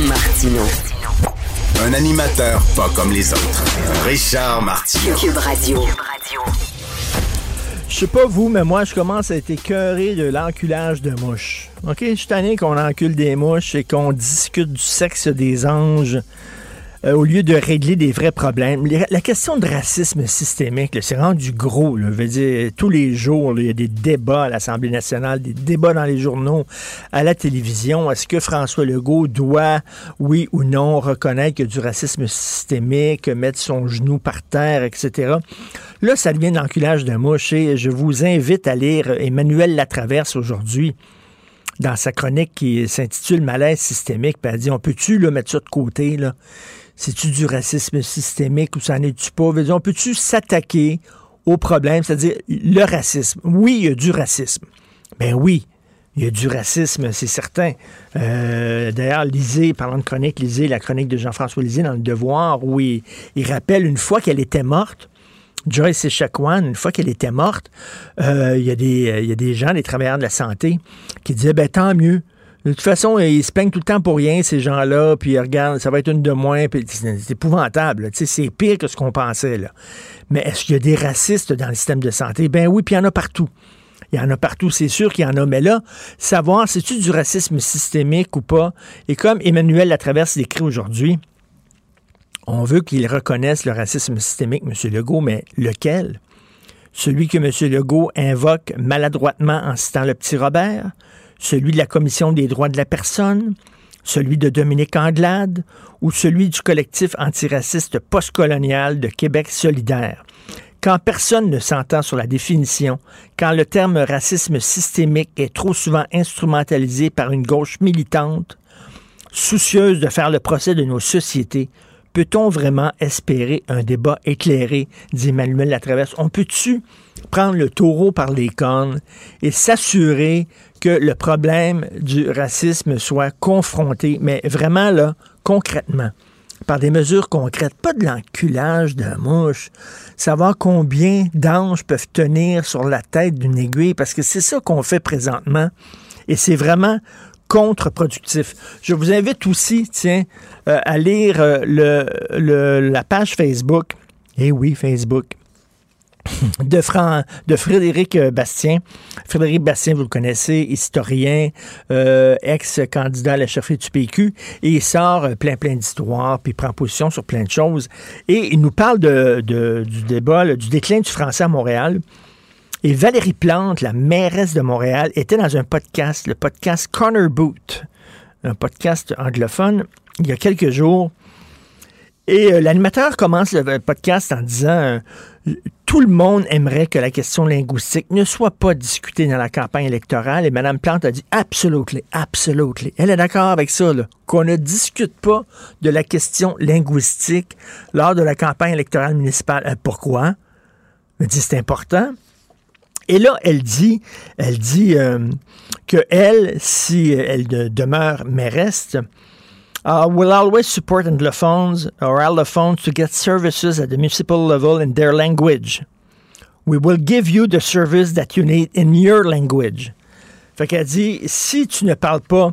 Martino. Un animateur pas comme les autres. Richard Martineau. Cube Radio. Je sais pas vous, mais moi, je commence à être écœuré de l'enculage de mouches. OK? Je suis tanné qu'on encule des mouches et qu'on discute du sexe des anges euh, au lieu de régler des vrais problèmes. La question de racisme systémique, c'est rendu gros. Là. Je veux dire, tous les jours, il y a des débats à l'Assemblée nationale, des débats dans les journaux, à la télévision. Est-ce que François Legault doit, oui ou non, reconnaître qu'il y a du racisme systémique, mettre son genou par terre, etc. Là, ça devient de l'enculage de mouche et je vous invite à lire Emmanuel Latraverse aujourd'hui dans sa chronique qui s'intitule Malaise systémique. Puis elle dit, on peut-tu mettre ça de côté? là? C'est-tu du racisme systémique ou ça n'est tu pas? On peut-tu s'attaquer au problème, c'est-à-dire le racisme? Oui, il y a du racisme. Ben oui, il y a du racisme, c'est certain. Euh, D'ailleurs, lisez, parlant de chronique, lisez la chronique de Jean-François Lisée dans Le Devoir, où il, rappelle une fois qu'elle était morte, Joyce Echaquan, une fois qu'elle était morte, euh, il y, a des- y a des gens, des travailleurs de la santé, qui disaient, ben tant mieux. De toute façon, ils se peignent tout le temps pour rien, ces gens-là, puis regarde, ça va être une de moins, puis c'est épouvantable. C'est pire que ce qu'on pensait. Mais est-ce qu'il y a des racistes dans le système de santé? Ben oui, puis il y en a partout. Il y en a partout, c'est sûr qu'il y en a. Mais là, savoir, c'est-tu du racisme systémique ou pas? Et comme Emmanuel Latraverse l'écrit aujourd'hui, on veut qu'il reconnaisse le racisme systémique, M. Legault, mais lequel? Celui que M. Legault invoque maladroitement en citant le petit Robert? Celui de la Commission des droits de la personne? Celui de Dominique Anglade? Ou celui du collectif antiraciste postcolonial de Québec solidaire? Quand personne ne s'entend sur la définition, quand le terme racisme systémique est trop souvent instrumentalisé par une gauche militante, soucieuse de faire le procès de nos sociétés, peut-on vraiment espérer un débat éclairé, dit Emmanuel Latraverse? On peut-tu prendre le taureau par les cornes et s'assurer que le problème du racisme soit confronté, mais vraiment là, concrètement, par des mesures concrètes, pas de l'enculage de mouche, savoir combien d'anges peuvent tenir sur la tête d'une aiguille, parce que c'est ça qu'on fait présentement, et c'est vraiment contre-productif. Je vous invite aussi, tiens, euh, à lire euh, le- la page Facebook, eh oui, Facebook, de, Frédéric euh, Bastien. Frédéric Bastien, vous le connaissez, historien, euh, ex-candidat à la chefferie du PQ, et il sort euh, plein, plein d'histoires, puis prend position sur plein de choses. Et il nous parle du débat, du déclin du français à Montréal. Et Valérie Plante, la mairesse de Montréal, était dans un podcast, le podcast Corner Boot, un podcast anglophone, il y a quelques jours. Et l'animateur commence le podcast en disant tout le monde aimerait que la question linguistique ne soit pas discutée dans la campagne électorale. Et Mme Plante a dit absolutely, absolutely. Elle est d'accord avec ça, qu'on ne discute pas de la question linguistique lors de la campagne électorale municipale. Euh, pourquoi? Elle dit c'est important. Et là, elle dit, elle dit euh, que elle, si elle de- demeure mairesse, uh, will always support anglophones or allophones to get services at the municipal level in their language. We will give you the service that you need in your language. Fait qu'elle dit, si tu ne parles pas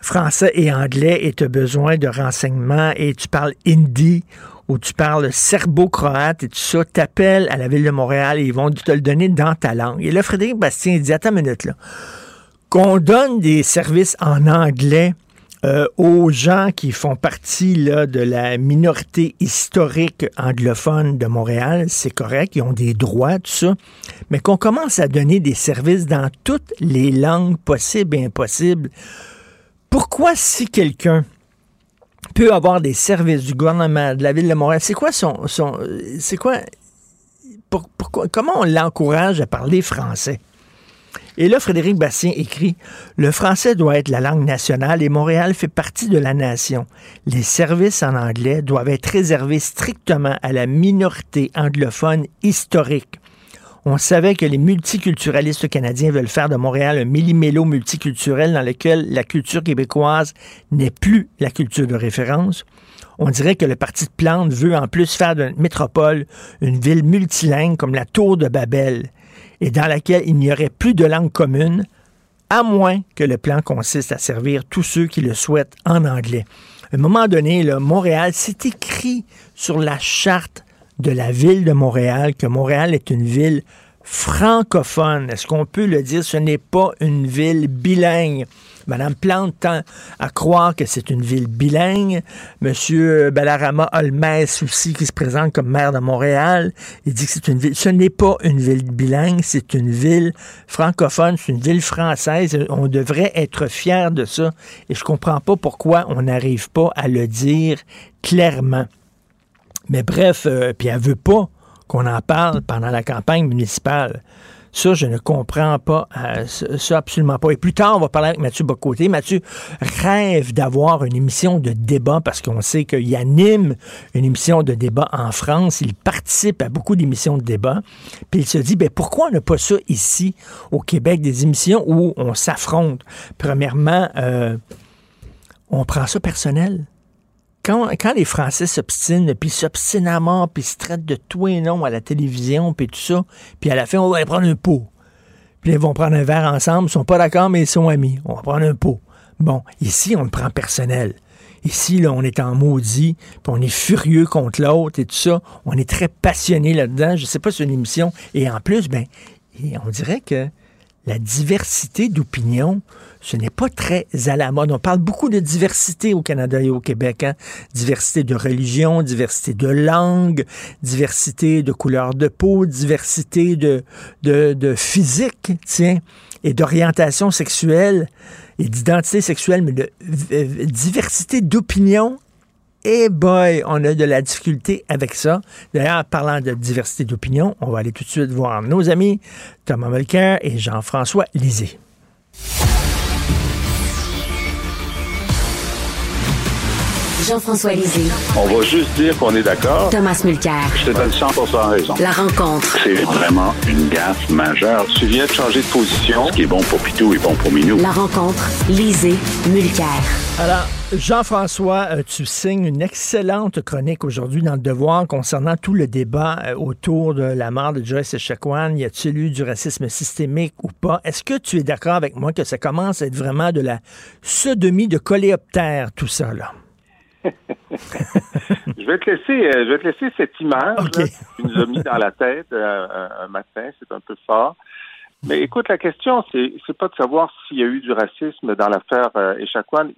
français et anglais et tu as besoin de renseignements et tu parles hindi ou tu parles serbo-croate et tout ça, t'appelles à la ville de Montréal et ils vont te le donner dans ta langue. Et là, Frédéric Bastien dit, attends une minute là, qu'on donne des services en anglais euh, aux gens qui font partie là, de la minorité historique anglophone de Montréal, c'est correct, ils ont des droits, tout ça, mais qu'on commence à donner des services dans toutes les langues possibles et impossibles. Pourquoi si quelqu'un peut avoir des services du gouvernement de la ville de Montréal, c'est quoi son, son c'est quoi, comment on l'encourage à parler français? Et là, Frédéric Bastien écrit Le français doit être la langue nationale et Montréal fait partie de la nation. Les services en anglais doivent être réservés strictement à la minorité anglophone historique. On savait que les multiculturalistes canadiens veulent faire de Montréal un millimélo multiculturel dans lequel la culture québécoise n'est plus la culture de référence. On dirait que le parti de Plante veut en plus faire de métropole une ville multilingue comme la Tour de Babel et dans laquelle il n'y aurait plus de langue commune, à moins que le plan consiste à servir tous ceux qui le souhaitent en anglais. À un moment donné, là, Montréal, c'est écrit sur la charte de la ville de Montréal que Montréal est une ville francophone. Est-ce qu'on peut le dire? Ce n'est pas une ville bilingue. Madame Plante tend à croire que c'est une ville bilingue. Monsieur Bellarama Holmes aussi, qui se présente comme maire de Montréal, il dit que c'est une ville. Ce n'est pas une ville bilingue, c'est une ville francophone, c'est une ville française. On devrait être fier de ça. Et je comprends pas pourquoi on n'arrive pas à le dire clairement. Mais bref, euh, puis elle veut pas qu'on en parle pendant la campagne municipale. Ça, je ne comprends pas. Euh, ça, absolument pas. Et plus tard, on va parler avec Mathieu Bocoté. Mathieu rêve d'avoir une émission de débat parce qu'on sait qu'il anime une émission de débat en France. Il participe à beaucoup d'émissions de débat. Puis il se dit, ben, pourquoi on n'a pas ça ici, au Québec, des émissions où on s'affronte? Premièrement, euh, on prend ça personnel quand, les Français s'obstinent, puis s'obstinent à mort, puis se traitent de tout et non à la télévision, puis tout ça, puis à la fin, on va prendre un pot. Puis ils vont prendre un verre ensemble, ils sont pas d'accord, mais ils sont amis. On va prendre un pot. Bon, ici, on le prend personnel. Ici, là, on est en maudit, puis on est furieux contre l'autre et tout ça. On est très passionné là-dedans. Je sais pas, c'est une émission. Et en plus, ben, on dirait que la diversité d'opinion, ce n'est pas très à la mode. On parle beaucoup de diversité au Canada et au Québec. Hein? Diversité de religion, diversité de langue, diversité de couleur de peau, diversité de, physique, tiens, et d'orientation sexuelle et d'identité sexuelle, mais de diversité d'opinion et boy, on a de la difficulté avec ça. D'ailleurs, parlant de diversité d'opinion, on va aller tout de suite voir nos amis Thomas Mulcair et Jean-François Lisée. Jean-François Lisée. On va juste dire qu'on est d'accord. Thomas Mulcair. Je te donne 100 raison. La rencontre. C'est vraiment une gaffe majeure. Tu viens de changer de position. Ce qui est bon pour Pitou est bon pour Minou. La rencontre. Lisée. Mulcair. Alors, Jean-François, euh, tu signes une excellente chronique aujourd'hui dans le Devoir concernant tout le débat euh, autour de la mort de Joyce Echaquan. Y a-t-il eu du racisme systémique ou pas? Est-ce que tu es d'accord avec moi que ça commence à être vraiment de la sodomie de coléoptère, tout ça, là? je vais te laisser, euh, je vais te laisser cette image que tu nous as mis dans la tête euh, un matin. C'est un peu fort. Mais écoute, la question, c'est, c'est pas de savoir s'il y a eu du racisme dans l'affaire euh,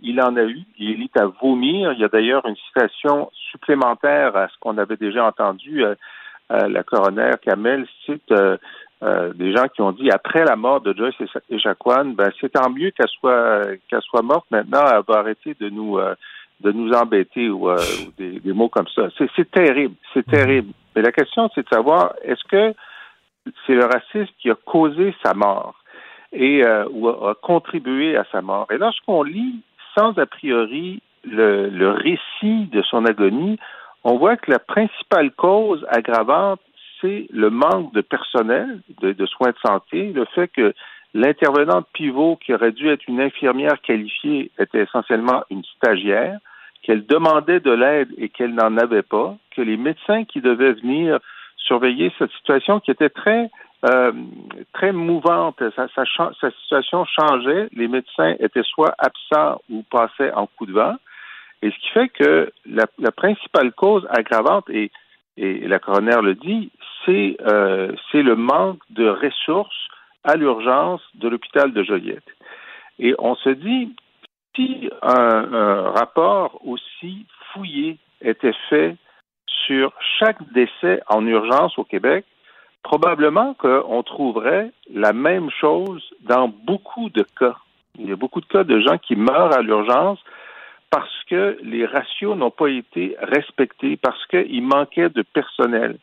Il en a eu. Il est à vomir. Il y a d'ailleurs une citation supplémentaire à ce qu'on avait déjà entendu. Euh, la coroner Kamel cite des gens qui ont dit après la mort de Joyce Echaquan, ben c'est tant mieux qu'elle soit qu'elle soit morte. Maintenant, elle va arrêter de nous de nous embêter ou, euh, des, mots comme ça. C'est terrible, c'est mhm. terrible. Mais la question, c'est de savoir, est-ce que c'est le racisme qui a causé sa mort et euh, ou a, contribué à sa mort? Et lorsqu'on lit sans a priori le, le récit de son agonie, on voit que la principale cause aggravante, c'est le manque de personnel, de, de soins de santé, le fait que L'intervenante pivot, qui aurait dû être une infirmière qualifiée, était essentiellement une stagiaire, qu'elle demandait de l'aide et qu'elle n'en avait pas, que les médecins qui devaient venir surveiller cette situation qui était très euh, très mouvante, sa, sa, situation changeait, les médecins étaient soit absents ou passaient en coup de vent, et ce qui fait que la, principale cause aggravante, et, et la coroner le dit, c'est euh, le manque de ressources à l'urgence de l'hôpital de Joliette. Et on se dit, si un, rapport aussi fouillé était fait sur chaque décès en urgence au Québec, probablement qu'on trouverait la même chose dans beaucoup de cas. Il y a beaucoup de cas de gens qui meurent à l'urgence parce que les ratios n'ont pas été respectés, parce qu'il manquait de personnel.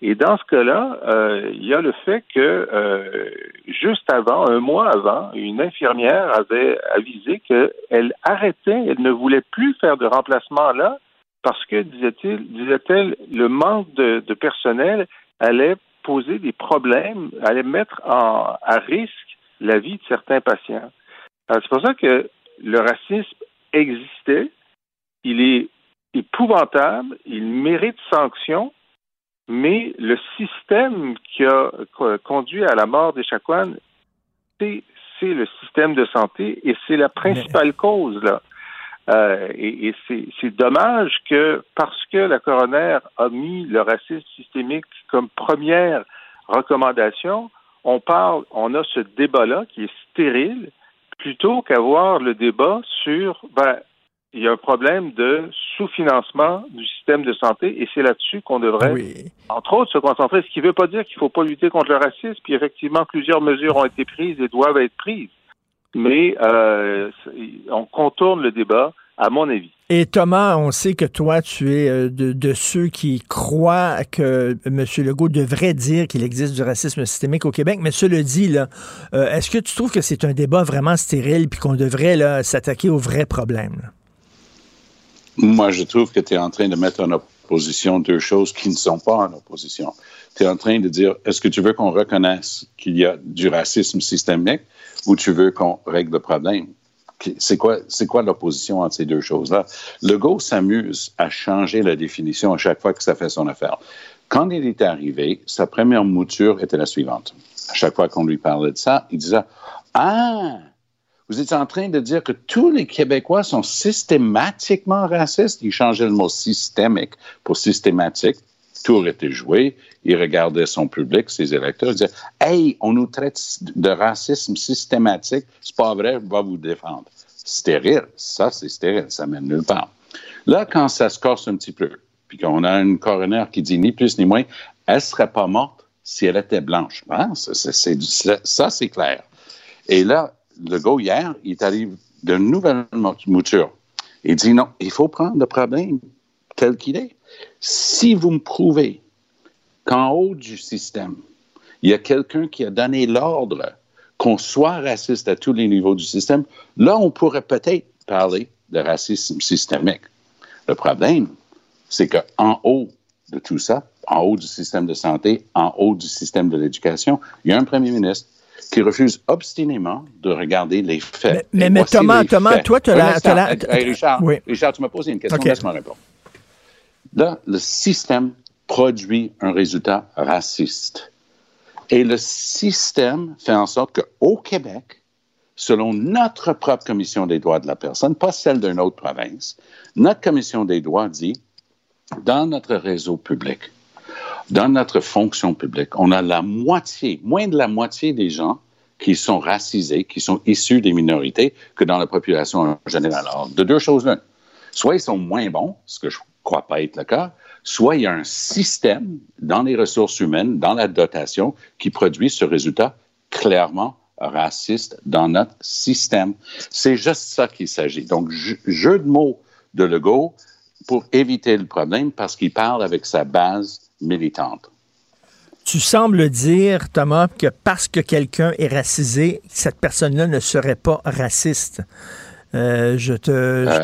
Et dans ce cas-là, euh, il y a le fait que euh, juste avant, un mois avant, une infirmière avait avisé qu'elle arrêtait, elle ne voulait plus faire de remplacement là parce que, disait-il, disait-elle, le manque de, personnel allait poser des problèmes, allait mettre à risque la vie de certains patients. C'est pour ça que le racisme existait, il est épouvantable, il mérite sanction, mais le système qui a conduit à la mort des Chakwan, c'est le système de santé et c'est la principale cause là. Euh, et, c'est dommage que parce que la coroner a mis le racisme systémique comme première recommandation, on parle, on a ce débat-là qui est stérile, plutôt qu'avoir le débat sur ben, il y a un problème de sous-financement du système de santé et c'est là-dessus qu'on devrait, entre autres, se concentrer. Ce qui ne veut pas dire qu'il ne faut pas lutter contre le racisme, puis effectivement, plusieurs mesures ont été prises et doivent être prises. Mais euh, on contourne le débat, à mon avis. Et Thomas, on sait que toi, tu es euh, de, ceux qui croient que M. Legault devrait dire qu'il existe du racisme systémique au Québec. Mais cela dit, là, euh, est-ce que tu trouves que c'est un débat vraiment stérile puis qu'on devrait s'attaquer au vrai problème? Moi, je trouve que tu es en train de mettre en opposition deux choses qui ne sont pas en opposition. Tu es en train de dire, est-ce que tu veux qu'on reconnaisse qu'il y a du racisme systémique ou tu veux qu'on règle le problème? C'est quoi, c'est quoi l'opposition entre ces deux choses-là? Le go s'amuse à changer la définition à chaque fois que ça fait son affaire. Quand il est arrivé, sa première mouture était la suivante. À chaque fois qu'on lui parlait de ça, il disait, ah, vous êtes en train de dire que tous les Québécois sont systématiquement racistes? Il changeait le mot systémique pour systématique. Tout était joué. Il regardait son public, ses électeurs. Il disait Hey, on nous traite de racisme systématique. C'est pas vrai, je vais vous défendre. Stérile. Ça, c'est stérile. Ça mène nulle part. Là, quand ça se corse un petit peu, puis qu'on a une coroner qui dit ni plus ni moins, elle serait pas morte si elle était blanche. Hein? Ça, c'est clair. Et là, le go hier, il arrive d'une nouvelle mouture. Il dit non, il faut prendre le problème tel qu'il est. Si vous me prouvez qu'en haut du système, il y a quelqu'un qui a donné l'ordre qu'on soit raciste à tous les niveaux du système, là, on pourrait peut-être parler de racisme systémique. Le problème, c'est qu'en haut de tout ça, en haut du système de santé, en haut du système de l'éducation, il y a un premier ministre qui refuse obstinément de regarder les faits. Mais, mais, Thomas, Thomas toi, tu as la. Richard, Richard, tu m'as posé une question, laisse-moi répondre. Là, le système produit un résultat raciste. Et le système fait en sorte qu'au Québec, selon notre propre commission des droits de la personne, pas celle d'une autre province, notre commission des droits dit, dans notre réseau public, dans notre fonction publique, on a la moitié, moins de la moitié des gens qui sont racisés, qui sont issus des minorités, que dans la population en général. Alors, de deux choses l'une. Soit ils sont moins bons, ce que je ne crois pas être le cas, soit il y a un système dans les ressources humaines, dans la dotation, qui produit ce résultat clairement raciste dans notre système. C'est juste ça qu'il s'agit. Donc, jeu de mots de Legault pour éviter le problème parce qu'il parle avec sa base militante. Tu sembles dire, Thomas, que parce que quelqu'un est racisé, cette personne-là ne serait pas raciste. Je te, je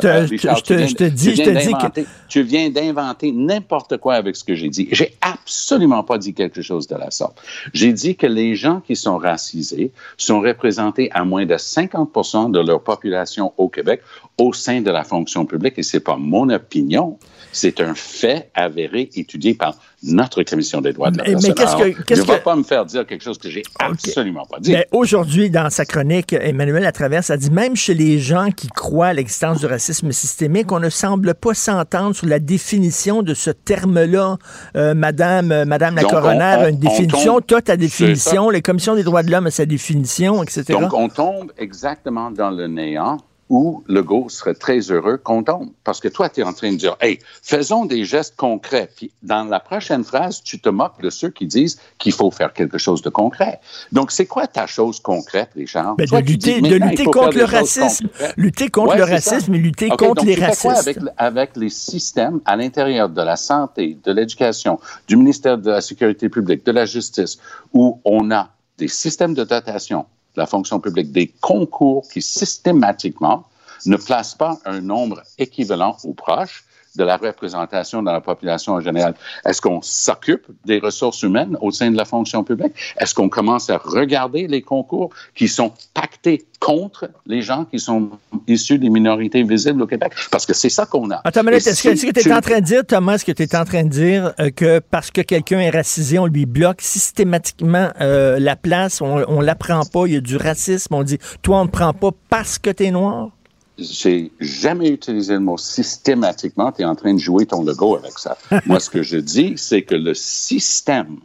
te, dis, je te dis que tu viens d'inventer n'importe quoi avec ce que j'ai dit. J'ai absolument pas dit quelque chose de la sorte. J'ai dit que les gens qui sont racisés sont représentés à moins de 50 de leur population au Québec au sein de la fonction publique et c'est pas mon opinion. C'est un fait avéré, étudié par notre Commission des droits de la personne. Mais qu'est-ce que, ne va pas me faire dire quelque chose que j'ai absolument pas dit. Mais aujourd'hui, dans sa chronique, Emmanuel Latraverse a dit même chez les gens qui croient à l'existence du racisme systémique, on ne semble pas s'entendre sur la définition de ce terme-là. Euh, Madame, euh, Madame la coroner a une définition, toi ta définition, les commissions des droits de l'homme a sa définition, etc. Donc on tombe exactement dans le néant où Legault serait très heureux qu'on tombe. Parce que toi, tu es en train de dire, hey, faisons des gestes concrets. Puis dans la prochaine phrase, tu te moques de ceux qui disent qu'il faut faire quelque chose de concret. Donc, c'est quoi ta chose concrète, Richard? Ben, de lutter, de lutter contre le racisme. Lutter contre le racisme et lutter contre les racistes. Quoi avec, avec les systèmes à l'intérieur de la santé, de l'éducation, du ministère de la Sécurité publique, de la justice, où on a des systèmes de dotation la fonction publique, des concours qui systématiquement ne placent pas un nombre équivalent ou proche de la représentation de la population en général. Est-ce qu'on s'occupe des ressources humaines au sein de la fonction publique? Est-ce qu'on commence à regarder les concours qui sont pactés contre les gens qui sont issus des minorités visibles au Québec? Parce que c'est ça qu'on a. Attends, mais est-ce que tu es en train de dire, Thomas, est-ce que tu es en train de dire euh, que parce que quelqu'un est racisé, on lui bloque systématiquement euh, la place, on ne l'apprend pas, il y a du racisme, on dit, toi, on ne prend pas parce que tu es noir? J'ai jamais utilisé le mot systématiquement. Tu es en train de jouer ton logo avec ça. Moi, ce que je dis, c'est que le système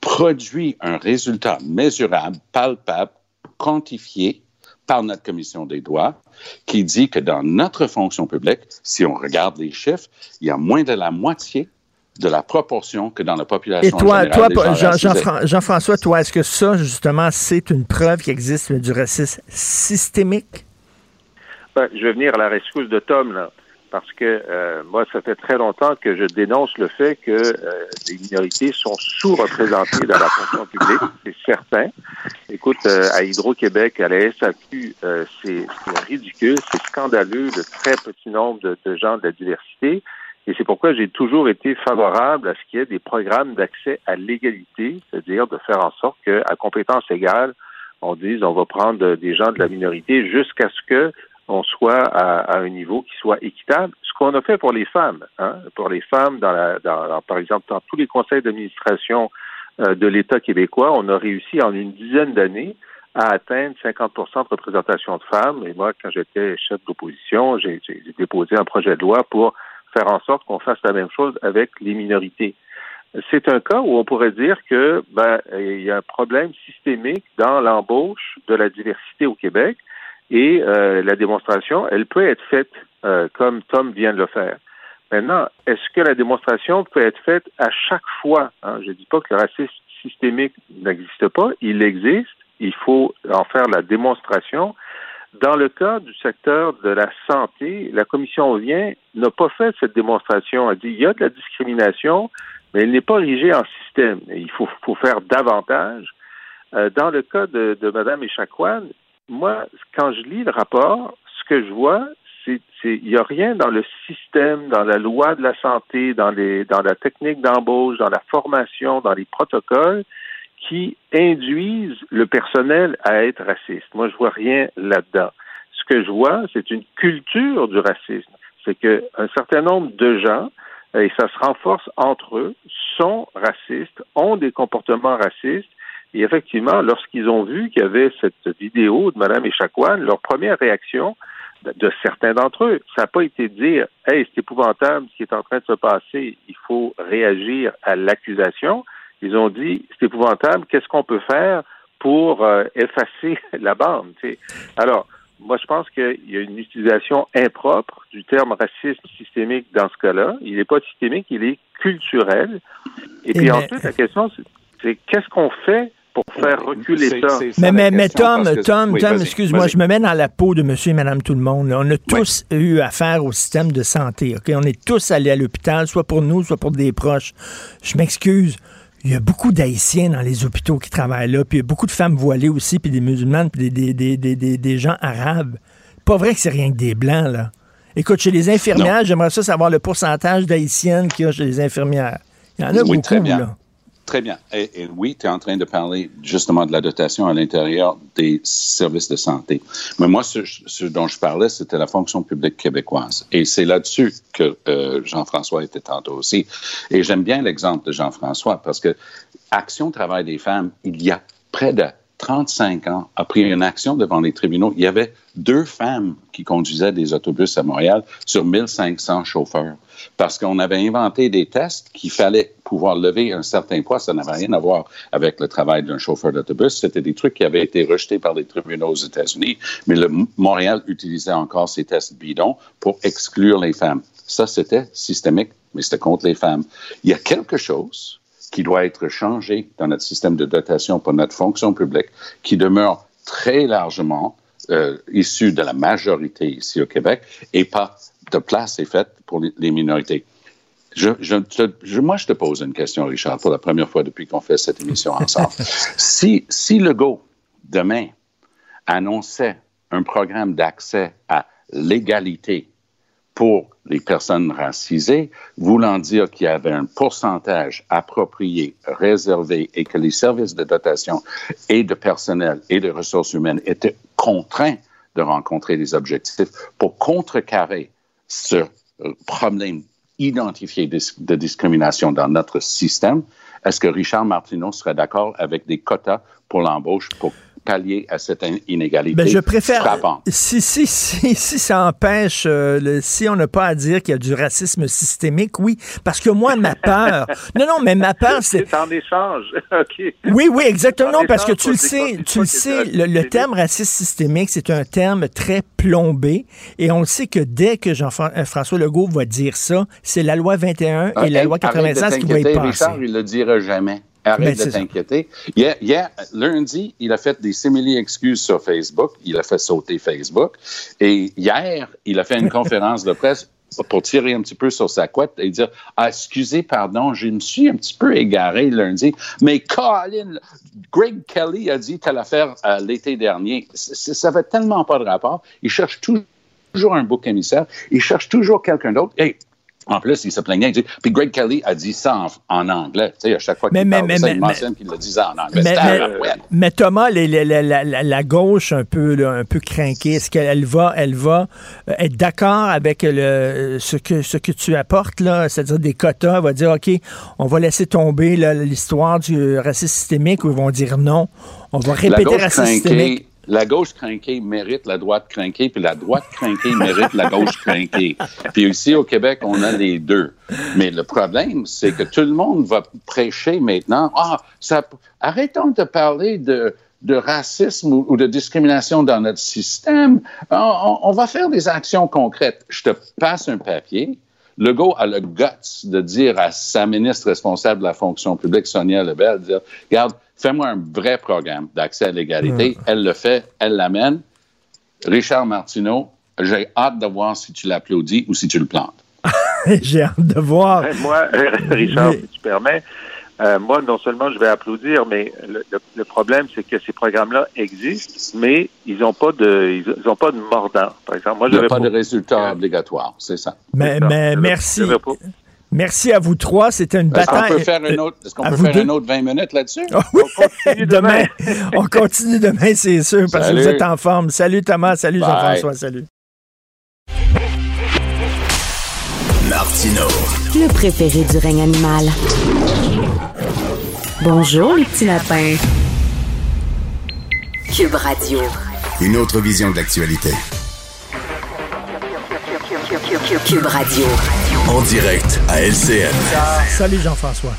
produit un résultat mesurable, palpable, quantifié par notre commission des droits, qui dit que dans notre fonction publique, si on regarde les chiffres, il y a moins de la moitié de la proportion que dans la population. Et toi, toi Jean-François, toi, est-ce que ça, justement, c'est une preuve qu'il existe du racisme systémique? Je vais venir à la rescousse de Tom, là, parce que euh, moi, ça fait très longtemps que je dénonce le fait que euh, les minorités sont sous-représentées dans la fonction publique, c'est certain. Écoute, euh, à Hydro-Québec, à la SAQ, c'est ridicule, c'est scandaleux le très petit nombre de, de gens de la diversité. Et c'est pourquoi j'ai toujours été favorable à ce qu'il y ait des programmes d'accès à l'égalité, c'est-à-dire de faire en sorte qu'à compétence égale, on dise on va prendre des gens de la minorité jusqu'à ce que on soit à, un niveau qui soit équitable. Ce qu'on a fait pour les femmes, hein, pour les femmes, dans la, dans, par exemple, dans tous les conseils d'administration euh, de l'État québécois, on a réussi en une dizaine d'années à atteindre 50% de représentation de femmes. Et moi, quand j'étais chef d'opposition, j'ai déposé un projet de loi pour faire en sorte qu'on fasse la même chose avec les minorités. C'est un cas où on pourrait dire que ben, il y a un problème systémique dans l'embauche de la diversité au Québec. Et euh, la démonstration, elle peut être faite euh, comme Tom vient de le faire. Maintenant, est-ce que la démonstration peut être faite à chaque fois? Hein? Je ne dis pas que le racisme systémique n'existe pas, il existe, il faut en faire la démonstration. Dans le cas du secteur de la santé, la commission vient n'a pas fait cette démonstration. Elle dit il y a de la discrimination, mais elle n'est pas érigée en système. il faut, faut faire davantage. Euh, dans le cas de, de Mme Echaquan, moi, quand je lis le rapport, ce que je vois, c'est il n'y a rien dans le système, dans la loi de la santé, dans les dans la technique d'embauche, dans la formation, dans les protocoles qui induisent le personnel à être raciste. Moi, je vois rien là-dedans. Ce que je vois, c'est une culture du racisme. C'est qu'un certain nombre de gens, et ça se renforce entre eux, sont racistes, ont des comportements racistes et effectivement, lorsqu'ils ont vu qu'il y avait cette vidéo de Mme Echaquan, leur première réaction de certains d'entre eux, ça n'a pas été de dire Hey, c'est épouvantable ce qui est en train de se passer, il faut réagir à l'accusation. Ils ont dit C'est épouvantable, qu'est-ce qu'on peut faire pour euh, effacer la bande? Alors, moi, je pense qu'il y a une utilisation impropre du terme racisme systémique dans ce cas-là. Il n'est pas systémique, il est culturel. Et, puis ensuite, la question, c'est qu'est-ce qu'on fait pour faire reculer ça. Mais, mais, mais Tom, Tom, Tom, excuse-moi, je me mets dans la peau de monsieur et madame tout le monde. On a tous eu affaire au système de santé. OK? On est tous allés à l'hôpital, soit pour nous, soit pour des proches. Je m'excuse. Il y a beaucoup d'Haïtiens dans les hôpitaux qui travaillent là, puis il y a beaucoup de femmes voilées aussi, puis des musulmanes, puis des, des, des, des, gens arabes. Pas vrai que c'est rien que des blancs, là. Écoute, chez les infirmières, j'aimerais ça savoir le pourcentage d'Haïtiennes qu'il y a chez les infirmières. Il y en a beaucoup, très bien. là. Très bien. Et, oui, tu es en train de parler justement de la dotation à l'intérieur des services de santé. Mais moi, ce, dont je parlais, c'était la fonction publique québécoise. Et c'est là-dessus que euh, Jean-François était tantôt aussi. Et j'aime bien l'exemple de Jean-François parce que Action Travail des femmes, il y a près de 35 ans, a pris une action devant les tribunaux. Il y avait deux femmes qui conduisaient des autobus à Montréal sur 1500 chauffeurs parce qu'on avait inventé des tests qu'il fallait pouvoir lever un certain poids. Ça n'avait rien à voir avec le travail d'un chauffeur d'autobus. C'était des trucs qui avaient été rejetés par les tribunaux aux États-Unis, mais le Montréal utilisait encore ces tests bidons pour exclure les femmes. Ça, c'était systémique, mais c'était contre les femmes. Il y a quelque chose qui doit être changé dans notre système de dotation pour notre fonction publique, qui demeure très largement euh, issu de la majorité ici au Québec et pas de place est faite pour les minorités. Je, je, moi, je te pose une question, Richard, pour la première fois depuis qu'on fait cette émission ensemble. si, si Legault, demain, annonçait un programme d'accès à l'égalité pour les personnes racisées, voulant dire qu'il y avait un pourcentage approprié, réservé et que les services de dotation et de personnel et de ressources humaines étaient contraints de rencontrer des objectifs pour contrecarrer ce problème identifié de, discrimination dans notre système. Est-ce que Richard Martineau serait d'accord avec des quotas pour l'embauche pour pallier à cette inégalité. Ben, je préfère. Si, si, si, si ça empêche, euh, si on n'a pas à dire qu'il y a du racisme systémique, oui. Parce que moi, ma peur. non, non, mais ma peur, c'est. C'est en échange. OK. Oui, oui, exactement. parce que tu le sais, tu le sais, le, terme racisme systémique, c'est un terme très plombé. Et on le sait que dès que Jean-François Legault va dire ça, c'est la loi 21 et la loi 85 qui va y passer. Richard, il le dira jamais. Arrête de t'inquiéter. Hier, lundi, il a fait des simili-excuses sur Facebook. Il a fait sauter Facebook. Et hier, il a fait une conférence de presse pour tirer un petit peu sur sa couette et dire ah, excusez, pardon, je me suis un petit peu égaré lundi, mais Colin, Greg Kelly a dit telle affaire euh, l'été dernier. Ça fait tellement pas de rapport. Il cherche toujours un bouc émissaire. Il cherche toujours quelqu'un d'autre. En plus, il se plaignait. Dit, puis Greg Kelly a dit ça en, anglais. Tu sais, à chaque fois qu'il parle mais, ça, il mentionne qu'il le disait en anglais. Mais, mais Thomas, la, gauche un peu, un peu craquée, est-ce qu'elle va, elle va euh, être d'accord avec le, ce, que, ce que tu apportes, là, c'est-à-dire des quotas? Elle va dire, OK, on va laisser tomber l'histoire du racisme systémique ou ils vont dire non? On va répéter racisme systémique la gauche crinquée mérite la droite crinquée, puis la droite crinquée mérite la gauche crinquée. Puis ici au Québec, on a les deux. Mais le problème, c'est que tout le monde va prêcher maintenant. Ah, ça, arrêtons de parler de, de racisme ou, de discrimination dans notre système. On, va faire des actions concrètes. Je te passe un papier. Legault a le guts de dire à sa ministre responsable de la fonction publique, Sonia Lebel, dire, regarde, Fais-moi un vrai programme d'accès à l'égalité. Elle le fait, elle l'amène. Richard Martineau, j'ai hâte de voir si tu l'applaudis ou si tu le plantes. j'ai hâte de voir. moi, Richard, si tu permets, euh, moi, non seulement je vais applaudir, mais le, problème, c'est que ces programmes-là existent, mais ils n'ont pas de, ils, ont pas de mordant. Par exemple, moi, il n'y a pas de résultat obligatoire, c'est ça. Mais, mais merci. Merci à vous trois. C'était une bataille. Est-ce qu'on peut faire, un autre, est-ce qu'on peut faire un autre 20 minutes là-dessus? Oh, oui. On continue demain. on continue demain, c'est sûr, parce que vous êtes en forme. Salut Thomas, salut Jean-François, salut. Martino. Le préféré du règne animal. Bonjour, les petits lapins. Cube Radio. Une autre vision de l'actualité. Cube Radio en direct à LCN. Salut Jean-François.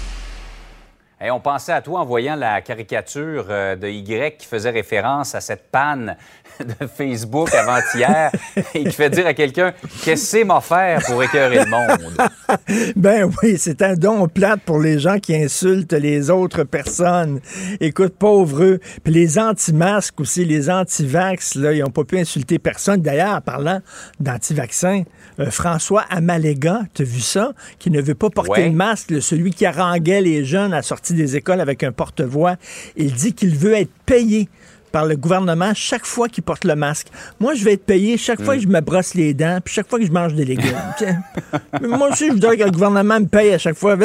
on pensait à toi en voyant la caricature euh, de Y qui faisait référence à cette panne de Facebook avant-hier et qui fait dire à quelqu'un Qu'est-ce que c'est m'a faire pour écœurer le monde? ben oui, c'est un don plate pour les gens qui insultent les autres personnes. Écoute, pauvres Puis les anti-masques aussi, les anti-vax, là, ils n'ont pas pu insulter personne. D'ailleurs, en parlant d'anti-vaccins, euh, François Amalega, tu as vu ça? Qui ne veut pas porter le masque, celui qui haranguait les jeunes à la sortie des écoles avec un porte-voix. Il dit qu'il veut être payé par le gouvernement chaque fois qu'il porte le masque. Moi, je vais être payé chaque fois que je me brosse les dents, puis chaque fois que je mange des légumes. Moi aussi, je voudrais que le gouvernement me paye à chaque fois.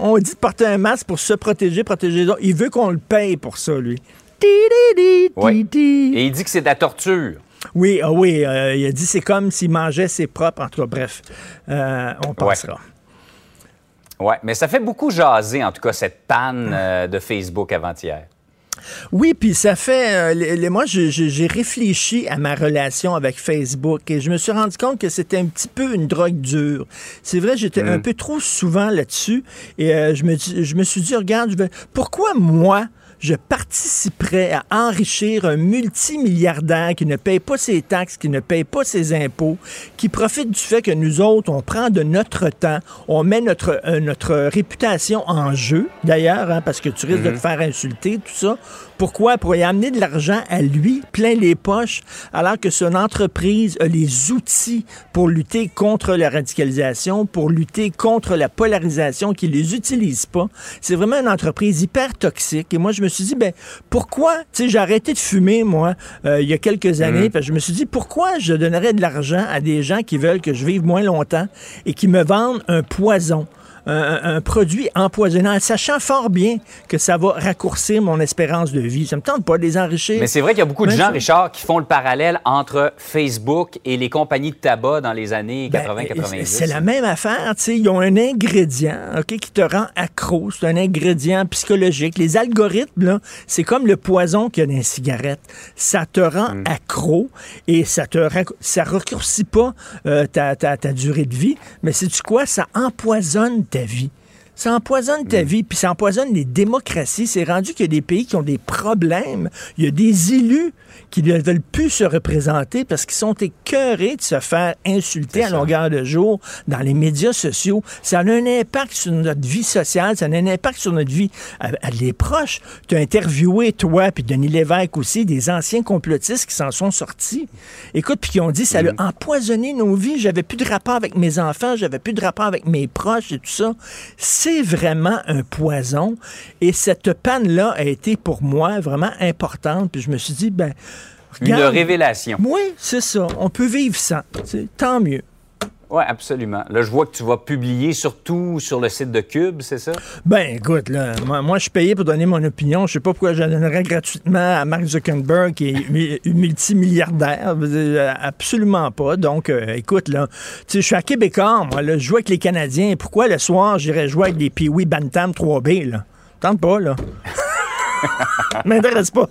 On dit de porter un masque pour se protéger, protéger les autres. Il veut qu'on le paye pour ça, lui. Et il dit que c'est de la torture. Oui, ah oui, euh, il a dit c'est comme s'il mangeait ses propres. En tout cas, bref, euh, on passera. Oui, mais ça fait beaucoup jaser, en tout cas, cette panne euh, de Facebook avant-hier. Oui, puis ça fait. euh, les- les- moi, j'ai réfléchi à ma relation avec Facebook et je me suis rendu compte que c'était un petit peu une drogue dure. C'est vrai, j'étais un peu trop souvent là-dessus et euh, je, me, je me suis dit, regarde, je vais- pourquoi moi, je participerais à enrichir un multimilliardaire qui ne paye pas ses taxes, qui ne paye pas ses impôts, qui profite du fait que nous autres, on prend de notre temps, on met notre, euh, notre réputation en jeu, d'ailleurs, hein, parce que tu risques de te faire insulter, tout ça. Pourquoi? Pour y amener de l'argent à lui, plein les poches, alors que son entreprise a les outils pour lutter contre la radicalisation, pour lutter contre la polarisation, qui les utilise pas. C'est vraiment une entreprise hyper toxique. Et moi, je me suis dit, ben, pourquoi, tu sais, j'ai arrêté de fumer, moi, euh, il y a quelques années, parce que je me suis dit, pourquoi je donnerais de l'argent à des gens qui veulent que je vive moins longtemps et qui me vendent un poison? Un, produit empoisonnant, en sachant fort bien que ça va raccourcir mon espérance de vie. Ça me tente pas de les enrichir. Mais c'est vrai qu'il y a beaucoup de gens, ça. Richard, qui font le parallèle entre Facebook et les compagnies de tabac dans les années Ben, 80-90. C'est la même affaire, tu sais. Ils ont un ingrédient, OK, qui te rend accro. C'est un ingrédient psychologique. Les algorithmes, c'est comme le poison qu'il y a dans les cigarettes. Ça te rend Mm. accro et ça te ça raccourcit pas euh, ta, ta, ta durée de vie. Mais c'est tu quoi? Ça empoisonne ta vie. Ça empoisonne Mm. ta vie, puis ça empoisonne les démocraties. C'est rendu qu'il y a des pays qui ont des problèmes. Il y a des élus qui ne veulent plus se représenter parce qu'ils sont écœurés de se faire insulter à longueur de jour dans les médias sociaux. Ça a un impact sur notre vie sociale, ça a un impact sur notre vie à, à les proches. Tu as interviewé, toi, puis Denis Lévesque aussi, des anciens complotistes qui s'en sont sortis. Écoute, puis qui ont dit, ça a empoisonné nos vies. J'avais plus de rapport avec mes enfants, j'avais plus de rapport avec mes proches et tout ça. C'est vraiment un poison. Et cette panne-là a été pour moi vraiment importante. Puis je me suis dit, ben, Une regarde, révélation. oui, c'est ça. On peut vivre sans. Tant mieux. Oui, absolument. Là, je vois que tu vas publier surtout sur le site de Cube, c'est ça? Ben, écoute, là, moi, moi, je suis payé pour donner mon opinion. Je sais pas pourquoi je la donnerais gratuitement à Mark Zuckerberg, qui est mu- multimilliardaire. Euh, Absolument pas. Donc, euh, écoute, là, je suis à Québécois, moi, là, je joue avec les Canadiens. Pourquoi le soir, j'irais jouer avec des Pee-Wee Bantam 3B, là? Tente pas, là. M'intéresse pas.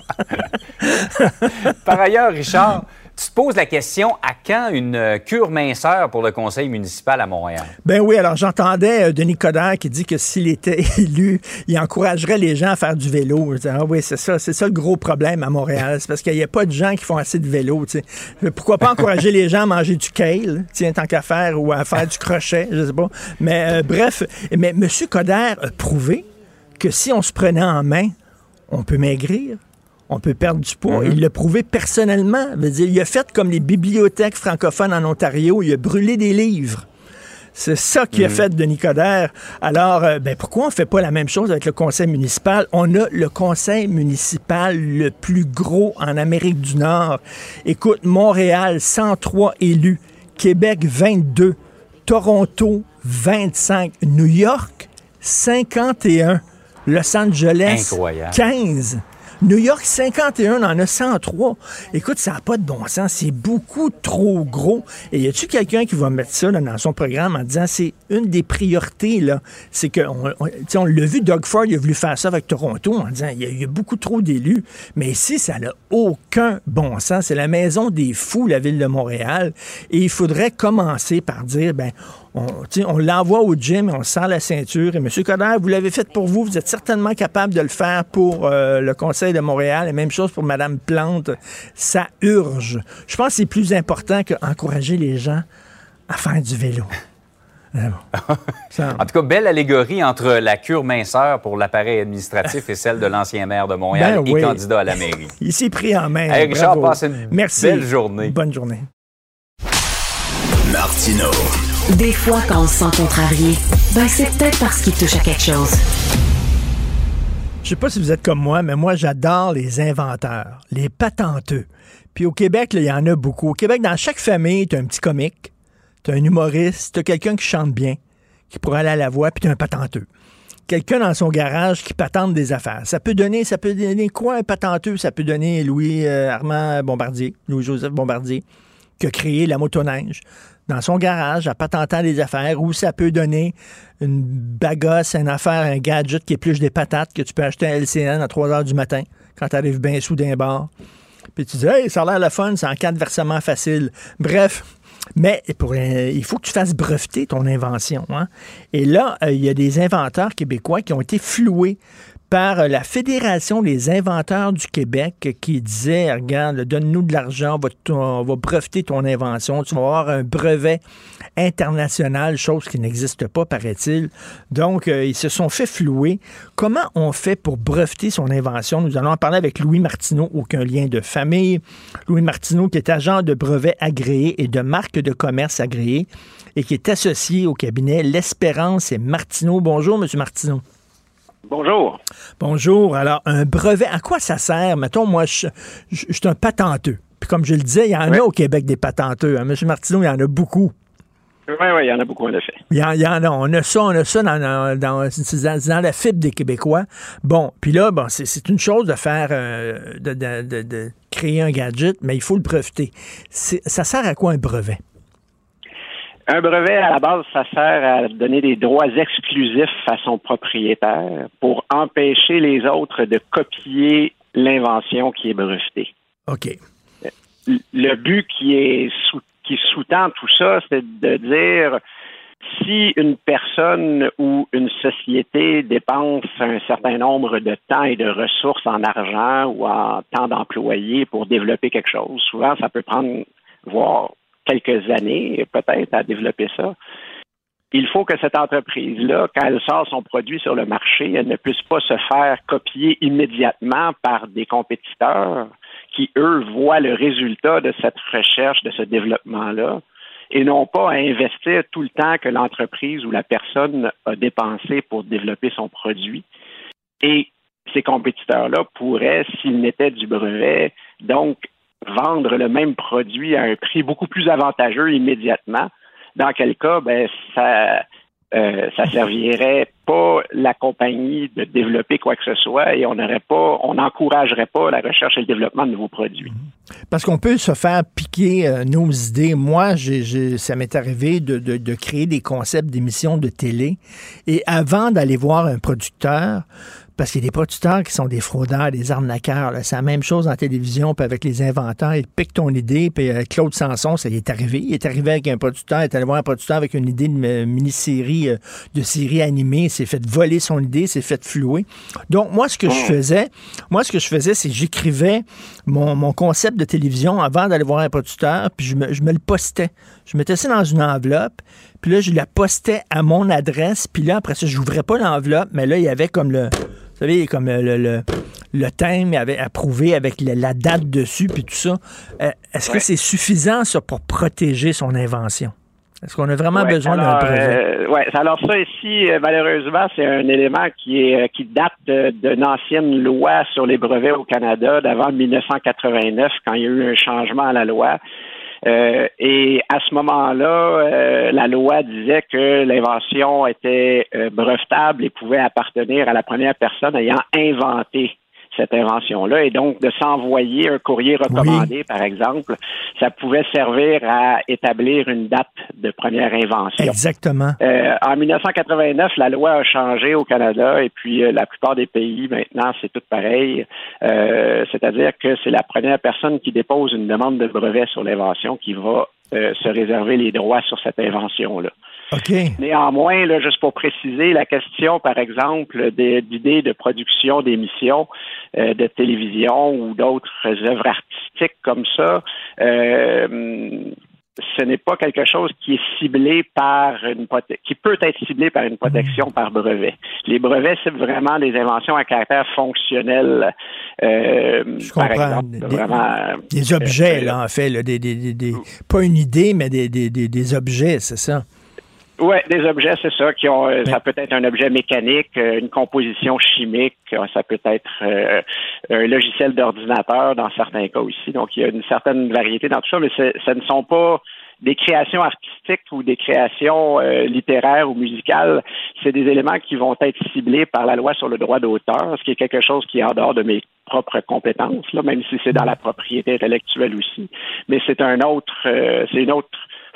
Par ailleurs, Richard, tu te poses la question à quand une euh, cure minceur pour le conseil municipal à Montréal? Ben oui, alors j'entendais euh, Denis Coderre qui dit que s'il était élu, il encouragerait les gens à faire du vélo. Je disais, ah oui, c'est ça, c'est ça le gros problème à Montréal. C'est parce qu'il n'y a pas de gens qui font assez de vélo. Pourquoi pas encourager les gens à manger du kale, tiens, tant qu'à faire, ou à faire du crochet, je sais pas. Mais euh, bref, mais M. Coderre a prouvé que si on se prenait en main, on peut maigrir. On peut perdre du poids. Il l'a prouvé personnellement. Dire, il a fait comme les bibliothèques francophones en Ontario. Il a brûlé des livres. C'est ça qui a fait Denis Coderre. Alors, euh, ben, pourquoi on ne fait pas la même chose avec le conseil municipal? On a le conseil municipal le plus gros en Amérique du Nord. Écoute, Montréal, 103 élus. Québec, 22. Toronto, 25. New York, 51. Los Angeles, Incroyable. 15. New York, 51, on en a 103. Écoute, ça n'a pas de bon sens. C'est beaucoup trop gros. Et y a-tu quelqu'un qui va mettre ça dans son programme en disant c'est une des priorités, là? C'est que, on, on- on l'a vu, Doug Ford, il a voulu faire ça avec Toronto en disant il y, a- a beaucoup trop d'élus. Mais ici, ça n'a aucun bon sens. C'est la maison des fous, la ville de Montréal. Et il faudrait commencer par dire, ben, on, l'envoie au gym et on serre la ceinture. Et M. Coderre, vous l'avez fait pour vous. Vous êtes certainement capable de le faire pour euh, le Conseil de Montréal. Et même chose pour Mme Plante. Ça urge. Je pense que c'est plus important qu'encourager les gens à faire du vélo. Ça- En tout cas, belle allégorie entre la cure minceur pour l'appareil administratif et celle de l'ancien maire de Montréal Ben oui. et candidat à la mairie. Il s'est pris en main. Hey, Richard, Bravo. passe une Merci. belle journée. Bonne journée. Martino. Des fois, quand on se sent contrarié, ben c'est peut-être parce qu'il touche à quelque chose. Je sais pas si vous êtes comme moi, mais moi, j'adore les inventeurs, les patenteux. Puis au Québec, il y en a beaucoup. Au Québec, dans chaque famille, tu as un petit comique, tu as un humoriste, tu as quelqu'un qui chante bien, qui pourrait aller à la voix, puis tu as un patenteux. Quelqu'un dans son garage qui patente des affaires. Ça peut donner, ça peut donner quoi un patenteux? Ça peut donner Louis euh, Armand Bombardier, Louis-Joseph Bombardier, qui a créé la motoneige dans son garage, en patentant des affaires, ou ça peut donner une bagasse, une affaire, un gadget qui épluche des patates que tu peux acheter à LCN à 3 heures du matin, quand tu arrives bien sous d'un bar. Puis tu dis, ça a l'air le fun, c'est en cas de versement facile. Bref. Mais pour, il faut que tu fasses breveter ton invention. Hein? Et là, il y a des inventeurs québécois qui ont été floués par la Fédération des inventeurs du Québec qui disait, regarde, donne-nous de l'argent, on va, breveter ton invention, tu vas avoir un brevet international, chose qui n'existe pas, paraît-il. Donc, euh, ils se sont fait flouer. Comment on fait pour breveter son invention? Nous allons en parler avec Louis Martineau, aucun lien de famille. Louis Martineau, qui est agent de brevet agréé et de marque de commerce agréé et qui est associé au cabinet L'Espérance et Martineau. Bonjour, Monsieur Martineau. Bonjour. Bonjour. Alors, un brevet, à quoi ça sert? Mettons, moi, je, suis un patenteux. Puis comme je le disais, il y en a au Québec des patenteux. Hein? Monsieur Martineau, il y en a beaucoup. Oui, oui, il y en a beaucoup, en effet. Il y en, a. On a ça, on a ça dans, dans, la fibre des Québécois. Bon, puis là, bon, c'est une chose de faire, euh, de, de, créer un gadget, mais il faut le breveter. Ça sert à quoi un brevet? Un brevet, à la base, ça sert à donner des droits exclusifs à son propriétaire pour empêcher les autres de copier l'invention qui est brevetée. OK. Le but qui est sous, qui sous-tend tout ça, c'est de dire si une personne ou une société dépense un certain nombre de temps et de ressources en argent ou en temps d'employés pour développer quelque chose, souvent ça peut prendre voire quelques années peut-être à développer ça. Il faut que cette entreprise-là, quand elle sort son produit sur le marché, elle ne puisse pas se faire copier immédiatement par des compétiteurs qui, eux, voient le résultat de cette recherche, de ce développement-là, et non pas à investir tout le temps que l'entreprise ou la personne a dépensé pour développer son produit. Et ces compétiteurs-là pourraient, s'ils n'étaient du brevet, donc vendre le même produit à un prix beaucoup plus avantageux immédiatement, dans quel cas, ben, ça, euh, ça servirait pas la compagnie de développer quoi que ce soit et on n'aurait pas, on n'encouragerait pas la recherche et le développement de nouveaux produits. Parce qu'on peut se faire piquer euh, nos idées. Moi, ça m'est arrivé de créer des concepts d'émissions de télé et avant d'aller voir un producteur, parce qu'il y a des producteurs qui sont des fraudeurs, des arnaqueurs. C'est la même chose en télévision, puis avec les inventeurs. Ils piquent ton idée, puis euh, Claude Sanson, ça y est arrivé. Il est arrivé avec un producteur, il est allé voir un producteur avec une idée de mini-série, euh, de série animée, s'est fait voler son idée, s'est fait flouer. Donc, moi, ce que je faisais, moi, ce que je faisais, c'est que j'écrivais mon, concept de télévision avant d'aller voir un producteur, puis je me, je me le postais. Je mettais ça dans une enveloppe, puis là, je la postais à mon adresse, puis là, après ça, je n'ouvrais pas l'enveloppe, mais là, il y avait comme le vous savez, comme euh, le, le, le thème avait approuvé avec la, date dessus, puis tout ça. Euh, est-ce que c'est suffisant, ça, pour protéger son invention? Est-ce qu'on a vraiment besoin d'un brevet? Euh, oui, alors ça ici, malheureusement, c'est un élément qui est qui date d'une ancienne loi sur les brevets au Canada d'avant 1989, quand il y a eu un changement à la loi. Euh, et à ce moment-là, euh, la loi disait que l'invention était euh, brevetable et pouvait appartenir à la première personne ayant inventé cette invention-là. Et donc, de s'envoyer un courrier recommandé, par exemple, ça pouvait servir à établir une date de première invention. Exactement. Euh, en 1989, la loi a changé au Canada et puis euh, la plupart des pays, maintenant, c'est tout pareil. Euh, c'est-à-dire que c'est la première personne qui dépose une demande de brevet sur l'invention qui va se réserver les droits sur cette invention-là. Néanmoins, là, juste pour préciser, la question, par exemple, d'idées de production d'émissions euh, de télévision ou d'autres œuvres artistiques comme ça, euh, ce n'est pas quelque chose qui est ciblé par une qui peut être ciblé par une protection par brevet. Les brevets, c'est vraiment des inventions à caractère fonctionnel. Euh, Je comprends. Exemple, des, vraiment, des objets, là, en fait, des, des, pas une idée, mais des, des objets, c'est ça? Oui, des objets, c'est ça, qui ont, euh, ça peut être un objet mécanique, euh, une composition chimique, euh, ça peut être un logiciel d'ordinateur dans certains cas aussi. Donc, il y a une certaine variété dans tout ça, mais ce ne sont pas des créations artistiques ou des créations littéraires ou musicales, c'est des éléments qui vont être ciblés par la loi sur le droit d'auteur, ce qui est quelque chose qui est en dehors de mes propres compétences, là, même si c'est dans la propriété intellectuelle aussi. Mais c'est un autre, c'est une autre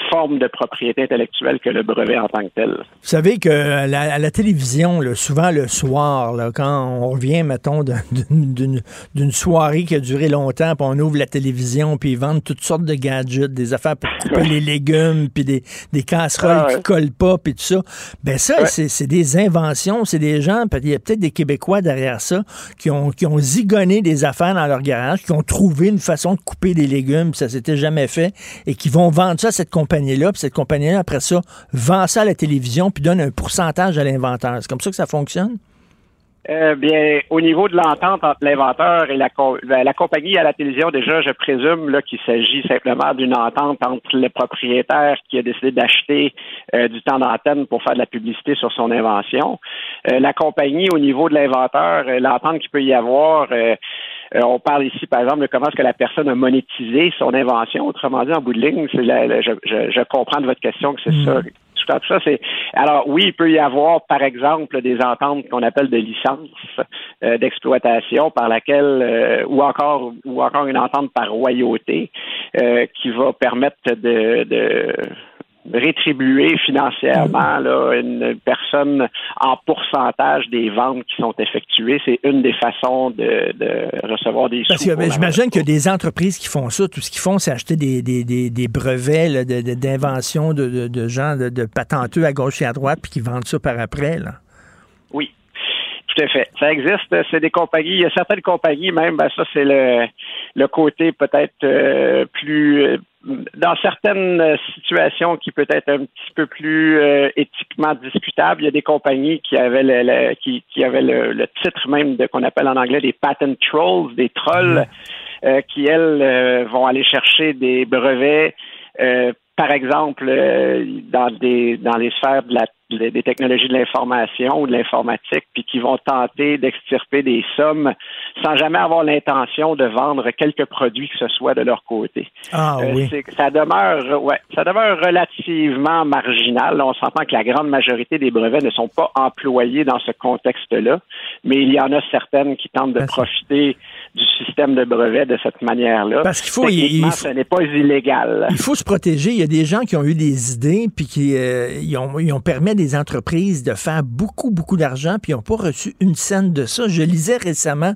forme de propriété intellectuelle que le brevet en tant que tel. Vous savez que à la, télévision, souvent le soir, quand on revient, mettons, d'une soirée qui a duré longtemps, puis on ouvre la télévision, puis ils vendent toutes sortes de gadgets, des affaires pour couper les légumes, puis des, des casseroles ah qui collent pas, puis tout ça. Ben ça, c'est des inventions, c'est des gens, il y a peut-être des Québécois derrière ça, qui ont, qui ont zigonné des affaires dans leur garage, qui ont trouvé une façon de couper des légumes, ça s'était jamais fait, et qui vont vendre ça à cette puis cette compagnie-là, après ça, vend ça à la télévision, puis donne un pourcentage à l'inventeur. C'est comme ça que ça fonctionne? Euh, bien, au niveau de l'entente entre l'inventeur et la, ben, la compagnie à la télévision, déjà, je présume là, qu'il s'agit simplement d'une entente entre le propriétaire qui a décidé d'acheter euh, du temps d'antenne pour faire de la publicité sur son invention. Euh, la compagnie, au niveau de l'inventeur, l'entente qu'il peut y avoir, on parle ici, par exemple, de comment est-ce que la personne a monétisé son invention. Autrement dit, en bout de ligne, je, je, je, comprends de votre question que c'est mm. ça tout ça, c'est. Alors oui, il peut y avoir, par exemple, des ententes qu'on appelle de licence euh, d'exploitation par laquelle, euh, ou encore, ou encore une entente par royauté euh, qui va permettre de, de rétribuer financièrement là, une personne en pourcentage des ventes qui sont effectuées. C'est une des façons de, recevoir des Parce que ben, j'imagine qu'il y a des entreprises qui font ça. Tout ce qu'ils font, c'est acheter des, des, des, brevets d'invention de, de, gens, de, patenteux à gauche et à droite, puis qui vendent ça par après. Là. Oui, tout à fait. Ça existe. C'est des compagnies. Il y a certaines compagnies, même, ben ça, c'est le, le côté peut-être euh, plus dans certaines situations qui peut être un petit peu plus euh, éthiquement discutables, il y a des compagnies qui avaient le, qui, qui, avaient le, titre même de qu'on appelle en anglais des patent trolls, des trolls, mm-hmm. euh, qui elles euh, vont aller chercher des brevets par exemple, dans des dans les sphères de la des technologies de l'information ou de l'informatique, puis qui vont tenter d'extirper des sommes sans jamais avoir l'intention de vendre quelques produits que ce soit de leur côté. Ah euh, oui. Ça demeure, ouais, ça demeure relativement marginal. on s'entend que la grande majorité des brevets ne sont pas employés dans ce contexte-là, mais il y en a certaines qui tentent de profiter du système de brevets de cette manière-là. Parce qu'il faut, il, ce n'est pas illégal. Il faut se protéger. Il y a des gens qui ont eu des idées puis qui euh, ils ont, ils ont permis des entreprises de faire beaucoup, beaucoup d'argent, puis ils n'ont pas reçu une scène de ça. Je lisais récemment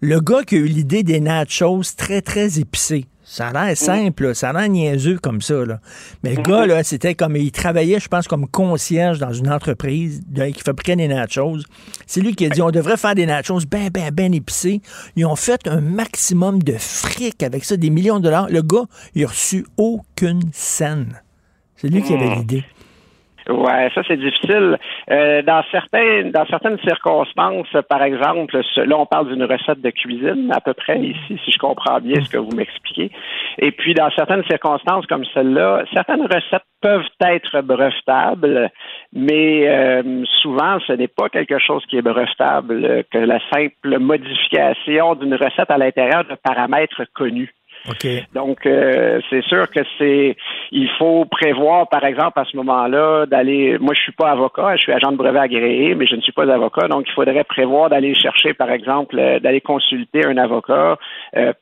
le gars qui a eu l'idée des nachos très, très épicés. Ça a l'air simple, ça a l'air niaiseux comme ça. Là. Mais le gars, là, c'était comme, il travaillait, je pense, comme concierge dans une entreprise qui fabriquait des nachos. C'est lui qui a dit, on devrait faire des nachos bien, bien, bien épicés. Ils ont fait un maximum de fric avec ça, des millions de dollars. Le gars, il a reçu aucune scène. C'est lui qui avait hmm. l'idée. Ouais, ça c'est difficile. Euh, dans certains, dans certaines circonstances, par exemple, là on parle d'une recette de cuisine à peu près ici, si je comprends bien ce que vous m'expliquez. Et puis dans certaines circonstances comme celle-là, certaines recettes peuvent être brevetables, mais euh, souvent ce n'est pas quelque chose qui est brevetable que la simple modification d'une recette à l'intérieur de paramètres connus. Donc, euh, c'est sûr que c'est, il faut prévoir, par exemple, à ce moment-là, d'aller. Moi, je suis pas avocat, je suis agent de brevet agréé, mais je ne suis pas avocat, donc il faudrait prévoir d'aller chercher, par exemple, euh, d'aller consulter un avocat euh,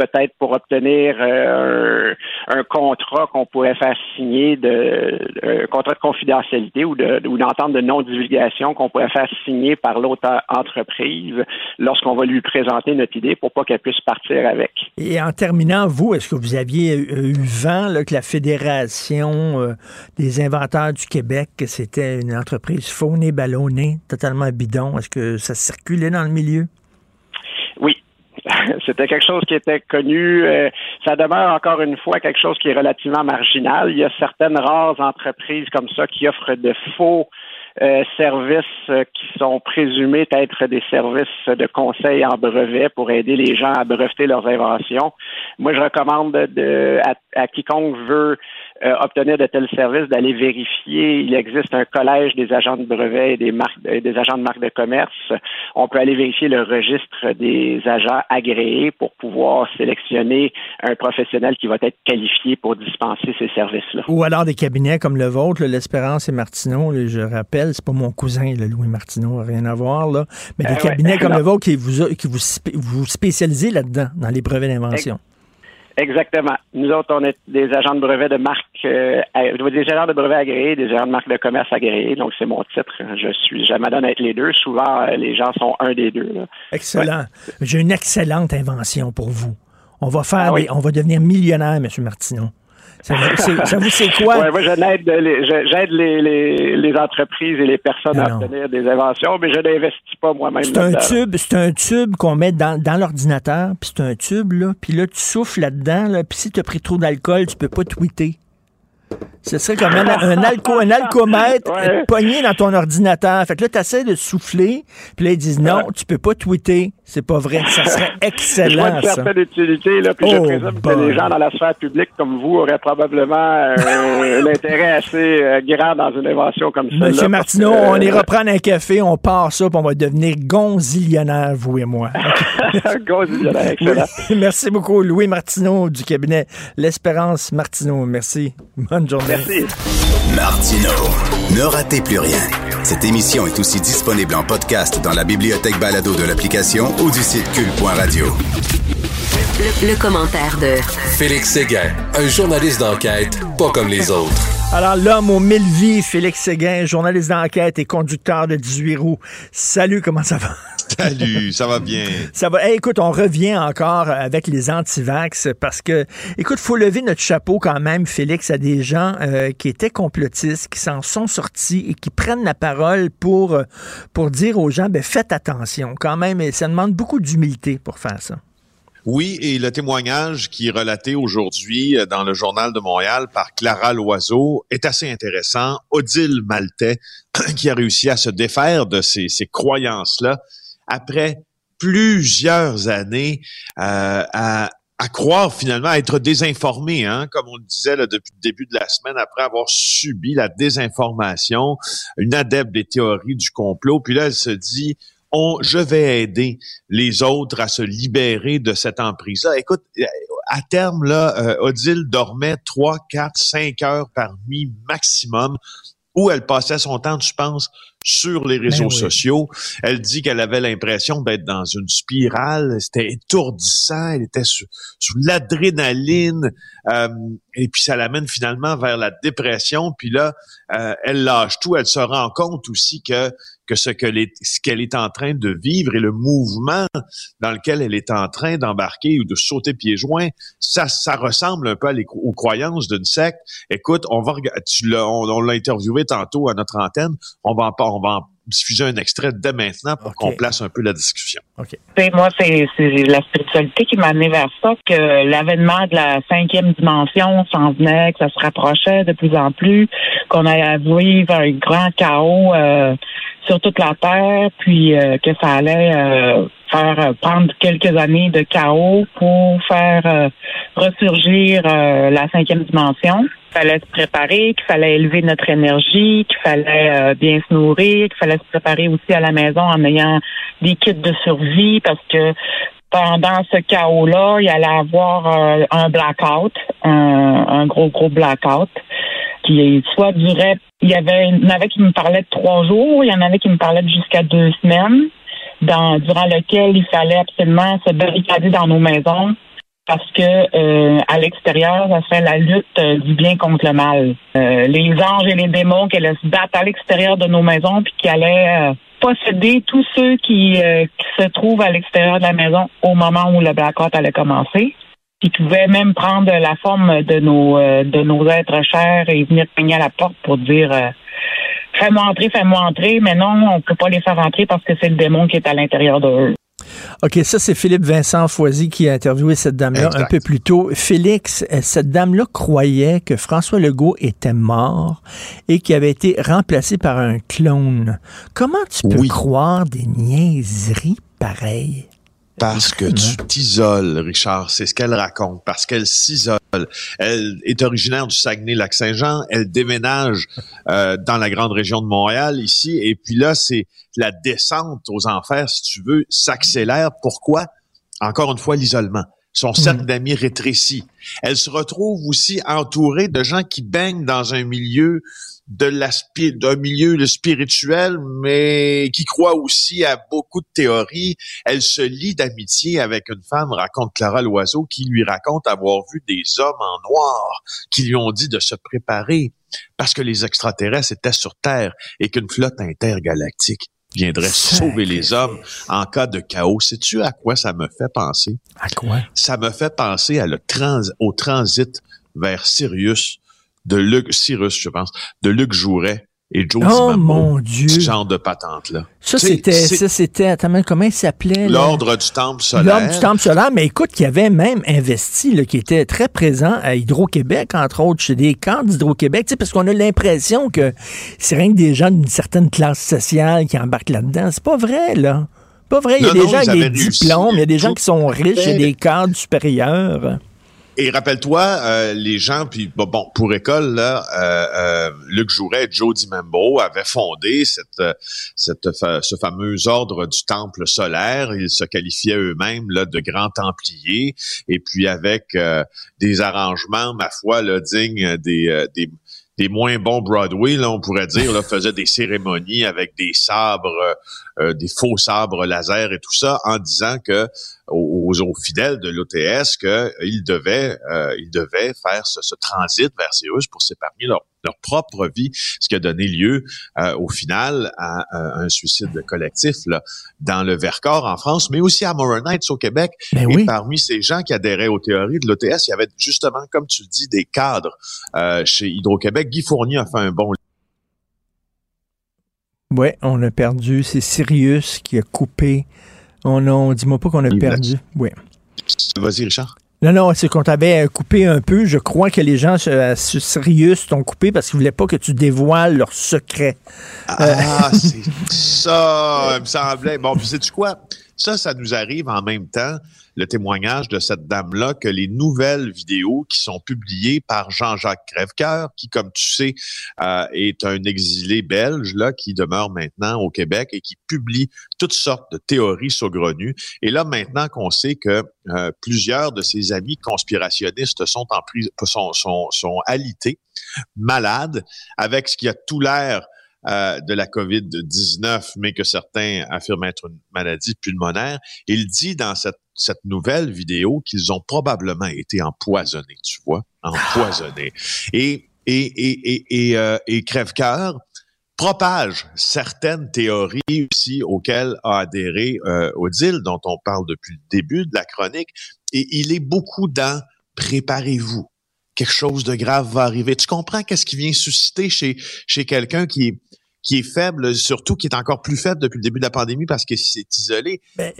peut-être pour obtenir euh, un, contrat qu'on pourrait faire signer de un contrat de confidentialité ou de ou d'entente de non-divulgation qu'on pourrait faire signer par l'autre entreprise lorsqu'on va lui présenter notre idée pour pas qu'elle puisse partir avec. Et en terminant, vous, est-ce que vous aviez eu vent que la Fédération euh, des inventeurs du Québec, c'était une entreprise faunée, ballonnée, totalement bidon? Est-ce que ça circulait dans le milieu? C'était quelque chose qui était connu. Euh, ça demeure encore une fois quelque chose qui est relativement marginal. Il y a certaines rares entreprises comme ça qui offrent de faux euh, services euh, qui sont présumés être des services de conseil en brevet pour aider les gens à breveter leurs inventions. Moi, je recommande de, à, quiconque veut euh, obtenir de tels services d'aller vérifier. Il existe un collège des agents de brevet et des marques, des agents de marque de commerce. On peut aller vérifier le registre des agents agréés pour pouvoir sélectionner un professionnel qui va être qualifié pour dispenser ces services-là. Ou alors des cabinets comme le vôtre, l'Espérance et Martineau, je rappelle c'est pas mon cousin, le Louis Martineau, rien à voir, là. Mais des euh, cabinets comme le vôtre qui vous, qui vous, vous spécialisez là-dedans, dans les brevets d'invention. Exactement. Nous autres, on est des agents de brevet de marque, euh, des agents de brevet agréés, des agents de marque de commerce agréés. Donc, c'est mon titre. Je suis, jamais donné être les deux. Souvent, euh, les gens sont un des deux. Excellent. J'ai une excellente invention pour vous. On va faire, ah on va devenir millionnaire, M. Martineau. Ça, vous, c'est quoi? Ouais, moi, j'aide les, les, les, entreprises et les personnes à obtenir des inventions, mais je n'investis pas moi-même. C'est un tube, c'est un tube qu'on met dans, dans l'ordinateur, puis c'est un tube, là, puis là, tu souffles là-dedans, là, puis si tu as pris trop d'alcool, tu peux pas tweeter. Ce serait comme un, un, un alcomètre pogné dans ton ordinateur. Fait que là, tu essaies de souffler, puis là, ils disent non, tu peux pas tweeter. C'est pas vrai. Ça serait excellent. Je vois une certaine utilité, là, puis je oh, présume que les gens dans la sphère publique comme vous auraient probablement euh, un intérêt assez euh, grand dans une invention comme ça. Monsieur Martineau, on ira prendre un café, on part ça, puis on va devenir gonzillionnaire, vous et moi. gonzillionnaire, excellent. Merci beaucoup, Louis Martineau du cabinet L'Espérance Martineau. Merci. Bonne journée. Merci. Martino, ne ratez plus rien. Cette émission est aussi disponible en podcast dans la bibliothèque balado de l'application ou du site cul.radio. Le, commentaire de Félix Séguin, un journaliste d'enquête pas comme les autres. Alors, l'homme aux mille vies, Félix Séguin, journaliste d'enquête et conducteur de 18 roues. Salut, comment ça va? Salut, ça va bien? Ça va. écoute, on revient encore avec les antivax parce que, écoute, faut lever notre chapeau quand même, Félix, à des gens euh, qui étaient complotistes, qui s'en sont sortis et qui prennent la parole pour, euh, pour dire aux gens, ben, faites attention quand même. Et ça demande beaucoup d'humilité pour faire ça. Oui, et le témoignage qui est relaté aujourd'hui euh, dans le journal de Montréal par Clara Loiseau est assez intéressant. Odile Maltais, qui a réussi à se défaire de ces, ces croyances-là, après plusieurs années euh, à, à croire finalement à être désinformé, hein, comme on le disait là, depuis le début de la semaine, après avoir subi la désinformation, une adepte des théories du complot. Puis là, elle se dit, on, je vais aider les autres à se libérer de cette emprise-là. Écoute, à terme, là, euh, Odile dormait 3, 4, 5 heures par nuit maximum où elle passait son temps, je pense, sur les réseaux ben sociaux. Elle dit qu'elle avait l'impression d'être dans une spirale. C'était étourdissant. Elle était sous, l'adrénaline. Euh, et puis ça l'amène finalement vers la dépression. Puis là, euh, elle lâche tout. Elle se rend compte aussi que que ce que ce qu'elle est en train de vivre et le mouvement dans lequel elle est en train d'embarquer ou de sauter pieds joints, ça, ça ressemble un peu aux croyances d'une secte. Écoute, on va tu on, l'a interviewé tantôt à notre antenne. On va en, on va en diffuser un extrait dès maintenant pour qu'on place un peu la discussion. Moi, c'est la spiritualité qui m'a amené vers ça, que l'avènement de la cinquième dimension s'en venait, que ça se rapprochait de plus en plus, qu'on allait à vivre un grand chaos euh, sur toute la Terre, puis euh, que ça allait euh, faire prendre quelques années de chaos pour faire ressurgir la cinquième dimension fallait se préparer, qu'il fallait élever notre énergie, qu'il fallait euh, bien se nourrir, qu'il fallait se préparer aussi à la maison en ayant des kits de survie parce que pendant ce chaos-là, il allait avoir euh, un blackout, un, gros, gros blackout qui soit durait, il y avait, il y en avait qui me parlaient de trois jours, il y en avait qui me parlaient de jusqu'à deux semaines, dans, durant lequel il fallait absolument se barricader dans nos maisons parce que euh, à l'extérieur, ça serait la lutte euh, du bien contre le mal. Euh, les anges et les démons qui allaient se battre à l'extérieur de nos maisons, puis qui allaient posséder tous ceux qui, se trouvent à l'extérieur de la maison au moment où le blackout allait commencer. Qui pouvaient même prendre la forme de nos de nos êtres chers et venir cogner à la porte pour dire fais-moi entrer, fais-moi entrer, mais non, on peut pas les faire entrer parce que c'est le démon qui est à l'intérieur d'eux. OK, ça, c'est Philippe Vincent Foisy qui a interviewé cette dame-là un peu plus tôt. Félix, euh, cette dame-là croyait que François Legault était mort et qu'il avait été remplacé par un clone. Comment tu peux croire des niaiseries pareilles? Parce que tu t'isoles, Richard, c'est ce qu'elle raconte, parce qu'elle s'isole. Elle est originaire du Saguenay-Lac-Saint-Jean, elle déménage euh, dans la grande région de Montréal, ici, et puis là, c'est la descente aux enfers, si tu veux, s'accélère. Pourquoi? Encore une fois, l'isolement. son cercle d'amis rétrécit. Elle se retrouve aussi entourée de gens qui baignent dans un milieu de la d'un milieu spirituel, mais qui croit aussi à beaucoup de théories. Elle se lie d'amitié avec une femme, raconte Clara Loiseau, qui lui raconte avoir vu des hommes en noir qui lui ont dit de se préparer parce que les extraterrestres étaient sur Terre et qu'une flotte intergalactique viendrait sauver les hommes en cas de chaos. Sais-tu à quoi ça me fait penser? À quoi? Ça me fait penser à le trans au transit vers Sirius de Luc, Cyrus, je pense, de Luc Jouret et Joe Oh mon Dieu! Ce genre de patente-là. Ça, c'était, ça, c'était, attends, comment il s'appelait? L'Ordre du Temple solaire. L'Ordre du Temple solaire, mais écoute, qui avait même investi, là, qui était très présent à Hydro-Québec, entre autres, chez des camps d'Hydro-Québec, parce qu'on a l'impression que c'est rien que des gens d'une certaine classe sociale qui embarquent là-dedans. C'est pas vrai, là. Pas vrai. Il y a des gens avec des diplômes, il y a des gens qui sont riches, il y a des cadres supérieurs. Et rappelle-toi, euh, les gens, puis bon, pour école, là, euh, euh, Luc Jouret et Joe DiMembo avaient fondé cette, cette, ce fameux ordre du temple solaire. Ils se qualifiaient eux-mêmes là, de grands templiers. Et puis avec des arrangements, ma foi, là, dignes des, des des moins bons Broadway, là, on pourrait dire, là, faisaient des cérémonies avec des sabres, euh, des faux sabres laser et tout ça, en disant que aux, fidèles de l'OTS qu'ils devaient, euh, ils devaient faire ce, transit vers Cyrus pour s'épargner leur, leur propre vie, ce qui a donné lieu euh, au final à, un suicide collectif là, dans le Vercors en France, mais aussi à Moral Knights au Québec. Ben et parmi ces gens qui adhéraient aux théories de l'OTS, il y avait justement, comme tu le dis, des cadres euh, chez Hydro-Québec. Guy Fournier a fait un bon oui, on a perdu. C'est Sirius qui a coupé. On, on dis-moi pas qu'on a perdu. Oui. Vas-y, Richard. Non, non, c'est qu'on t'avait coupé un peu. Je crois que les gens sur Sirius t'ont coupé parce qu'ils voulaient pas que tu dévoiles leurs secrets. Ah, c'est ça, il me semblait. Bon, puis sais-tu quoi? Ça, ça nous arrive en même temps le témoignage de cette dame-là que les nouvelles vidéos qui sont publiées par Jean-Jacques Crèvecoeur, qui, comme tu sais, euh, est un exilé belge là qui demeure maintenant au Québec et qui publie toutes sortes de théories saugrenues. Et là, maintenant qu'on sait que euh, plusieurs de ses amis conspirationnistes sont en prison, sont, sont, sont alités, malades, avec ce qui a tout l'air euh, de la COVID-19, mais que certains affirment être une maladie pulmonaire. Il dit dans cette, cette nouvelle vidéo qu'ils ont probablement été empoisonnés, tu vois, empoisonnés. Et, et, et, et, et, euh, et Crèvecoeur propage certaines théories aussi auxquelles a adhéré euh, Odile, dont on parle depuis le début de la chronique. Et il est beaucoup dans préparez-vous quelque chose de grave va arriver. Tu comprends qu'est-ce qui vient susciter chez, chez quelqu'un qui qui est faible, surtout qui est encore plus faible depuis le début de la pandémie parce qu'il s'est isolé. Ben,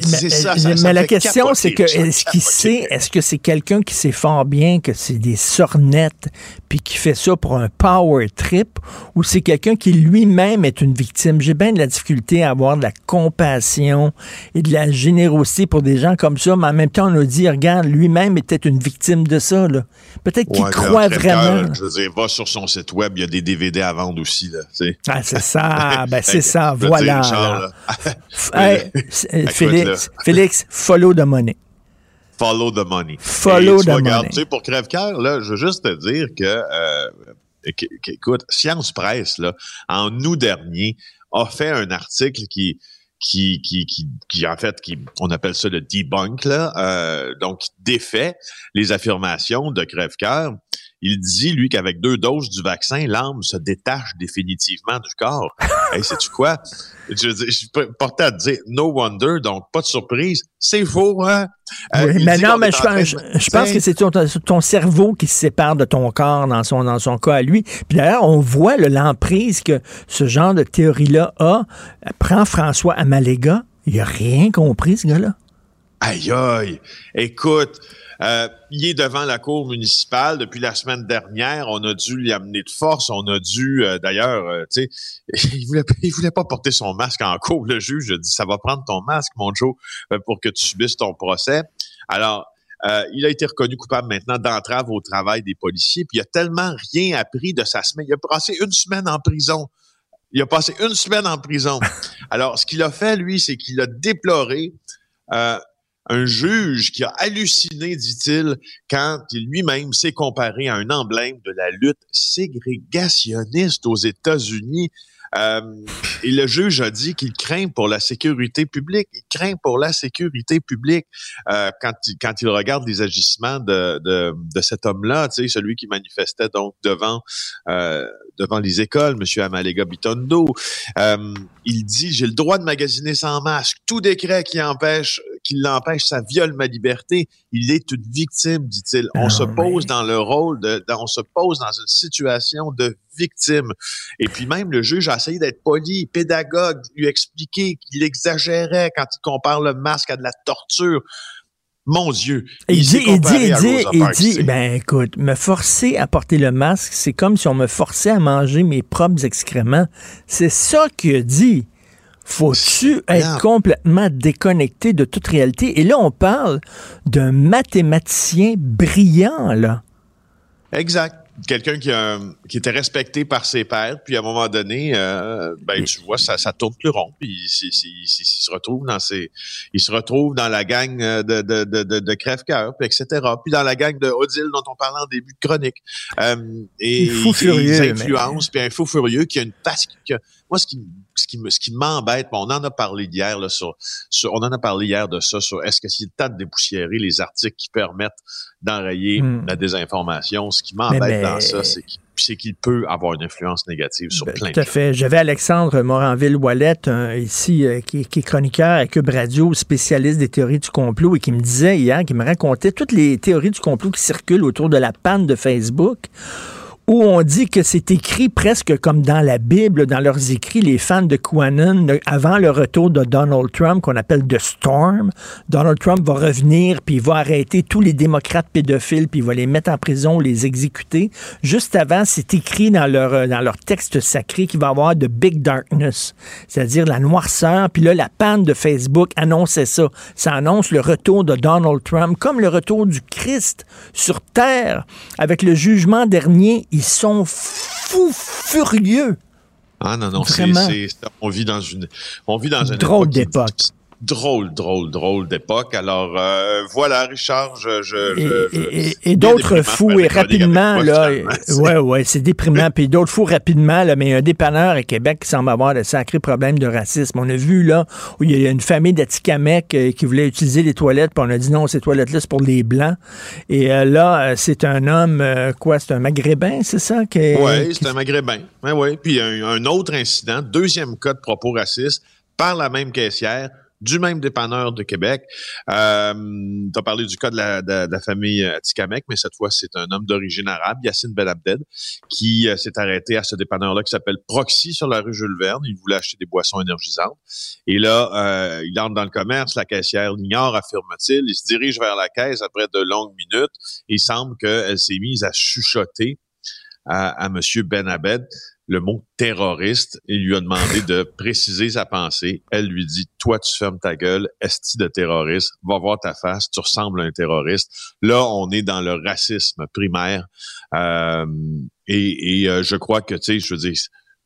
c'est ça, ça, mais la question, c'est que est-ce qu'il sait, est-ce que c'est quelqu'un qui sait fort bien que c'est des sornettes puis qui fait ça pour un power trip ou c'est quelqu'un qui lui-même est une victime? J'ai bien de la difficulté à avoir de la compassion et de la générosité pour des gens comme ça, mais en même temps, on a dit, regarde, lui-même était une victime de ça, là. Peut-être qu'il croit vraiment. je veux dire, va sur son site web, il y a des DVD à vendre aussi, là. Ah, c'est ça, ben c'est ça, voilà. Félix, Félix, follow the money. Follow the money. Follow the money. Tu sais, pour Crèvecoeur, là, je veux juste te dire que, euh, écoute, Science Presse, là, en août dernier, a fait un article qui, qui, qui, qui, qui, en fait, qui, on appelle ça le debunk, là, euh, donc défait les affirmations de Crèvecoeur il dit, lui, qu'avec deux doses du vaccin, l'âme se détache définitivement du corps. hey, sais-tu quoi? Je, je, suis porté à te dire, no wonder, donc pas de surprise. C'est faux, hein? Euh, mais non, mais je, pense que c'est ton, cerveau qui se sépare de ton corps dans son, dans son cas à lui. Puis d'ailleurs, on voit l'emprise que ce genre de théorie-là a. Prends François Amalega, il a rien compris, ce gars-là. Aïe, aïe. Écoute, euh, il est devant la cour municipale depuis la semaine dernière. On a dû l'y amener de force. On a dû, euh, d'ailleurs, euh, tu sais, il voulait, il voulait pas porter son masque en cour. Le juge a dit, ça va prendre ton masque, mon Joe, pour que tu subisses ton procès. Alors, il a été reconnu coupable maintenant d'entrave au travail des policiers. Puis il a tellement rien appris de sa semaine. Il a passé une semaine en prison. Il a passé une semaine en prison. Alors, ce qu'il a fait, lui, c'est qu'il a déploré un juge qui a halluciné, dit-il, quand il lui-même s'est comparé à un emblème de la lutte ségrégationniste aux États-Unis. Euh, et le juge a dit qu'il craint pour la sécurité publique. Il craint pour la sécurité publique euh, quand, il, quand il regarde les agissements de, de, de cet homme-là, celui qui manifestait donc devant euh, devant les écoles, M. Amalega Bitondo. Euh, il dit j'ai le droit de magasiner sans masque. Tout décret qui empêche qui l'empêche, ça viole ma liberté. Il est une victime, dit-il. On Ah se oui. pose dans le rôle de, on se pose dans une situation de victime. Et puis même le juge a essayé d'être poli, pédagogue, lui expliquer qu'il exagérait quand il compare le masque à de la torture. Mon Dieu. Il dit, il dit, il dit, il dit, ben écoute, me forcer à porter le masque, c'est comme si on me forçait à manger mes propres excréments. C'est ça qu'il a dit. Faut-tu être complètement déconnecté de toute réalité? Et là, on parle d'un mathématicien brillant, là. Exact. Quelqu'un qui, a- qui était respecté par ses pairs, puis à un moment donné, euh, ben tu vois, ça, ça tourne plus rond, puis il, se retrouve dans ses, il se retrouve dans la gang euh, de, de, de, de, crève-cœur, puis etc. Puis dans la gang de Odile dont on parlait en début de chronique. Euh, et Il est fou furieux, ils mais- influencent, puis un fou furieux qui a une que- moi ce qui ce qui me ce qui m'embête, on en a parlé hier là sur, sur- on en a parlé hier de ça sur est-ce que c'est le temps de dépoussiérer les articles qui permettent d'enrayer Hmm. la désinformation. Ce qui m'embête mais- dans ça, c'est qu'il c'est qu'il peut avoir une influence négative sur Ben, plein tout à de fait. J'avais Alexandre Moranville-Wallet, ici, euh, qui, qui est chroniqueur à Cube Radio, spécialiste des théories du complot, et qui me disait hier, qui me racontait toutes les théories du complot qui circulent autour de la panne de Facebook, où on dit que c'est écrit presque comme dans la Bible, dans leurs écrits, les fans de QAnon, avant le retour de Donald Trump, qu'on appelle The Storm. Donald Trump va revenir, puis il va arrêter tous les démocrates pédophiles, puis il va les mettre en prison, les exécuter. Juste avant, c'est écrit dans leur, euh, dans leur texte sacré qu'il va y avoir de Big Darkness, c'est-à-dire la noirceur. Puis là, la panne de Facebook annonçait ça. Ça annonce le retour de Donald Trump, comme le retour du Christ sur Terre. Avec le jugement dernier, ils sont fous furieux. Ah non, non, c'est, on vit dans une, on vit dans une Drôle d'époque. Drôle, drôle, drôle d'époque. Alors, euh, voilà, Richard, je... je, Et, je- je- et- et- c'est et bien d'autres fous et rapidement là, ouais ouais c'est déprimant puis d'autres fous rapidement là, mais il y a un dépanneur à Québec qui semble avoir de sacrés problèmes de racisme. On a vu là où il y a une famille d'Atikamekw euh, qui voulait utiliser les toilettes puis on a dit non ces toilettes là c'est pour les blancs et euh, là c'est un homme euh, quoi c'est un maghrébin c'est ça qui Oui, qui- c'est un maghrébin. Oui, oui. Puis un, un autre incident, deuxième cas de propos racistes par la même caissière du même dépanneur de Québec. Euh, tu as parlé du cas de la, famille euh, Tikamek, mais cette fois, c'est un homme d'origine arabe, Yassine Abdel, qui euh, s'est arrêté à ce dépanneur-là qui s'appelle Proxy sur la rue Jules Verne. Il voulait acheter des boissons énergisantes. Et là, euh, il entre dans le commerce, la caissière l'ignore, affirme-t-il. Il se dirige vers la caisse après de longues minutes. Il semble qu'elle s'est mise à chuchoter à, à M. Ben Abed le mot terroriste et lui a demandé de préciser sa pensée. Elle lui dit, toi, tu fermes ta gueule, esti de terroriste, va voir ta face, tu ressembles à un terroriste. Là, on est dans le racisme primaire. Euh, et et, euh, je crois que, tu sais, je veux dire,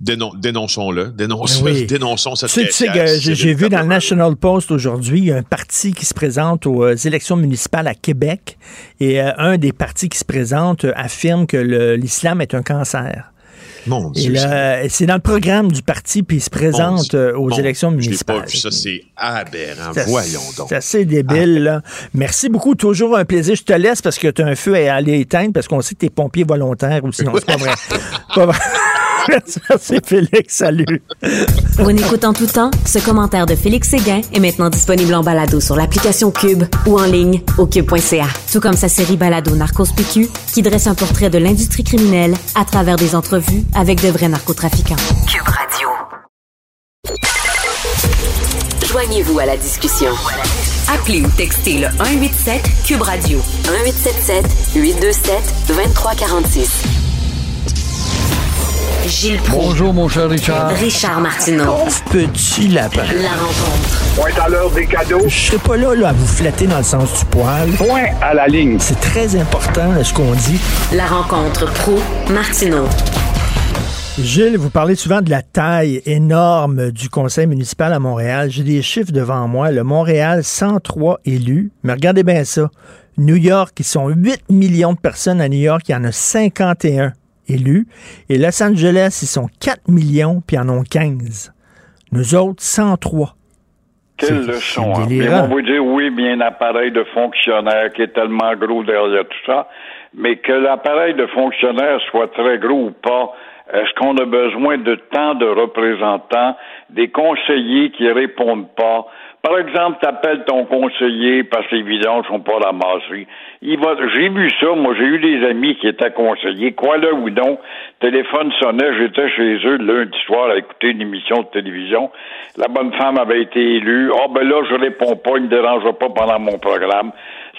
dénon- dénonçons-le, dénonçons, Oui. dénonçons cette j'ai- vu dans le National Post aujourd'hui, il y a un parti qui se présente aux euh, élections municipales à Québec et euh, un des partis qui se présente affirme que l'islam est un cancer. Mon Dieu, c'est dans le programme du parti, puis il se présente Dieu. euh, aux Bon, élections municipales. pas vu, ça, c'est aberrant. Voyons donc. C'est assez débile, là. Merci beaucoup. Toujours un plaisir. Je te laisse parce que tu as un feu à aller éteindre parce qu'on sait que tu es pompier volontaire aussi. Non, c'est pas vrai. Pas vrai. Merci, Félix. Salut. Pour une écoute en tout temps, ce commentaire de Félix Séguin est maintenant disponible en balado sur l'application Cube ou en ligne au cube.ca. Tout comme sa série balado Narcos PQ qui dresse un portrait de l'industrie criminelle à travers des entrevues avec de vrais narcotrafiquants. Cube Radio. Joignez-vous à la discussion. Appelez ou textez le 187 Cube Radio 1877 827 2346. Gilles Proulx. Bonjour, mon cher Richard. Richard Martineau. Pauvre petit lapin. La rencontre. Point à l'heure des cadeaux. Je serai pas là, là à vous flatter dans le sens du poil. Point à la ligne. C'est très important là, ce qu'on dit. La rencontre pro Martineau. Gilles, vous parlez souvent de la taille énorme du conseil municipal à Montréal. J'ai des chiffres devant moi. Le Montréal, 103 élus. Mais regardez bien ça. New York, ils sont 8 millions de personnes à New York. Il y en a 51 élus. Et Los Angeles, ils sont 4 millions, puis en ont 15. Nous autres, 103. Quelle leçon. Hein? Mais on va dire, oui, bien un appareil de fonctionnaire qui est tellement gros derrière tout ça, mais que l'appareil de fonctionnaire soit très gros ou pas, est-ce qu'on a besoin de tant de représentants, des conseillers qui répondent pas? Par exemple, t'appelles ton conseiller parce que les vidanges sont pas ramassées. Il va, j'ai vu ça, moi, j'ai eu des amis qui étaient conseillers, quoi là ou non, téléphone sonnait, j'étais chez eux lundi soir à écouter une émission de télévision. La bonne femme avait été élue. Ah, ben là, je réponds pas, il me dérange pas pendant mon programme.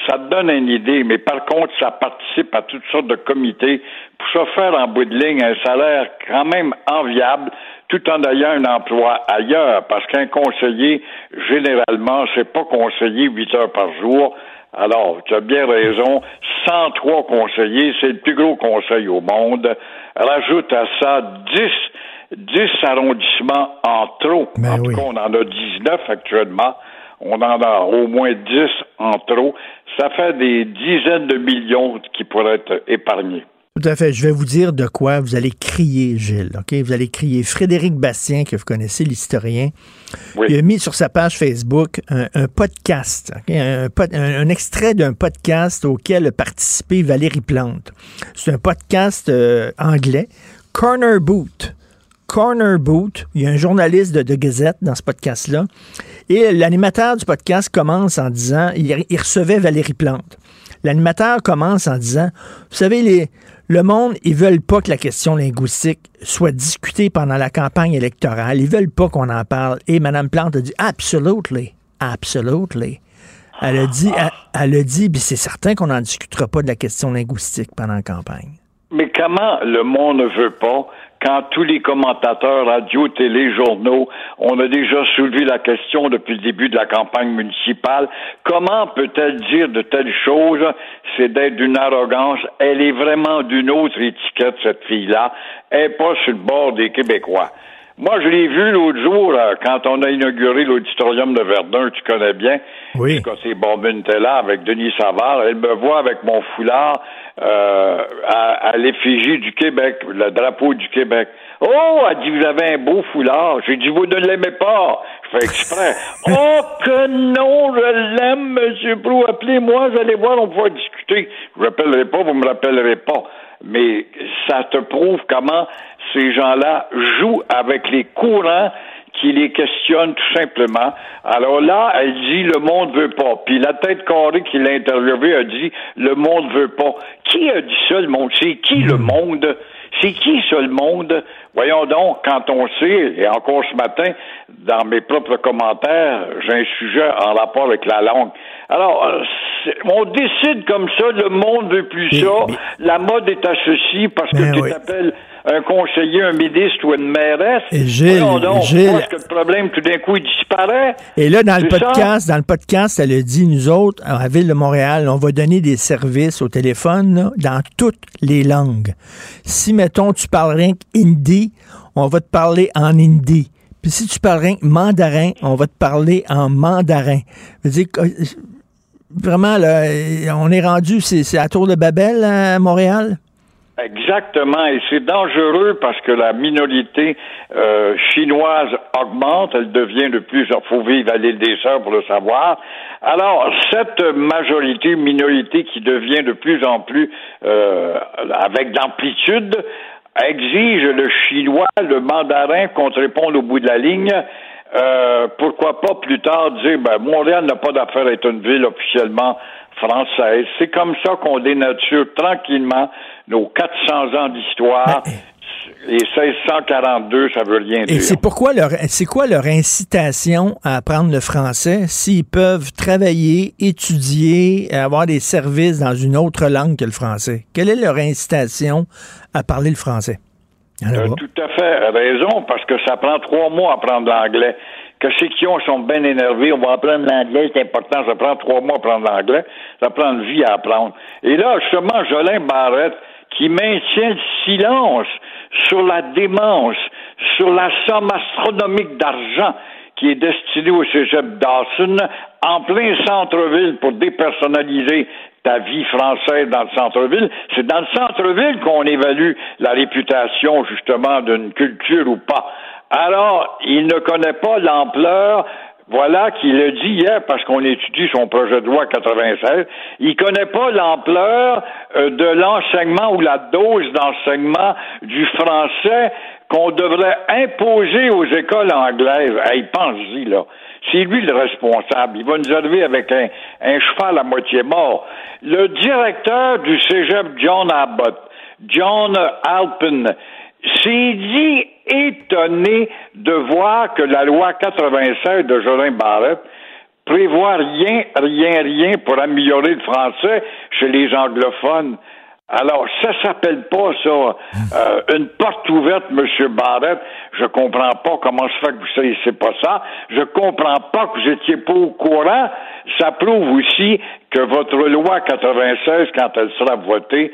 Ça te donne une idée, mais par contre, ça participe à toutes sortes de comités pour se faire en bout de ligne un salaire quand même enviable tout en ayant un emploi ailleurs, parce qu'un conseiller, généralement, c'est pas conseiller huit heures par jour. Alors, tu as bien raison, 103 conseillers, c'est le plus gros conseil au monde. Rajoute à ça 10, 10 arrondissements en trop. en tout cas, on en a 19 actuellement. On en a au moins 10 en trop. Ça fait des dizaines de millions qui pourraient être épargnés. Tout à fait. Je vais vous dire de quoi vous allez crier, Gilles. OK? Vous allez crier. Frédéric Bastien, que vous connaissez, l'historien, il a mis sur sa page Facebook un, un podcast, un, pod- un- un extrait d'un podcast auquel a participé Valérie Plante. C'est un podcast euh, anglais, Corner Boot. Corner Boot, il y a un journaliste de, de Gazette dans ce podcast-là. Et l'animateur du podcast commence en disant, il, il recevait Valérie Plante. L'animateur commence en disant, vous savez, les, le monde, ils veulent pas que la question linguistique soit discutée pendant la campagne électorale. Ils veulent pas qu'on en parle. Et Mme Plante a dit, absolutely, absolutely. Elle a dit, elle, a dit, c'est certain qu'on n'en discutera pas de la question linguistique pendant la campagne. Mais comment le monde ne veut pas quand tous les commentateurs radio, télé, journaux, on a déjà soulevé la question depuis le début de la campagne municipale, comment peut-elle dire de telles choses? C'est d'être d'une arrogance. Elle est vraiment d'une autre étiquette, cette fille-là. Elle n'est pas sur le bord des Québécois. Moi, je l'ai vu l'autre jour, là, quand on a inauguré l'auditorium de Verdun, tu connais bien. Oui. Quand c'est Bombine était là avec Denis Savard, elle me voit avec mon foulard euh, à, à l'effigie du Québec, le drapeau du Québec. Oh, elle dit, vous avez un beau foulard. J'ai dit, vous ne l'aimez pas. Je fais exprès. oh, que non, je l'aime, Monsieur Prou. Appelez-moi, vous allez voir, on pourra discuter. Je vous rappellerai pas, vous me rappellerez pas. Mais ça te prouve comment ces gens-là jouent avec les courants qui les questionnent tout simplement. Alors là, elle dit le monde veut pas. Puis la tête carrée qui l'a interviewé a dit le monde veut pas. Qui a dit ça le monde? C'est qui le monde? C'est qui ça le monde? Voyons donc, quand on sait, et encore ce matin, dans mes propres commentaires, j'ai un sujet en rapport avec la langue. Alors, on décide comme ça, le monde veut plus ça, la mode est à ceci parce que Ben tu oui. t'appelles un conseiller, un ministre ou une mairesse. Et Gilles, Voyons donc, Gilles- parce que le problème, tout d'un coup, il disparaît. Et là, dans le ça? podcast, dans le podcast, elle a dit, nous autres, à la Ville de Montréal, on va donner des services au téléphone là, dans toutes les langues. Si, mettons, tu parles rien qu'hindi, on va te parler en hindi. Puis si tu parles rien que mandarin, on va te parler en mandarin. Je veux dire, que, euh, vraiment, là, on est rendu, c'est c'est à Tour de Babel à Montréal? Exactement, et c'est dangereux parce que la minorité euh, chinoise augmente, elle devient de plus, il faut vivre à l'île des Sœurs pour le savoir. Alors, cette majorité, minorité qui devient de plus en plus euh, avec d'amplitude, exige le chinois, le mandarin qu'on te réponde au bout de la ligne. Euh, pourquoi pas plus tard dire ben Montréal n'a pas d'affaire à être une ville officiellement française. C'est comme ça qu'on dénature tranquillement nos 400 ans d'histoire. Et 1642, ça veut rien Et dire. c'est pourquoi leur c'est quoi leur incitation à apprendre le français s'ils peuvent travailler, étudier, avoir des services dans une autre langue que le français? Quelle est leur incitation à parler le français? Tu as pas. tout à fait raison, parce que ça prend trois mois à apprendre l'anglais. Que ceux qui ont sont bien énervés, on va apprendre l'anglais, c'est important, ça prend trois mois à apprendre l'anglais, ça prend une vie à apprendre. Et là, justement, Jolin Barrette, qui maintient le silence sur la démence, sur la somme astronomique d'argent qui est destinée au cégep Dawson en plein centre-ville pour dépersonnaliser ta vie française dans le centre-ville. C'est dans le centre-ville qu'on évalue la réputation justement d'une culture ou pas. Alors, il ne connaît pas l'ampleur voilà qu'il le dit hier parce qu'on étudie son projet de loi 96. Il connaît pas l'ampleur euh, de l'enseignement ou la dose d'enseignement du français qu'on devrait imposer aux écoles anglaises. Hey, pense-y, là. C'est lui le responsable. Il va nous arriver avec un, un cheval à moitié mort. Le directeur du cégep John Abbott, John Alpin, s'est dit étonné de voir que la loi 96 de Jolin Barrett prévoit rien, rien, rien pour améliorer le français chez les anglophones. Alors, ça s'appelle pas ça euh, une porte ouverte, Monsieur Barrett. Je comprends pas comment se fait que vous savez c'est pas ça. Je comprends pas que vous étiez pas au courant. Ça prouve aussi que votre loi 96, quand elle sera votée,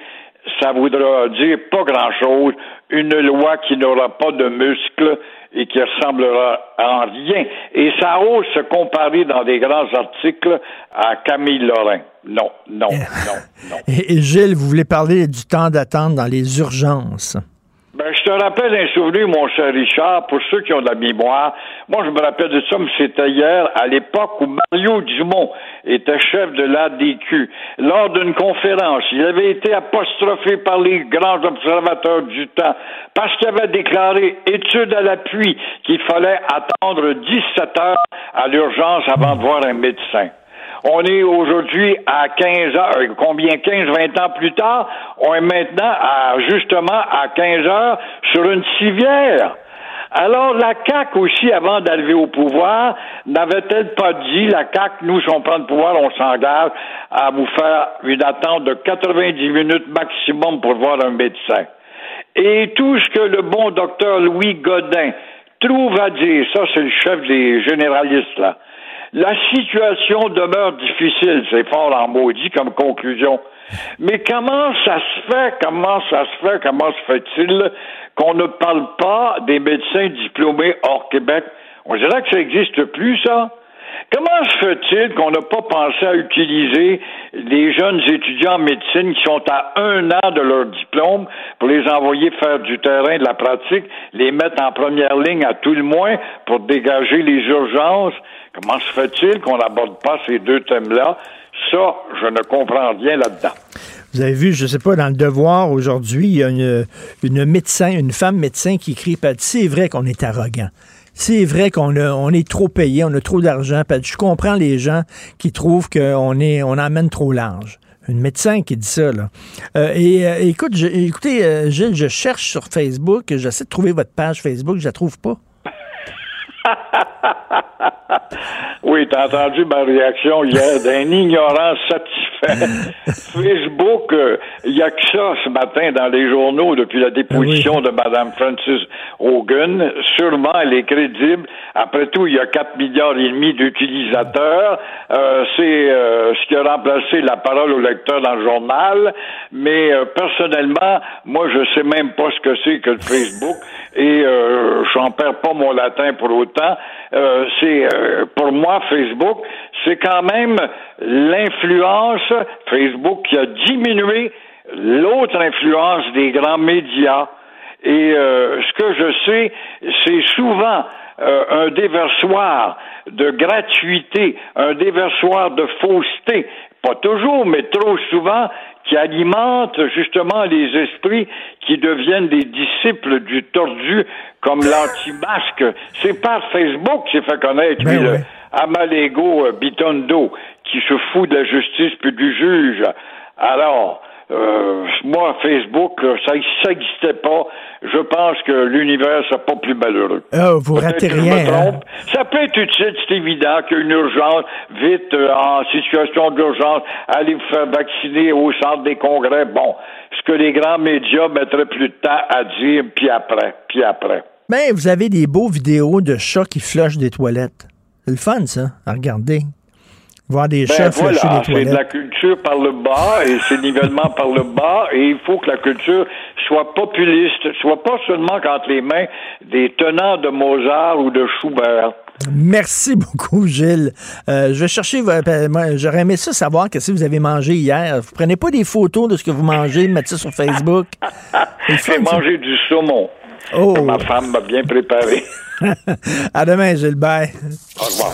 ça voudra dire pas grand-chose, une loi qui n'aura pas de muscles et qui ressemblera en rien. Et ça ose se comparer dans des grands articles à Camille Lorrain. Non, non, non, non. Et, et Gilles, vous voulez parler du temps d'attente dans les urgences? Ben, je te rappelle un souvenir, mon cher Richard, pour ceux qui ont de la mémoire. Moi, je me rappelle de ça, mais c'était hier, à l'époque où Mario Dumont était chef de l'ADQ. Lors d'une conférence, il avait été apostrophé par les grands observateurs du temps parce qu'il avait déclaré, étude à l'appui, qu'il fallait attendre 17 heures à l'urgence avant de voir un médecin. On est aujourd'hui à 15 heures, combien 15, 20 ans plus tard, on est maintenant à, justement à 15 heures sur une civière. Alors, la CAQ aussi, avant d'arriver au pouvoir, n'avait-elle pas dit, la CAQ, nous, si on prend le pouvoir, on s'engage à vous faire une attente de 90 minutes maximum pour voir un médecin. Et tout ce que le bon docteur Louis Godin trouve à dire, ça c'est le chef des généralistes là, la situation demeure difficile, c'est fort en maudit comme conclusion. Mais comment ça se fait, comment ça se fait, comment se fait-il qu'on ne parle pas des médecins diplômés hors Québec? On dirait que ça n'existe plus, ça. Comment se fait-il qu'on n'a pas pensé à utiliser les jeunes étudiants en médecine qui sont à un an de leur diplôme pour les envoyer faire du terrain, de la pratique, les mettre en première ligne à tout le moins pour dégager les urgences? Comment se fait-il qu'on n'aborde pas ces deux thèmes-là? Ça, je ne comprends rien là-dedans. Vous avez vu, je sais pas, dans le devoir aujourd'hui, il y a une, une médecin, une femme médecin qui écrit, c'est vrai qu'on est arrogant. C'est vrai qu'on on est trop payé, on a trop d'argent. Je comprends les gens qui trouvent qu'on est, on emmène trop large. Une médecin qui dit ça, là. Euh, et euh, écoute, je- écoutez, euh, Gilles, je cherche sur Facebook, j'essaie de trouver votre page Facebook, je la trouve pas. Oui, t'as entendu ma réaction hier d'un ignorant satisfait. Facebook, euh, il y a que ça ce matin dans les journaux depuis la déposition de Mme Francis Hogan. Sûrement, elle est crédible. Après tout, il y a 4 milliards et demi d'utilisateurs. Euh, c'est euh, ce qui a remplacé la parole au lecteur dans le journal. Mais euh, personnellement, moi, je sais même pas ce que c'est que le Facebook et euh, j'en perds pas mon latin pour autant. Euh, c'est euh, pour moi Facebook, c'est quand même l'influence Facebook qui a diminué l'autre influence des grands médias. Et euh, ce que je sais, c'est souvent euh, un déversoir de gratuité, un déversoir de fausseté, pas toujours, mais trop souvent, qui alimente justement les esprits qui deviennent des disciples du tordu comme l'anti-masque. C'est par Facebook qu'il s'est fait connaître, Ben lui. Amalego euh, Bitondo, qui se fout de la justice puis du juge. Alors, euh, moi, Facebook, ça n'existait pas. Je pense que l'univers, c'est pas plus malheureux. Ah, vous ratez rien, hein? Ça peut être utile, c'est évident qu'une urgence, vite, euh, en situation d'urgence, allez vous faire vacciner au centre des congrès. Bon, ce que les grands médias mettraient plus de temps à dire, puis après, puis après. Ben, vous avez des beaux vidéos de chats qui flushent des toilettes. C'est le fun, ça, à regarder. Voir des Ben chats flusher voilà, c'est de la culture par le bas et c'est nivellement par le bas et il faut que la culture soit populiste, soit pas seulement entre les mains des tenants de Mozart ou de Schubert. Merci beaucoup, Gilles. Euh, je vais chercher. vo- ben, J'aurais aimé ça savoir qu'est-ce que vous avez mangé hier. Vous prenez pas des photos de ce que vous mangez, mettez ça sur Facebook. J'ai mangé du saumon. Oh. Ma femme m'a bien préparé. à demain, Gilles. Bye. Au revoir.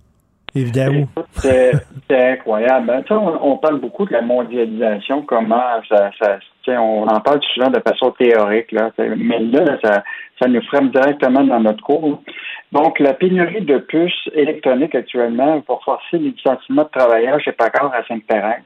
Daou. C'est incroyable. hein. Sais, On, on parle beaucoup de la mondialisation, comment ça, on en parle souvent de façon théorique, là, mais là, ça, ça nous frappe directement dans notre cours. Donc, la pénurie de puces électroniques actuellement pour forcer les licenciements de travailleurs chez Packard à Sainte-Thérèse.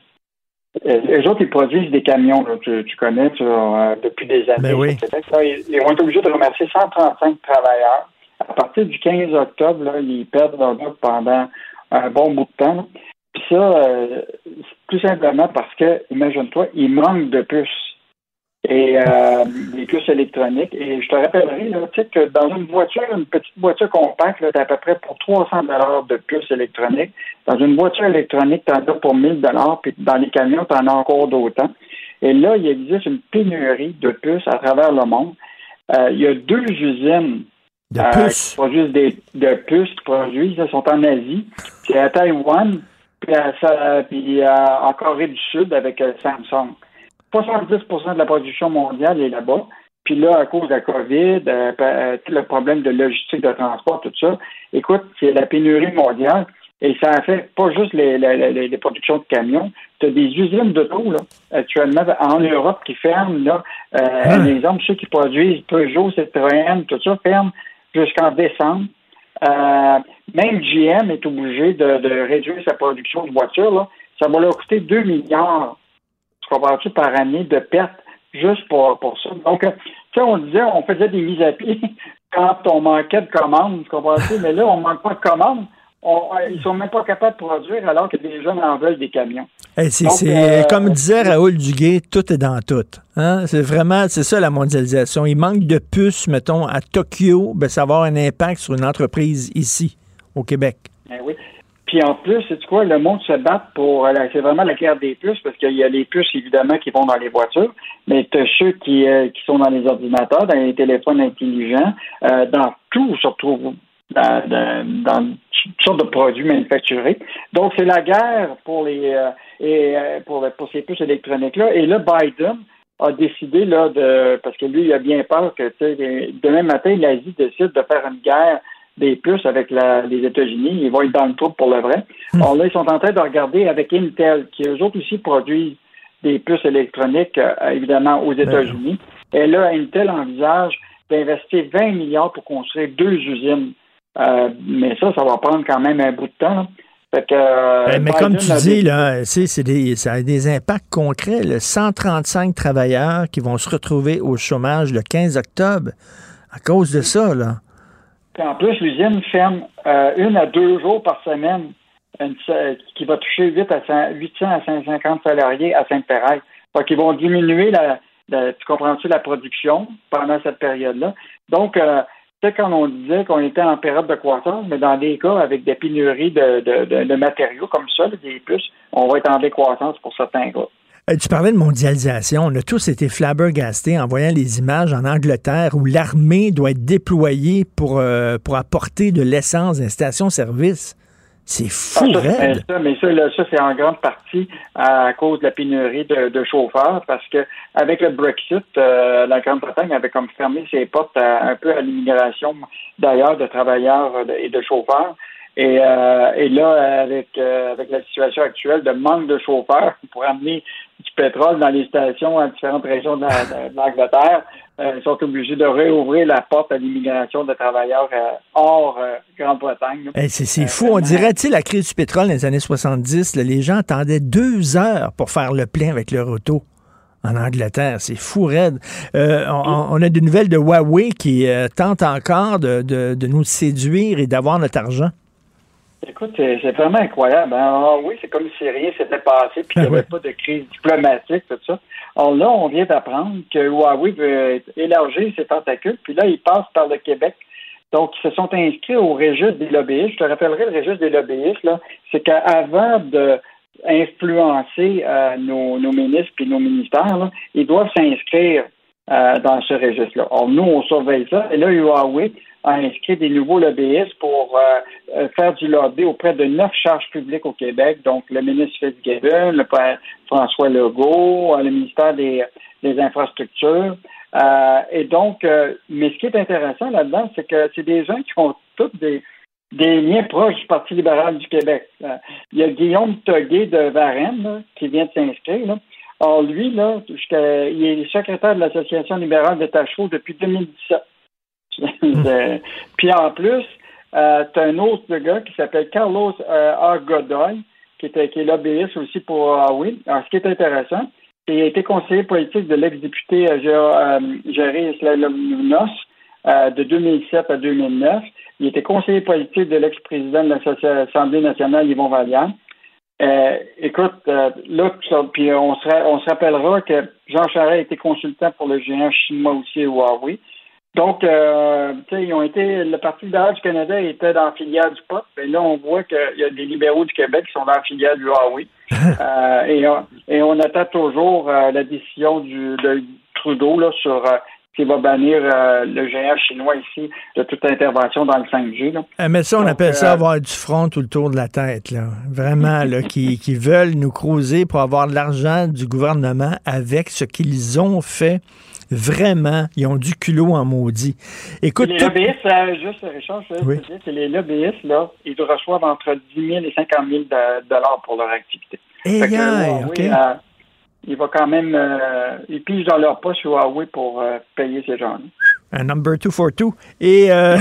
Euh, Les autres, ils produisent des camions, là, tu, tu connais tu, euh, depuis des années. Ben oui. Là, ils, ils vont être obligés de remercier 135 travailleurs. À partir du 15 octobre, là, ils perdent leur job pendant un bon bout de temps. Puis ça, euh, c'est tout simplement parce que, imagine-toi, il manque de puces. Et euh, des puces électroniques. Et je te rappellerai là, que dans une voiture, une petite voiture compacte, tu as à peu près pour 300 de puces électroniques. Dans une voiture électronique, tu en as pour 1000 puis dans les camions, tu en as encore d'autant. Et là, il existe une pénurie de puces à travers le monde. Euh, il y a deux usines De euh, puces. qui produisent des de puces qui produisent, elles sont en Asie. C'est à Taïwan, puis, à, puis à- en Corée du Sud avec euh, Samsung. 70% de la production mondiale est là-bas. Puis là, à cause de la COVID, euh, euh, tout le problème de logistique de transport, tout ça, écoute, c'est la pénurie mondiale. Et ça fait pas juste les, les, les- productions de camions. Tu as des usines d'auto, là, actuellement, en Europe qui ferment, là. Euh, Un exemple, ceux qui produisent Peugeot, Citroën, tout ça, ferment jusqu'en décembre. Euh, même GM est obligé de, réduire sa production de voitures, là. Ça va leur coûter 2 milliards, par année de pertes juste pour, pour ça. Donc, euh, tu sais, on disait, on faisait des mises à pied quand on manquait de commandes? Mais là, on manque pas de commandes. On- ils sont même pas capables de produire alors que des gens en veulent des camions. Hey, c'est, euh, comme disait Raoul Duguay, tout est dans tout. Hein? C'est vraiment, c'est ça la mondialisation. Il manque de puces, mettons, à Tokyo, ben, ça va avoir un impact sur une entreprise ici, au Québec. Ben oui. Puis en plus, c'est quoi, le monde se bat pour. la- C'est vraiment la guerre des puces, parce qu'il y a les puces, évidemment, qui vont dans les voitures, mais tu as ceux qui, euh, qui sont dans les ordinateurs, dans les téléphones intelligents, euh, dans tout, surtout dans, dans, dans toutes sortes de produits manufacturés. Donc, c'est la guerre pour les euh, et euh, pour, pour ces puces électroniques-là. Et là, Biden a décidé là de parce que lui, il a bien peur que demain matin, l'Asie décide de faire une guerre des puces avec la- les États-Unis. Ils vont être dans le trou pour le vrai. Alors là, ils sont en train de regarder avec Intel, qui eux autres aussi produisent des puces électroniques, euh, évidemment, aux États-Unis. Et là, Intel envisage d'investir 20 milliards pour construire deux usines. Euh, mais ça, ça va prendre quand même un bout de temps. là. Fait que, euh, Ben, mais comme tu dis, là, c'est, des, ça a des impacts concrets. là. 135 travailleurs qui vont se retrouver au chômage le 15 octobre à cause de ça. Là. Puis en plus, l'usine ferme euh, une à deux jours par semaine, une- euh, qui va toucher 8 à 100 800 à 150 salariés à Sainte-Thérèse. Fait qu'ils vont diminuer la, la- tu comprends-tu, la production pendant cette période-là? Donc, euh, sais, quand on disait qu'on était en période de croissance, mais dans des cas avec des pénuries de, matériaux comme ça, des puces, on va être en décroissance pour certains cas. Euh, Tu parlais de mondialisation. On a tous été flabbergastés en voyant les images en Angleterre où l'armée doit être déployée pour, euh, pour apporter de l'essence dans les stations-service. C'est fou, Ah, ça, raide. ça, mais ça, là, ça, c'est en grande partie à cause de la pénurie de, de chauffeurs, parce que avec le Brexit, euh, la Grande-Bretagne avait comme fermé ses portes à- un peu à l'immigration d'ailleurs de travailleurs euh, et de chauffeurs. Et, euh, et là, avec, euh, avec la situation actuelle de manque de chauffeurs pour amener du pétrole dans les stations à différentes régions de la- l'Angleterre, euh, ils sont obligés de réouvrir la porte à l'immigration de travailleurs euh, hors euh, Grande-Bretagne. Hey, c'est c'est fou. On dirait, tu la crise du pétrole dans les années 70, là, les gens attendaient deux heures pour faire le plein avec leur auto. en Angleterre. C'est fou raide. Euh, on, a des nouvelles de Huawei qui euh, tente encore de, de, nous séduire et d'avoir notre argent. Écoute, c'est vraiment incroyable. Hein. Ah oui, c'est comme si rien s'était passé puis qu'il n'y avait pas de crise diplomatique, tout ça. Alors là, on vient d'apprendre que Huawei veut élargir ses tentacules, puis là, il passe par le Québec. Donc, ils se sont inscrits au registre des lobbyistes. Je te rappellerai le registre des lobbyistes, là, c'est qu'avant de influencer euh, nos, ministres et nos ministères, ils doivent s'inscrire euh, dans ce registre-là. Alors, nous, on surveille ça. Et là, Huawei a inscrit des nouveaux lobbyistes pour euh, faire du lobby auprès de neuf charges publiques au Québec, donc le ministre Fitzgibbon, le père François Legault, le ministère des, Infrastructures. et donc, mais ce qui est intéressant là-dedans, c'est que c'est des gens qui font toutes des, des liens proches du Parti libéral du Québec. Euh, il y a Guillaume Toguet de Varennes qui vient de s'inscrire. Or, lui, là, il est secrétaire de l'Association libérale de Tachereau depuis 2017. Puis en plus, euh, tu as un autre gars qui s'appelle Carlos euh. Godoy, qui, était, qui est lobbyiste aussi pour Huawei. Alors, ce qui est intéressant, il a été conseiller politique de l'ex-député euh, Jerry Slalomnos de 2007 à 2009. Il était conseiller politique de l'ex-président de l'Assemblée nationale, Yvon Valliant. Euh, écoute, euh, là, puis on se, on se rappellera que Jean Charest a été consultant pour le géant chinois aussi Huawei. Donc, euh, tu sais, ils ont été, le Parti libéral du Canada était dans la filière du POP, et là, on voit qu'il y a des libéraux du Québec qui sont dans la filière du Huawei. et, on, et on attend toujours la décision du, de Trudeau là, sur qui va bannir euh, le géant chinois ici de toute intervention dans le 5G. Là. Euh, mais ça, on appelle ça euh, avoir du front tout le tour de la tête. Là. Vraiment, là, qui, qui veulent nous creuser pour avoir de l'argent du gouvernement avec ce qu'ils ont fait. Vraiment, ils ont du culot en maudit. Écoute, les lobbyistes, juste Richard, je oui. dire que les lobbyistes, là, ils reçoivent entre 10 000 et 50 000 dollars pour leur activité. Et OK il va quand même. Euh, ils pigent dans leur poche Huawei pour euh, payer ces gens-là. Un number two for two. Et euh,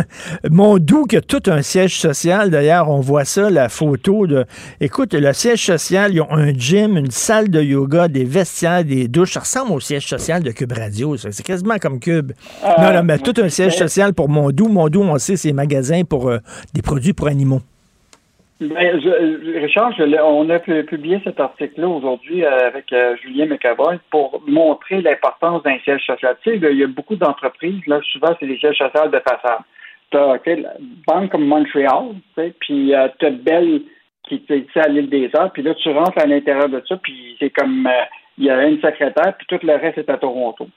mon doux qui a tout un siège social, d'ailleurs, on voit ça, la photo de. Écoute, le siège social, ils ont un gym, une salle de yoga, des vestiaires, des douches. Ça ressemble au siège social de Cube Radio. C'est quasiment comme Cube. non, non, mais tout un siège social pour mon doux. Mon doux, on sait, c'est magasins pour des produits pour animaux. Ben, je, Richard, on a publié cet article-là aujourd'hui euh, avec euh, Julien McAvoy pour montrer l'importance d'un siège social. Tu sais, il y a beaucoup d'entreprises, là, souvent, c'est des sièges sociaux de façade. Tu as la Banque comme Montréal, tu sais, puis euh, tu as Bell qui est à l'île des Arts, puis là, tu rentres à l'intérieur de ça, puis c'est comme, il y a une secrétaire, puis tout le reste est à Toronto.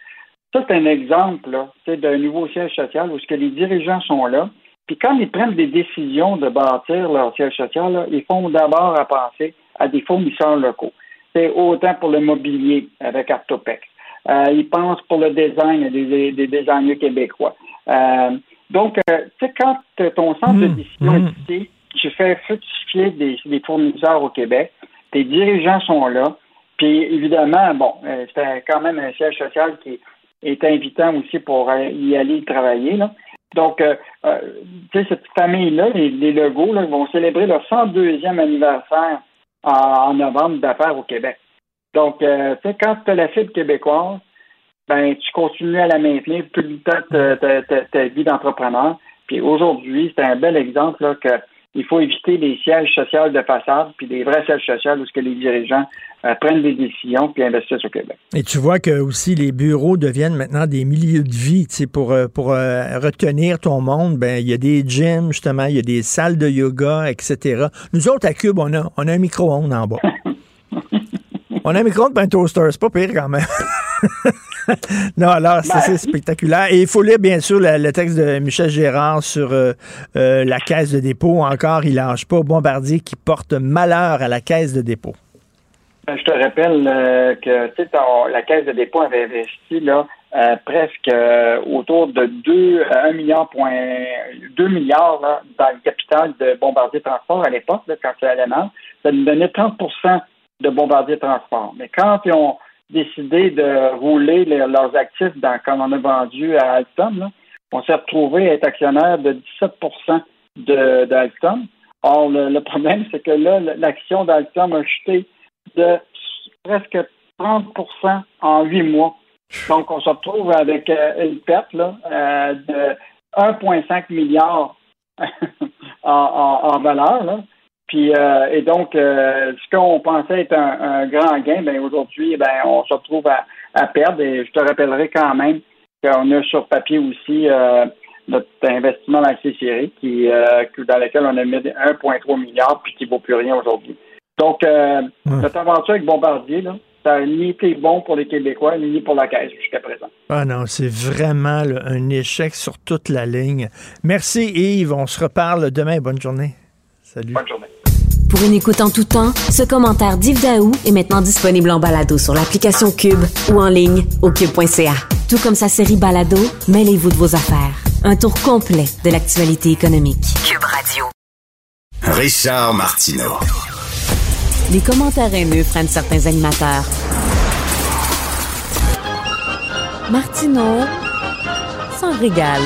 Ça, c'est un exemple, là, d'un nouveau siège social où ce que les dirigeants sont là, puis quand ils prennent des décisions de bâtir leur siège social, ils font d'abord à penser à des fournisseurs locaux. C'est autant pour le mobilier avec Artopex. Euh, ils pensent pour le design des, des designers québécois. Euh, donc, euh, tu sais, quand ton centre de mmh, décision mmh. est ici, tu fais fructifier des, des, fournisseurs au Québec, tes dirigeants sont là, puis évidemment, bon, c'est quand même un siège social qui est invitant aussi pour y aller travailler, là. Donc, euh, euh, cette famille-là, les, les Legos, là, vont célébrer leur 102e anniversaire en, novembre d'affaires au Québec. Donc, euh, quand tu as la fibre québécoise, ben, tu continues à la maintenir tout le temps ta vie d'entrepreneur. Puis aujourd'hui, c'est un bel exemple là, que il faut éviter les sièges sociaux de façade, puis des vrais sièges sociaux où ce que les dirigeants euh, prennent des décisions puis investissent au Québec. Et tu vois que aussi les bureaux deviennent maintenant des milieux de vie, tu sais, pour, euh, pour euh, retenir ton monde, ben il y a des gyms justement, il y a des salles de yoga, etc. Nous autres à Cube, on a, on a un micro-ondes en bas. on a un micro-ondes un toaster, c'est pas pire quand même. non, alors, c'est ben, spectaculaire. Et il faut lire, bien sûr, le, texte de Michel Gérard sur euh, euh, la caisse de dépôt. Encore, il lâche pas. Bombardier qui porte malheur à la caisse de dépôt. Ben, je te rappelle euh, que la caisse de dépôt avait investi là, presque autour de 2, 1 milliard, point, 2 milliards dans le capital de Bombardier Transport à l'époque, quand c'est allemand. Ça nous donnait 30% de Bombardier Transport. Mais quand ils ont décidé de rouler leurs actifs dans, comme on a vendu à Alstom, on s'est retrouvé à être actionnaire de 17% d'Alstom. Or, le, problème, c'est que là, l'action d'Alstom a chuté de presque 30% en huit mois. Donc, on se retrouve avec euh, une perte là, euh, de 1,5 milliard en, valeur. Là. Puis, euh, et donc, ce qu'on pensait être un, grand gain, ben aujourd'hui, ben, on se retrouve à, perdre. Et je te rappellerai quand même qu'on a sur papier aussi notre investissement dans la C-Série, qui, dans lequel on a mis 1,3 milliard, puis qui ne vaut plus rien aujourd'hui. Donc, notre aventure avec Bombardier, là, ça n'a ni été bon pour les Québécois, ni pour la Caisse jusqu'à présent. Ah non, c'est vraiment un échec sur toute la ligne. Merci Yves, on se reparle demain. Bonne journée. Salut. Bonne journée. Pour une écoute en tout temps, ce commentaire d'Yves Daou est maintenant disponible en balado sur l'application Cube ou en ligne au cube.ca. Tout comme sa série Balado, mêlez-vous de vos affaires. Un tour complet de l'actualité économique. Cube Radio. Richard Martineau. Les commentaires haineux prennent certains animateurs. Martineau s'en régale.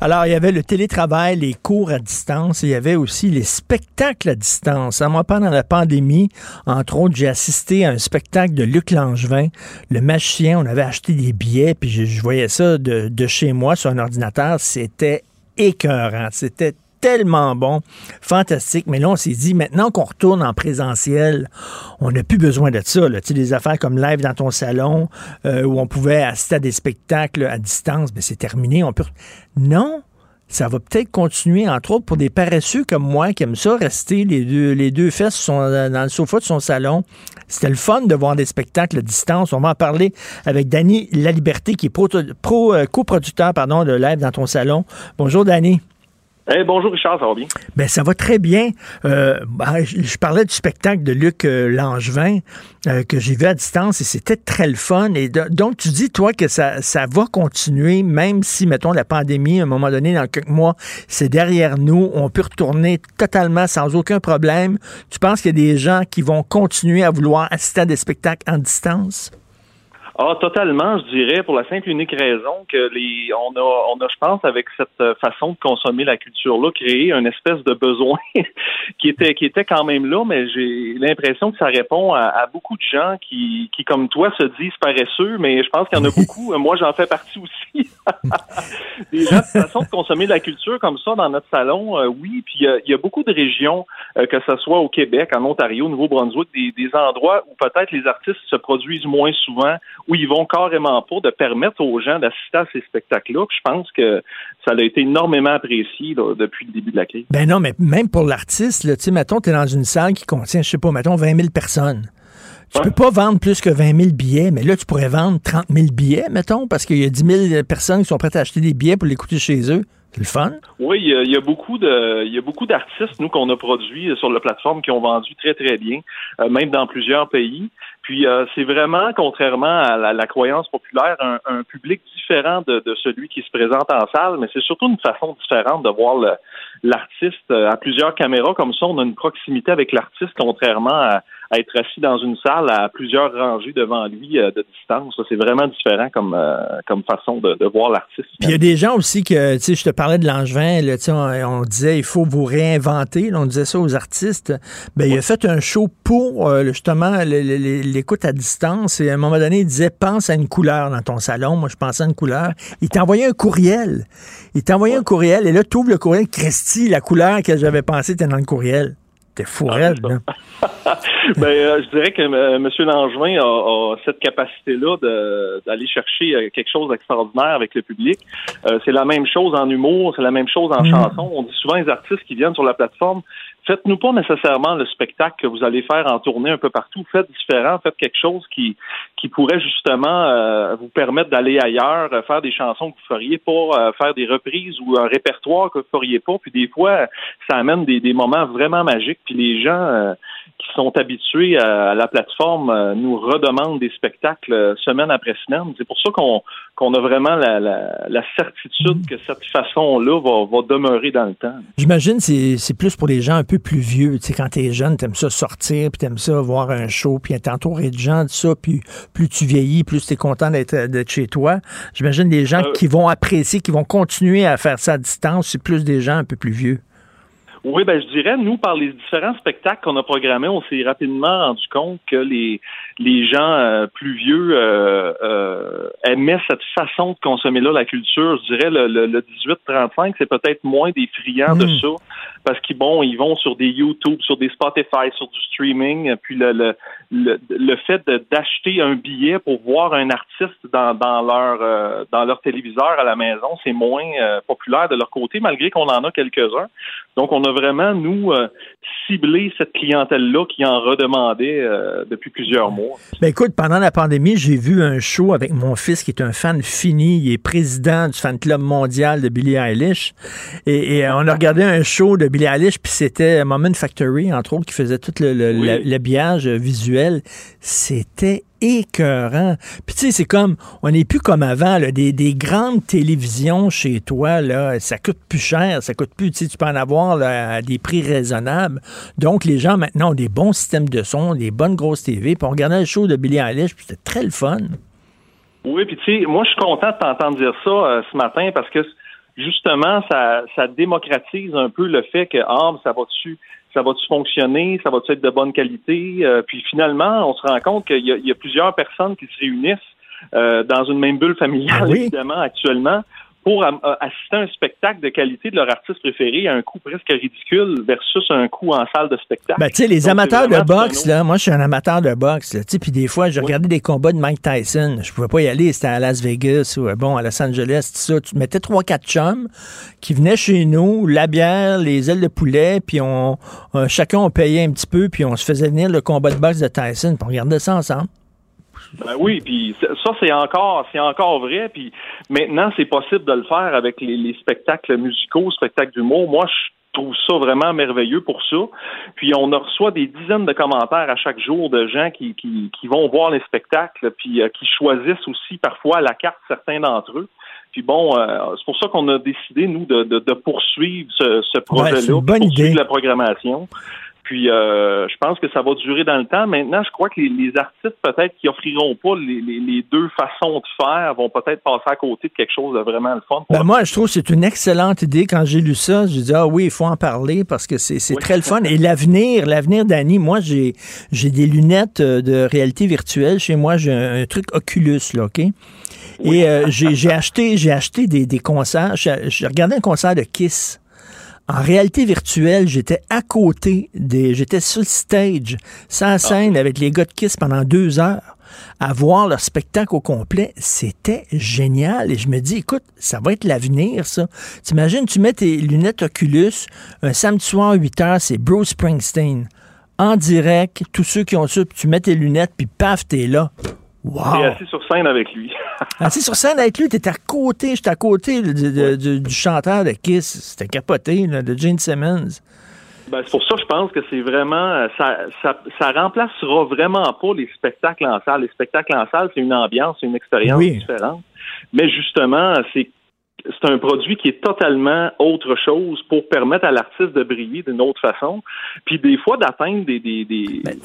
Alors, il y avait le télétravail, les cours à distance, et il y avait aussi les spectacles à distance. À moi, pendant la pandémie, entre autres, j'ai assisté à un spectacle de Luc Langevin, le magicien. On avait acheté des billets, puis je, voyais ça de, de, chez moi sur un ordinateur. C'était écœurant. C'était tellement bon, fantastique. Mais là, on s'est dit, maintenant qu'on retourne en présentiel, on n'a plus besoin de ça. Tu sais, des affaires comme live dans ton salon, euh, où on pouvait assister à des spectacles à distance, mais c'est terminé. Non, ça va peut-être continuer, entre autres, pour des paresseux comme moi qui aiment ça, rester les deux, les deux fesses dans le sofa de son salon. C'était le fun de voir des spectacles à distance. On va en parler avec Danny Laliberté, qui est pro, pro euh, coproducteur pardon, de Live dans ton salon. Bonjour, Danny bonjour Richard, ça va bien? Ben, ça va très bien. Euh, ben, je, parlais du spectacle de Luc euh, Langevin euh, que j'ai vu à distance et c'était très le fun. Et donc, tu dis, toi, que ça, ça va continuer, même si, mettons, la pandémie, à un moment donné, dans quelques mois, c'est derrière nous, on peut retourner totalement sans aucun problème. Tu penses qu'il y a des gens qui vont continuer à vouloir assister à des spectacles en distance? Ah, totalement, je dirais, pour la simple et unique raison que les, on a, on a, je pense, avec cette façon de consommer la culture-là, créé une espèce de besoin qui était, qui était quand même là, mais j'ai l'impression que ça répond à, beaucoup de gens qui, qui, comme toi, se disent paresseux, mais je pense qu'il y en a beaucoup. Moi, j'en fais partie aussi. des gens, de façon de consommer la culture comme ça dans notre salon, euh, oui. Puis il y, a beaucoup de régions, euh, que ce soit au Québec, en Ontario, au Nouveau-Brunswick, des, des endroits où peut-être les artistes se produisent moins souvent où ils vont carrément pas de permettre aux gens d'assister à ces spectacles-là. Je pense que ça a été énormément apprécié depuis le début de la crise. Ben non, mais même pour l'artiste, tu sais, mettons, tu es dans une salle qui contient, je sais pas, mettons, 20 000 personnes. Tu peux pas vendre plus que 20 000 billets, mais là, tu pourrais vendre 30 000 billets, mettons, parce qu'il y a 10 000 personnes qui sont prêtes à acheter des billets pour l'écouter chez eux. C'est le fun? Oui, il y, a, beaucoup de, il y a beaucoup d'artistes, nous, qu'on a produits sur la plateforme qui ont vendu très, très bien, euh, même dans plusieurs pays. Puis euh, c'est vraiment, contrairement à la, croyance populaire, un, public différent de, celui qui se présente en salle, mais c'est surtout une façon différente de voir l'artiste euh, à plusieurs caméras. Comme ça, on a une proximité avec l'artiste, contrairement à, être assis dans une salle à plusieurs rangées devant lui euh, de distance. C'est vraiment différent comme, comme façon de, voir l'artiste. Il y a des gens aussi que, tu sais, je te parlais de Langevin, là, on, on disait il faut vous réinventer, on disait ça aux artistes. Ben, il a fait un show pour justement les, les écoute à distance et à un moment donné, il disait pense à une couleur dans ton salon. Moi, je pensais à une couleur. Il t'a envoyé un courriel. Il t'a envoyé un courriel et là, tu ouvres le courriel. Christy, la couleur que j'avais pensé était dans le courriel. T'es fou ah, ben, euh, je dirais que euh, M. Langevin a, cette capacité-là d'aller chercher euh, quelque chose d'extraordinaire avec le public. c'est la même chose en humour, c'est la même chose en mm. chanson. On dit souvent les artistes qui viennent sur la plateforme, faites-nous pas nécessairement le spectacle que vous allez faire en tournée un peu partout. Faites différent, faites quelque chose qui, qui pourrait justement euh, vous permettre d'aller ailleurs, euh, faire des chansons que vous feriez pas, euh, faire des reprises ou un répertoire que vous feriez pas. Puis des fois, ça amène des, des moments vraiment magiques. Puis les gens qui sont habitués à, la plateforme nous redemandent des spectacles semaine après semaine. C'est pour ça qu'on qu'on a vraiment la, la, certitude que cette façon-là va, va demeurer dans le temps. J'imagine que c'est plus pour les gens un peu plus vieux. Tu sais, quand t'es jeune, t'aimes ça sortir, puis t'aimes ça voir un show, puis être entouré de gens, de ça, puis plus tu vieillis, plus tu es content d'être chez toi. J'imagine des gens euh, qui vont apprécier, qui vont continuer à faire ça à distance, c'est plus des gens un peu plus vieux. Oui, ben je dirais, nous, par les différents spectacles qu'on a programmés, on s'est rapidement rendu compte que les les gens euh, plus vieux euh, euh, aimaient cette façon de consommer là la culture. Je dirais le, le, le 18-35, c'est peut-être moins des friands de Mm. ça parce qu'ils bon, ils vont sur des YouTube, sur des Spotify, sur du streaming. Puis le le, le, le fait d'acheter un billet pour voir un artiste dans, dans leur euh, dans leur téléviseur à la maison, c'est moins euh, populaire de leur côté, malgré qu'on en a quelques-uns. Donc, on a vraiment, nous, euh, ciblé cette clientèle-là qui en redemandait euh, depuis plusieurs mois. Ben écoute, pendant la pandémie, j'ai vu un show avec mon fils qui est un fan fini. Il est président du fan club mondial de Billie Eilish. Et, et on a regardé un show de Billie Eilish, puis c'était Moment Factory, entre autres, qui faisait tout le- le- la- l'habillage visuel. C'était écœurant. Puis tu sais, c'est comme, on n'est plus comme avant, des, des grandes télévisions chez toi, là, ça coûte plus cher, ça coûte plus, tu sais, tu peux en avoir à des prix raisonnables. Donc, les gens maintenant ont des bons systèmes de son, des bonnes grosses TV, puis on regardait le show de Billie Eilish, puis c'était très le fun. Oui, puis tu sais, moi, je suis content de t'entendre dire ça euh, ce matin parce que justement, ça, ça démocratise un peu le fait que, ah, ça va-tu ça va-tu fonctionner, ça va-tu être de bonne qualité? Euh, puis finalement, on se rend compte qu'il y, a- il y a plusieurs personnes qui se réunissent euh, dans une même bulle familiale, Ah oui? évidemment, actuellement, pour euh, assister à un spectacle de qualité de leur artiste préféré à un coût presque ridicule versus un coût en salle de spectacle. Ben, tu sais, les Donc, amateurs de boxe, là, moi, je suis un amateur de boxe, là, puis des fois, je regardais des combats de Mike Tyson. Je pouvais pas y aller, c'était à Las Vegas ou, euh, bon, à Los Angeles, tout ça. Tu mettais trois, quatre chums qui venaient chez nous, la bière, les ailes de poulet, puis on, euh, chacun, on payait un petit peu, puis on se faisait venir le combat de boxe de Tyson, puis on regardait ça ensemble. Ben oui, puis ça c'est encore c'est encore vrai. Puis maintenant, c'est possible de le faire avec les, les spectacles musicaux, spectacles d'humour. Moi, je trouve ça vraiment merveilleux pour ça. Puis on reçoit des dizaines de commentaires à chaque jour de gens qui, qui, qui vont voir les spectacles, puis euh, qui choisissent aussi parfois à la carte certains d'entre eux. Puis bon, euh, c'est pour ça qu'on a décidé, nous, de, de, de poursuivre ce, ce projet-là, bonne poursuivre idée. la programmation. Puis euh, je pense que ça va durer dans le temps. Maintenant, je crois que les, les artistes peut-être qui offriront pas les, les- les deux façons de faire vont peut-être passer à côté de quelque chose de vraiment le fun. Ben moi, je trouve que c'est une excellente idée. Quand j'ai lu ça, j'ai dit, ah oui, il faut en parler parce que c'est très le fun. Et l'avenir, l'avenir d'Annie, moi, j'ai j'ai des lunettes euh, de réalité virtuelle. Chez moi, j'ai un, un truc Oculus, là, OK? Et euh, j'ai j'ai acheté, j'ai acheté des, des concerts. J'ai regardé un concert de Kiss. En réalité virtuelle, j'étais à côté des. J'étais sur le stage, sans scène, avec les gars de Kiss pendant deux heures, à voir leur spectacle au complet. C'était génial. Et je me dis, écoute, ça va être l'avenir, ça. T'imagines, tu mets tes lunettes Oculus, un samedi soir, 8 heures, c'est Bruce Springsteen. En direct, tous ceux qui ont ça, puis tu mets tes lunettes, puis paf, t'es là. Wow! Et assis sur scène avec lui. Assis sur scène avec lui, t'étais à côté, j'étais à côté de- de- de- du chanteur de Kiss. C'était capoté, là, de Gene Simmons. Ben, c'est pour ça que je pense que c'est vraiment euh, ça, ça, ça remplacera vraiment pas les spectacles en salle. Les spectacles en salle, c'est une ambiance, c'est une expérience Oui. différente. Mais justement, c'est c'est un produit qui est totalement autre chose pour permettre à l'artiste de briller d'une autre façon, puis des fois d'atteindre des, des, des publics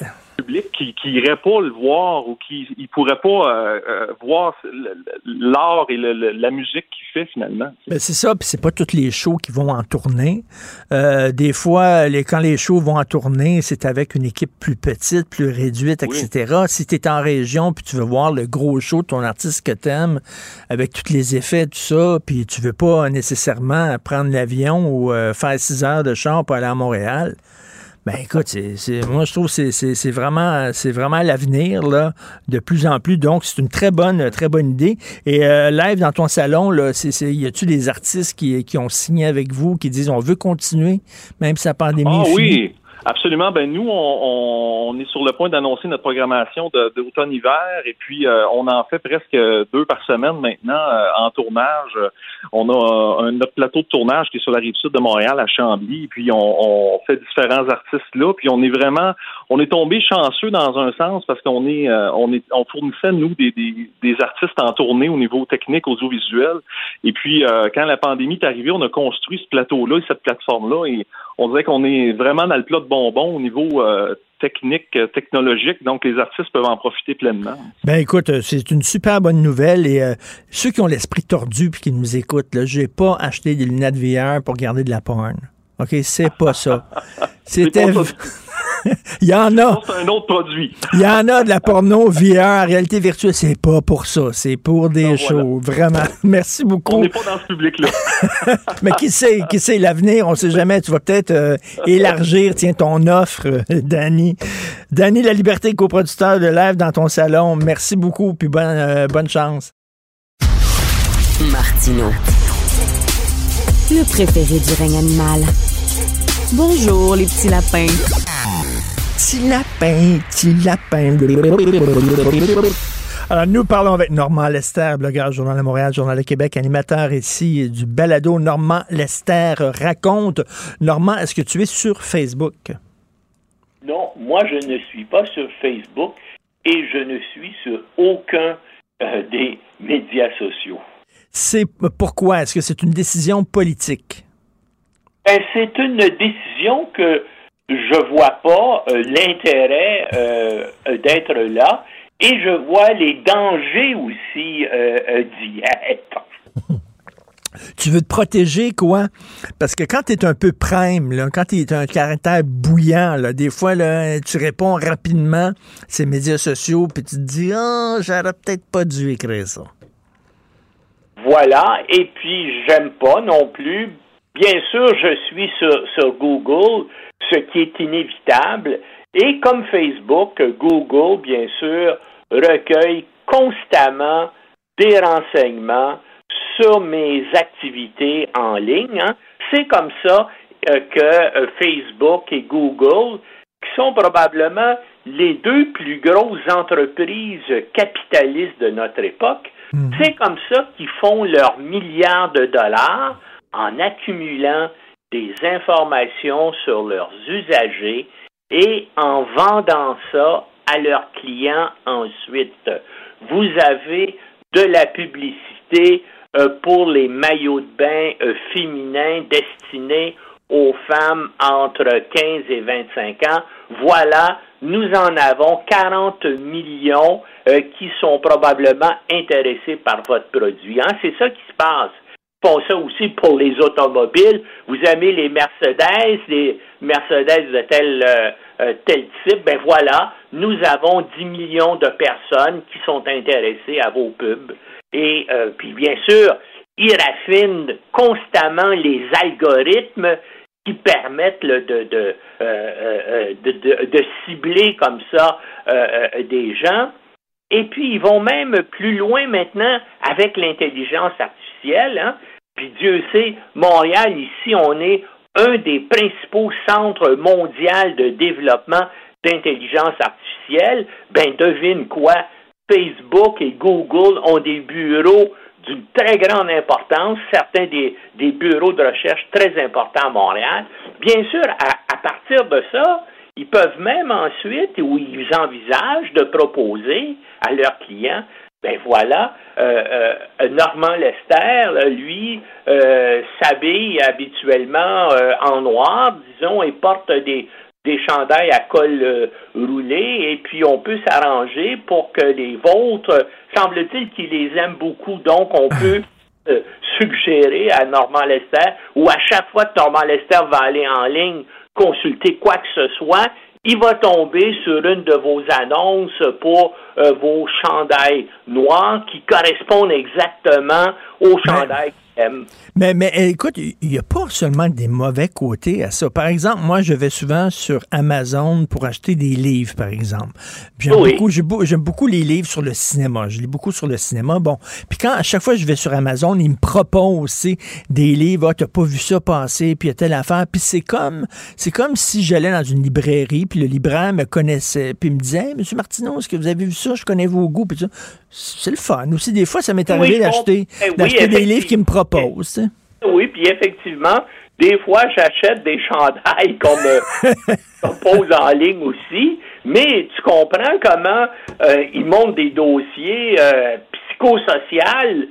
qui qui iraient pas le voir ou qui ils pourraient pas euh, euh, voir l'art et le- le- la musique qu'il fait finalement. Ben, c'est ça, puis c'est pas tous les shows qui vont en tournée. Euh, des fois, les, quand les shows vont en tournée, c'est avec une équipe plus petite, plus réduite, etc. Si tu es en région, puis tu veux voir le gros show de ton artiste que t'aimes, avec tous les effets, tout ça, puis tu veux pas nécessairement prendre l'avion ou faire six heures de char pour aller à Montréal, ben écoute, c'est, c'est- moi je trouve que c'est, c'est, c'est vraiment c'est vraiment l'avenir là, de plus en plus. Donc c'est une très bonne très bonne idée. Et euh, live dans ton salon là, c'est, c'est y a-tu des artistes qui, qui ont signé avec vous qui disent on veut continuer même si la pandémie Ah est finie? oui, absolument. Ben nous, on, on- est sur le point d'annoncer notre programmation d'automne-hiver et puis euh, on en fait presque deux par semaine maintenant euh, en tournage. On a un, notre plateau de tournage qui est sur la rive sud de Montréal à Chambly, puis on, on fait différents artistes là, puis on est vraiment, on est tombé chanceux dans un sens parce qu'on est, euh, on est, on fournissait nous des, artistes en tournée au niveau technique, audiovisuel, et puis euh, quand la pandémie est arrivée, on a construit ce plateau-là et cette plateforme-là, et on dirait qu'on est vraiment dans le plat de bonbons au niveau euh, technique, technologique, donc les artistes peuvent en profiter pleinement. Ben écoute, c'est une super bonne nouvelle et ceux qui ont l'esprit tordu puis qui nous écoutent, là, j'ai pas acheté des lunettes VR pour garder de la porn. OK, c'est pas ça. C'était. pas ça. Il y en a. C'est un autre produit. Il y en a de la porno VR, réalité virtuelle. C'est pas pour ça. C'est pour des Ah, shows. Vraiment. Merci beaucoup. On n'est pas dans ce public-là. Mais qui sait, qui sait, l'avenir, on sait jamais. Tu vas peut-être euh, élargir, tiens, ton offre, euh, Danny. Danny La Liberté, coproducteur de Live dans ton salon. Merci beaucoup, puis bonne, euh, bonne chance. Martino. Le préféré du règne animal. Bonjour, les petits lapins. Petit lapin, petit lapin. Alors, nous parlons avec Normand Lester, blogueur Journal de Montréal, Journal de Québec, animateur ici du balado Normand Lester raconte. Normand, est-ce que tu es sur Facebook? Non, moi je ne suis pas sur Facebook et je ne suis sur aucun euh, des médias sociaux. C'est pourquoi? Est-ce que c'est une décision politique? Ben, c'est une décision que je vois pas euh, l'intérêt euh, d'être là et je vois les dangers aussi euh, d'y être. Tu veux te protéger, quoi? Parce que quand tu es un peu prime, là, quand tu es un caractère bouillant, là, des fois, là, tu réponds rapidement ces médias sociaux, puis tu te dis, ah, j'aurais peut-être pas dû écrire ça. Voilà, et puis j'aime pas non plus. Bien sûr, je suis sur, sur Google, ce qui est inévitable. Et comme Facebook, Google, bien sûr, recueille constamment des renseignements sur mes activités en ligne. hein. C'est comme ça euh, que euh, Facebook et Google, qui sont probablement les deux plus grosses entreprises capitalistes de notre époque, c'est comme ça qu'ils font leurs milliards de dollars en accumulant des informations sur leurs usagers et en vendant ça à leurs clients ensuite. Vous avez de la publicité euh, pour les maillots de bain euh, féminins destinés aux femmes entre 15 et 25 ans. Voilà, nous en avons 40 millions euh, qui sont probablement intéressés par votre produit. Hein? C'est ça qui se passe. Font ça aussi pour les automobiles. Vous aimez les Mercedes, les Mercedes de tel, euh, euh, type. Ben voilà, nous avons 10 millions de personnes qui sont intéressées à vos pubs. Et euh, puis bien sûr, ils raffinent constamment les algorithmes qui permettent de, de, cibler comme ça des gens. Et puis, ils vont même plus loin maintenant avec l'intelligence artificielle. Hein? Puis Dieu sait, Montréal, ici, on est un des principaux centres mondiaux de développement d'intelligence artificielle. Ben, devine quoi? Facebook et Google ont des bureaux d'une très grande importance, certains des, des bureaux de recherche très importants à Montréal. Bien sûr, à, à partir de ça, ils peuvent même ensuite, ou ils envisagent de proposer à leurs clients, ben voilà, euh, euh, Normand Lester, là, lui, euh, s'habille habituellement en noir, disons, et porte des, des chandails à col roulé, et puis on peut s'arranger pour que les vôtres, semble-t-il qu'ils les aiment beaucoup, donc on peut suggérer à Normand Lester, ou à chaque fois que Normand Lester va aller en ligne consulter quoi que ce soit, il va tomber sur une de vos annonces pour euh, vos chandails noirs qui correspondent exactement aux chandails. Mais, mais eh, écoute, il n'y a pas seulement des mauvais côtés à ça. Par exemple, moi, je vais souvent sur Amazon pour acheter des livres, par exemple. J'aime Oui. beaucoup, j'aime les livres sur le cinéma. Je lis beaucoup sur le cinéma. Bon, puis quand à chaque fois que je vais sur Amazon, ils me proposent aussi des livres. Ah, t'as pas vu ça passer, puis il y a telle affaire. Puis c'est comme, c'est comme si j'allais dans une librairie, puis le libraire me connaissait, puis il me disait, Hey, Monsieur Martineau, est-ce que vous avez vu ça? Je connais vos goûts. Puis ça, c'est le fun. Aussi, des fois, ça m'est Oui, arrivé bon, eh oui, d'acheter des livres qui me proposent. Oui, puis effectivement, des fois, j'achète des chandails qu'on me propose en ligne aussi, mais tu comprends comment euh, ils montent des dossiers euh, psychosociaux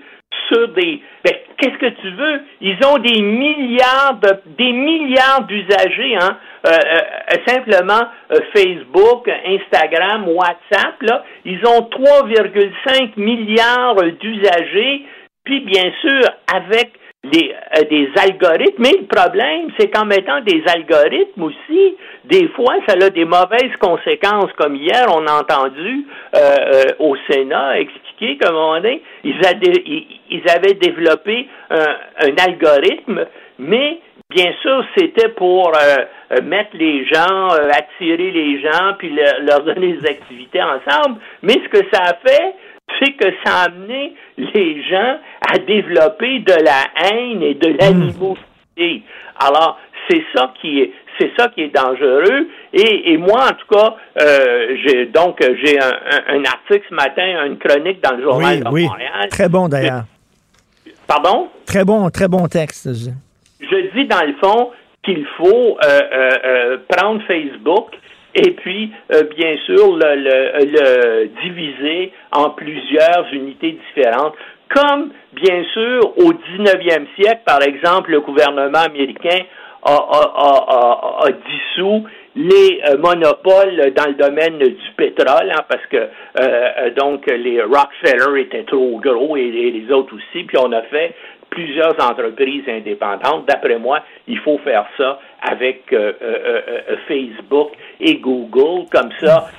sur des... Ben, qu'est-ce que tu veux? Ils ont des milliards de des milliards d'usagers, hein? Euh, euh, simplement euh, Facebook, Instagram, WhatsApp, là, ils ont 3,5 milliards d'usagers, puis bien sûr, avec des, euh, des algorithmes. Mais le problème, c'est qu'en mettant des algorithmes aussi, des fois, ça a des mauvaises conséquences. Comme hier, on a entendu euh, euh, au Sénat expliquer qu'à un moment donné, ils, ils avaient développé un, algorithme, mais bien sûr, c'était pour mettre les gens, attirer les gens, puis leur donner des activités ensemble. Mais ce que ça a fait, c'est que ça a amené les gens à développer de la haine et de l'animosité. Alors, c'est ça qui est c'est ça qui est dangereux. Et, moi, en tout cas, euh, j'ai donc j'ai un, article ce matin, une chronique dans le journal de oui. Montréal. Très bon d'ailleurs. Pardon? Très bon, très bon texte. Je dis dans le fond qu'il faut euh, euh, prendre Facebook et puis, euh, bien sûr, le, le, diviser en plusieurs unités différentes. Comme, bien sûr, au 19e siècle, par exemple, le gouvernement américain a, a, a, dissous les euh, monopoles dans le domaine du pétrole, hein, parce que euh, donc les Rockefeller étaient trop gros et, les autres aussi, puis on a fait plusieurs entreprises indépendantes. D'après moi, il faut faire ça avec euh, euh, euh, Facebook et Google, comme ça.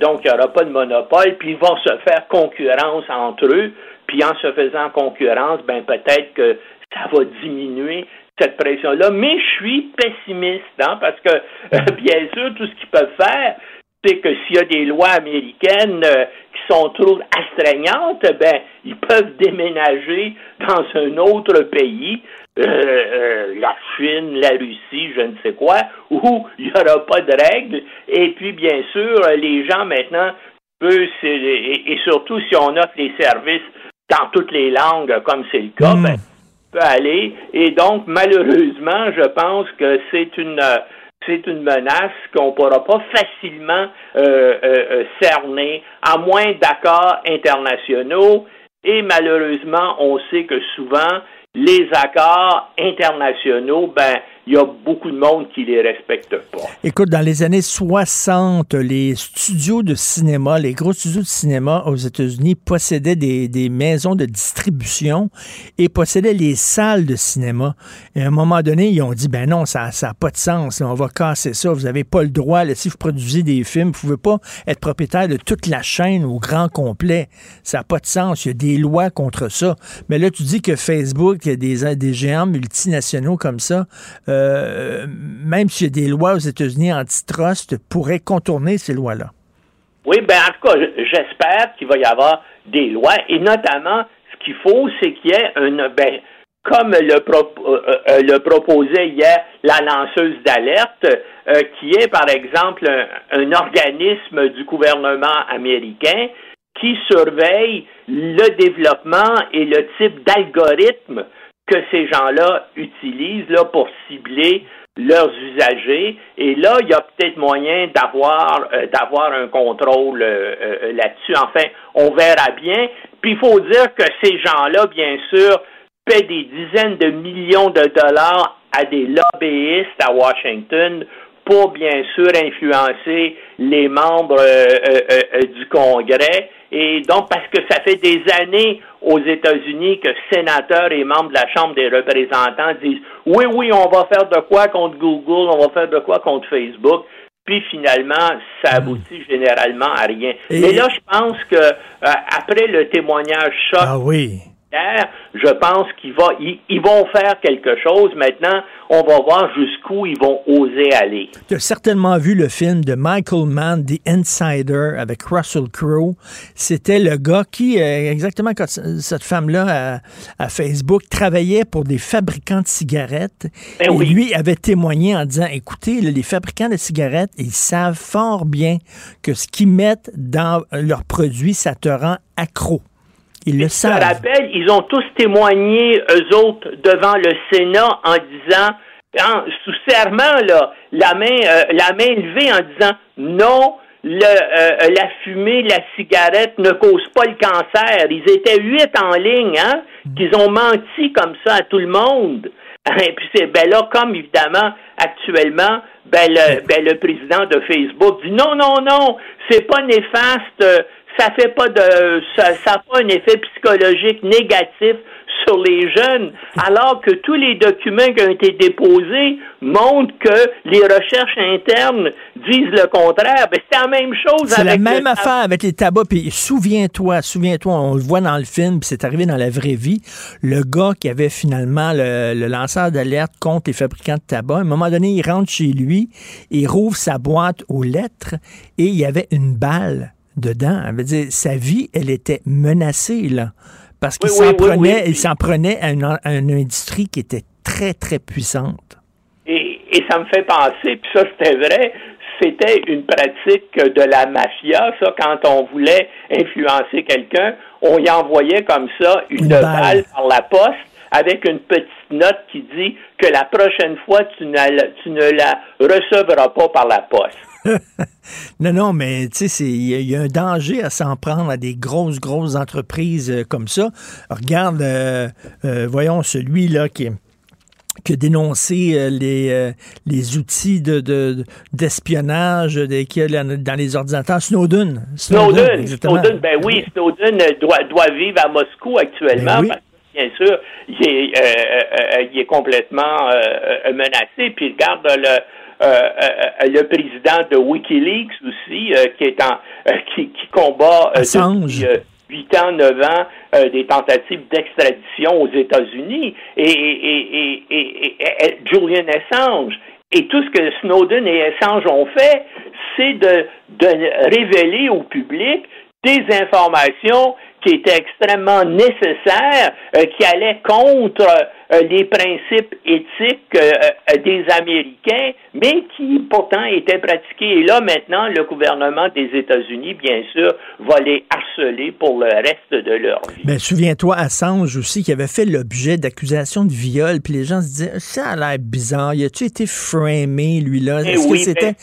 donc, il n'y aura pas de monopole, puis ils vont se faire concurrence entre eux, puis en se faisant concurrence, ben peut-être que ça va diminuer cette pression-là. Mais je suis pessimiste, hein, parce que, bien sûr, tout ce qu'ils peuvent faire, c'est que s'il y a des lois américaines qui sont trop astreignantes, ben, ils peuvent déménager dans un autre pays, euh, euh, la Chine, la Russie, je ne sais quoi, où il n'y aura pas de règles. Et puis, bien sûr, les gens maintenant peuvent, et, surtout si on offre les services dans toutes les langues, comme c'est le cas, ben, peut aller. Et donc, malheureusement, je pense que c'est une c'est une menace qu'on ne pourra pas facilement euh, cerner, à moins d'accords internationaux. Et malheureusement, on sait que souvent, les accords internationaux, ben, il y a beaucoup de monde qui les respecte pas. Écoute, dans les années 60, les studios de cinéma, les gros studios de cinéma aux États-Unis possédaient des, maisons de distribution et possédaient les salles de cinéma. Et à un moment donné, ils ont dit, ben non, ça n'a pas de sens, on va casser ça, vous n'avez pas le droit, si vous produisez des films, vous ne pouvez pas être propriétaire de toute la chaîne au grand complet. Ça n'a pas de sens, il y a des lois contre ça. Mais là, tu dis que Facebook, il des géants multinationaux comme ça, euh, même s'il y a des lois aux États-Unis antitrust, pourraient contourner ces lois-là. Oui, ben en tout cas, j'espère qu'il va y avoir des lois et notamment, ce qu'il faut, c'est qu'il y ait une, ben, comme euh, euh, le proposait hier la lanceuse d'alerte, qui est par exemple un, organisme du gouvernement américain qui surveille le développement et le type d'algorithme que ces gens-là utilisent là, pour cibler leurs usagers. Et là, il y a peut-être moyen d'avoir euh, d'avoir un contrôle euh, euh, là-dessus. Enfin, on verra bien. Puis il faut dire que ces gens-là, bien sûr, paient des dizaines de millions de dollars à des lobbyistes à Washington pour bien sûr influencer les membres du Congrès. Et donc, parce que ça fait des années aux États-Unis que sénateurs et membres de la Chambre des représentants disent oui, oui, on va faire de quoi contre Google, on va faire de quoi contre Facebook. Puis finalement, ça aboutit généralement à rien. Mais là, je pense que euh, après le témoignage choc ah oui je pense qu'ils vont faire quelque chose. Maintenant, on va voir jusqu'où ils vont oser aller. Tu as certainement vu le film de Michael Mann, The Insider, avec Russell Crowe. C'était le gars qui, euh, exactement quand cette femme-là à, Facebook, travaillait pour des fabricants de cigarettes. Ben et lui avait témoigné en disant, écoutez, les fabricants de cigarettes, ils savent fort bien que ce qu'ils mettent dans leurs produits, ça te rend accro. Ils le savent. Je rappelle, ils ont tous témoigné, eux autres, devant le Sénat en disant, sous serment, là, la main, euh, la main levée en disant non, le, euh, la fumée, la cigarette ne cause pas le cancer. Ils étaient huit en ligne, hein, mm. qu'ils ont menti comme ça à tout le monde. Et puis c'est ben là, comme évidemment actuellement, ben le, ben le président de Facebook dit non, non, non, c'est pas néfaste ça fait pas de ça, ça pas un effet psychologique négatif sur les jeunes, alors que tous les documents qui ont été déposés montrent que les recherches internes disent le contraire. Ben, c'est la même chose C'est la même affaire avec les tabacs. Puis souviens-toi, souviens-toi, on le voit dans le film, puis c'est arrivé dans la vraie vie. Le gars qui avait finalement le, le lanceur d'alerte contre les fabricants de tabac, à un moment donné, il rentre chez lui, il rouvre sa boîte aux lettres et il y avait une balle dedans. Ça veut dire, sa vie, elle était menacée, là. Parce qu'il Oui, s'en oui, prenait, oui. il s'en prenait à une, à une industrie qui était très, très puissante. Et, et ça me fait penser, puis ça c'était vrai, c'était une pratique de la mafia, ça, quand on voulait influencer quelqu'un, on y envoyait comme ça une, Une balle. balle. par la poste avec une petite note qui dit que la prochaine fois, tu ne la recevras pas par la poste. Non, non, mais tu sais, c'est- il y, a- il y a un danger à s'en prendre à des grosses, grosses entreprises euh, comme ça. Regarde, euh, euh, voyons, celui-là qui, a dénoncé euh, les, les outils de, de- d'espionnage de, qu'il y a là- dans les ordinateurs. Snowden. Snowden. Snowden, ben oui, Snowden doit, doit vivre à Moscou actuellement. Ben oui. parce que, bien sûr, il est, euh, euh, euh, il est complètement euh, menacé. Puis regarde le, le président de WikiLeaks aussi, euh, qui est en, euh, qui, qui combat euh, depuis, euh, 8 ans, 9 ans, euh, des tentatives d'extradition aux États-Unis. Et, et, et, et, Julian Assange. Et tout ce que Snowden et Assange ont fait, c'est de, de révéler au public des informations qui étaient extrêmement nécessaires, euh, qui allaient contre euh, les principes éthiques euh, euh, des Américains, mais qui pourtant étaient pratiqués. Et là, maintenant, le gouvernement des États-Unis, bien sûr, va les harceler pour le reste de leur vie. Ben, souviens-toi, Assange aussi, qui avait fait l'objet d'accusations de viol, puis les gens se disaient, ça a l'air bizarre, il a-tu été framé, lui-là? Eh Est-ce oui, que c'était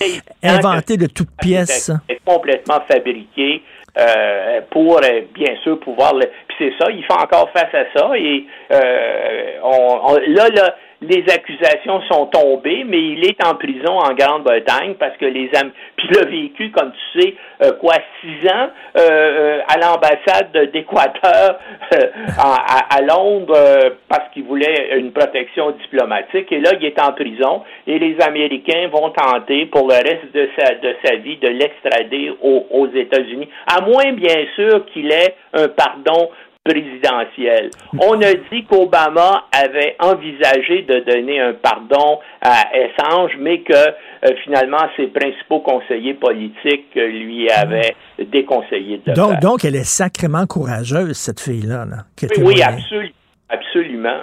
ben, inventé de toutes pièces? complètement fabriqué euh, pour, euh, bien sûr, pouvoir le... Puis c'est ça, il fait encore face à ça. Et euh, on, on- là, là, les accusations sont tombées, mais il est en prison en Grande-Bretagne parce que les am... Puis il a vécu, comme tu sais, euh, quoi, six ans euh, euh, à l'ambassade d'Équateur euh, à, à- Londres euh, parce qu'il voulait une protection diplomatique. Et là, il est en prison et les Américains vont tenter pour le reste de sa, de sa vie de l'extrader aux, aux États-Unis, à moins, bien sûr, qu'il ait un pardon présidentiel. On a dit qu'Obama avait envisagé de donner un pardon à Assange, mais que euh, finalement ses principaux conseillers politiques euh, lui avaient déconseillé de le Donc, faire. donc, elle est sacrément courageuse, cette fille-là. Là, oui, oui, absolument.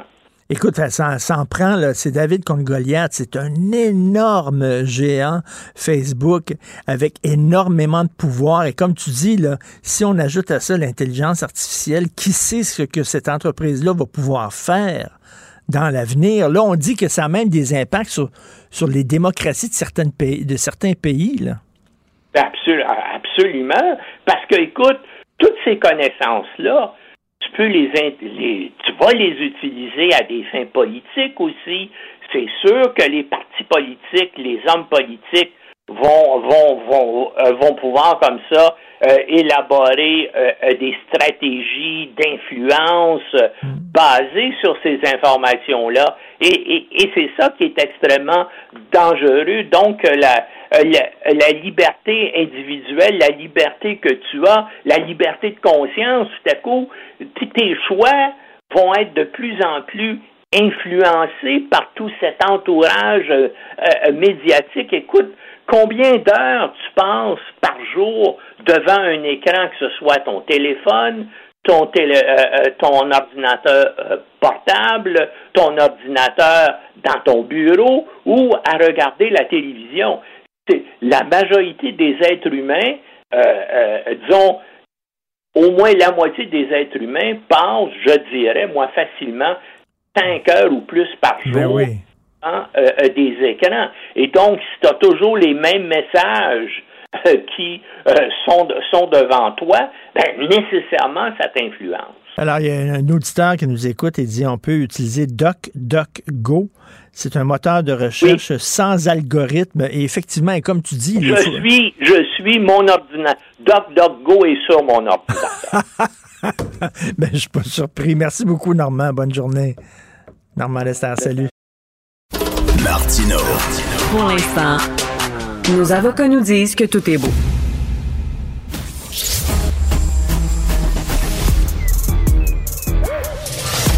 Écoute, elle s'en prend, c'est David contre. C'est un énorme géant Facebook avec énormément de pouvoir. Et comme tu dis, là, si on ajoute à ça l'intelligence artificielle, qui sait ce que cette entreprise-là va pouvoir faire dans l'avenir? Là, on dit que ça a même des impacts sur, sur les démocraties de, certaines pays, de certains pays. Là. Absol- absolument. Parce que, écoute, toutes ces connaissances-là, tu peux les, tu vas les utiliser à des fins politiques aussi. C'est sûr que les partis politiques, les hommes politiques vont vont vont euh, vont pouvoir comme ça euh, élaborer euh, des stratégies d'influence euh, basées sur ces informations là et, et, et c'est ça qui est extrêmement dangereux. Donc la, la la liberté individuelle la liberté que tu as la liberté de conscience tout à coup tes choix vont être de plus en plus influencés par tout cet entourage euh, euh, médiatique. Écoute, combien d'heures tu passes par jour devant un écran, que ce soit ton téléphone, ton, euh, euh, ordinateur euh, portable, ton ordinateur dans ton bureau ou à regarder la télévision? La majorité des êtres humains, euh, euh, disons, au moins la moitié des êtres humains passent, je dirais, moi, facilement, cinq heures ou plus par jour Ben oui. devant, euh, des écrans. Et donc, si tu as toujours les mêmes messages qui sont, sont devant toi, ben, nécessairement, ça t'influence. Alors, il y a un auditeur qui nous écoute et dit on peut utiliser DuckDuckGo. C'est un moteur de recherche sans algorithme. Et effectivement, comme tu dis, Je faut- suis, je suis mon ordinateur. DuckDuckGo est sur mon ordinateur. ben, je suis pas surpris. Merci beaucoup, Normand. Bonne journée. Normand Lester, salut. Martino. Pour l'instant, nos avocats nous disent que tout est beau.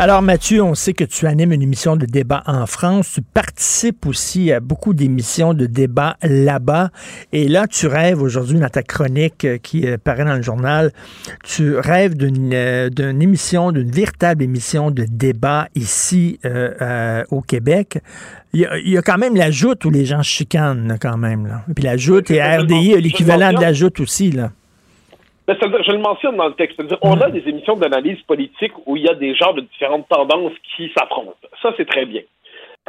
Alors Mathieu, on sait que tu animes une émission de débat en France. Tu participes aussi à beaucoup d'émissions de débat là-bas. Et là, tu rêves aujourd'hui dans ta chronique euh, qui euh, paraît dans le journal, tu rêves d'une euh, d'une émission, d'une véritable émission de débat ici euh, euh, au Québec. Il y, a, il y a quand même la joute où les gens chicanent quand même. Là. Et puis la joute et RDI l'équivalent de la joute aussi. Là. Ben, je le mentionne dans le texte. C'est-à-dire, on a des émissions d'analyse politique où il y a des gens de différentes tendances qui s'affrontent. Ça, c'est très bien.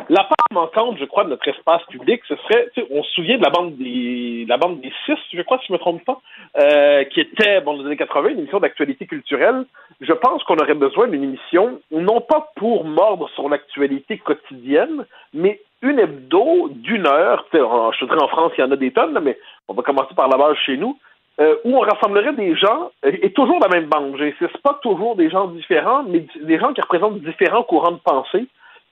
La part manquante, je crois, de notre espace public, ce serait, tu sais, on se souvient de la bande des, la bande des six, je crois, si je me trompe pas, euh, qui était, bon, dans les années 80, une émission d'actualité culturelle. Je pense qu'on aurait besoin d'une émission, non pas pour mordre sur l'actualité quotidienne, mais une hebdo d'une heure. Tu sais, en- je te dirais en France, il y en a des tonnes, mais on va commencer par la base chez nous euh, où on rassemblerait des gens, et toujours la même bande, j'insiste pas toujours des gens différents, mais des gens qui représentent différents courants de pensée,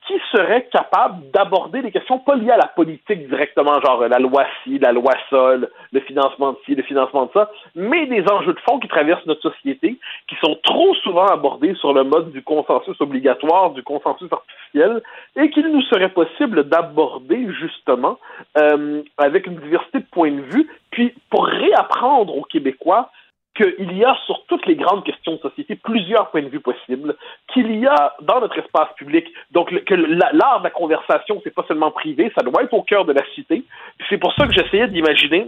qui seraient capables d'aborder des questions pas liées à la politique directement, genre euh, la loi ci, la loi le le financement de ci, le financement de ça, mais des enjeux de fond qui traversent notre société, qui sont trop souvent abordés sur le mode du consensus obligatoire, du consensus artificiel, et qu'il nous serait possible d'aborder justement euh, avec une diversité de points de vue, puis pour réapprendre aux Québécois qu'il y a sur toutes les grandes questions de société plusieurs points de vue possibles, qu'il y a dans notre espace public, donc que la- l'art de la conversation, c'est pas seulement privé, ça doit être au cœur de la cité. C'est pour ça que j'essayais d'imaginer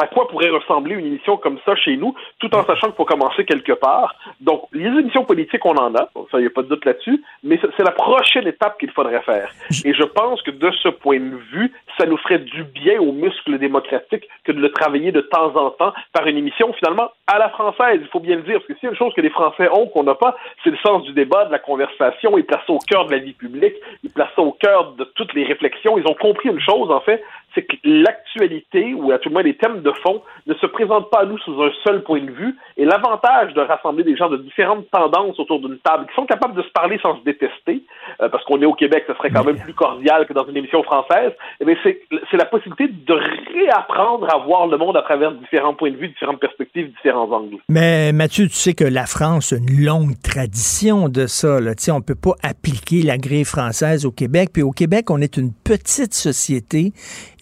à quoi pourrait ressembler une émission comme ça chez nous, tout en sachant qu'il faut commencer quelque part. Donc, les émissions politiques, on en a, ça, il n'y a pas de doute là-dessus, mais c'est la prochaine étape qu'il faudrait faire. Et je pense que de ce point de vue, ça nous ferait du bien aux muscles démocratiques que de le travailler de temps en temps par une émission, finalement, à la française, il faut bien le dire, parce que s'il y a une chose que les Français ont qu'on n'a pas, c'est le sens du débat, de la conversation, ils placent ça au cœur de la vie publique, ils placent ça au cœur de toutes les réflexions, ils ont compris une chose, en fait, c'est que l'actualité, ou à tout le moins les thèmes de fond, ne se présentent pas à nous sous un seul point de vue. Et l'avantage de rassembler des gens de différentes tendances autour d'une table, qui sont capables de se parler sans se détester, euh, parce qu'on est au Québec, ce serait quand même plus cordial que dans une émission française, eh c'est c'est la possibilité de réapprendre à voir le monde à travers différents points de vue, différentes perspectives, différents angles. Mais Mathieu, tu sais que la France a une longue tradition de ça. Là. Tu sais, on ne peut pas appliquer la grille française au Québec. Puis au Québec, on est une petite société.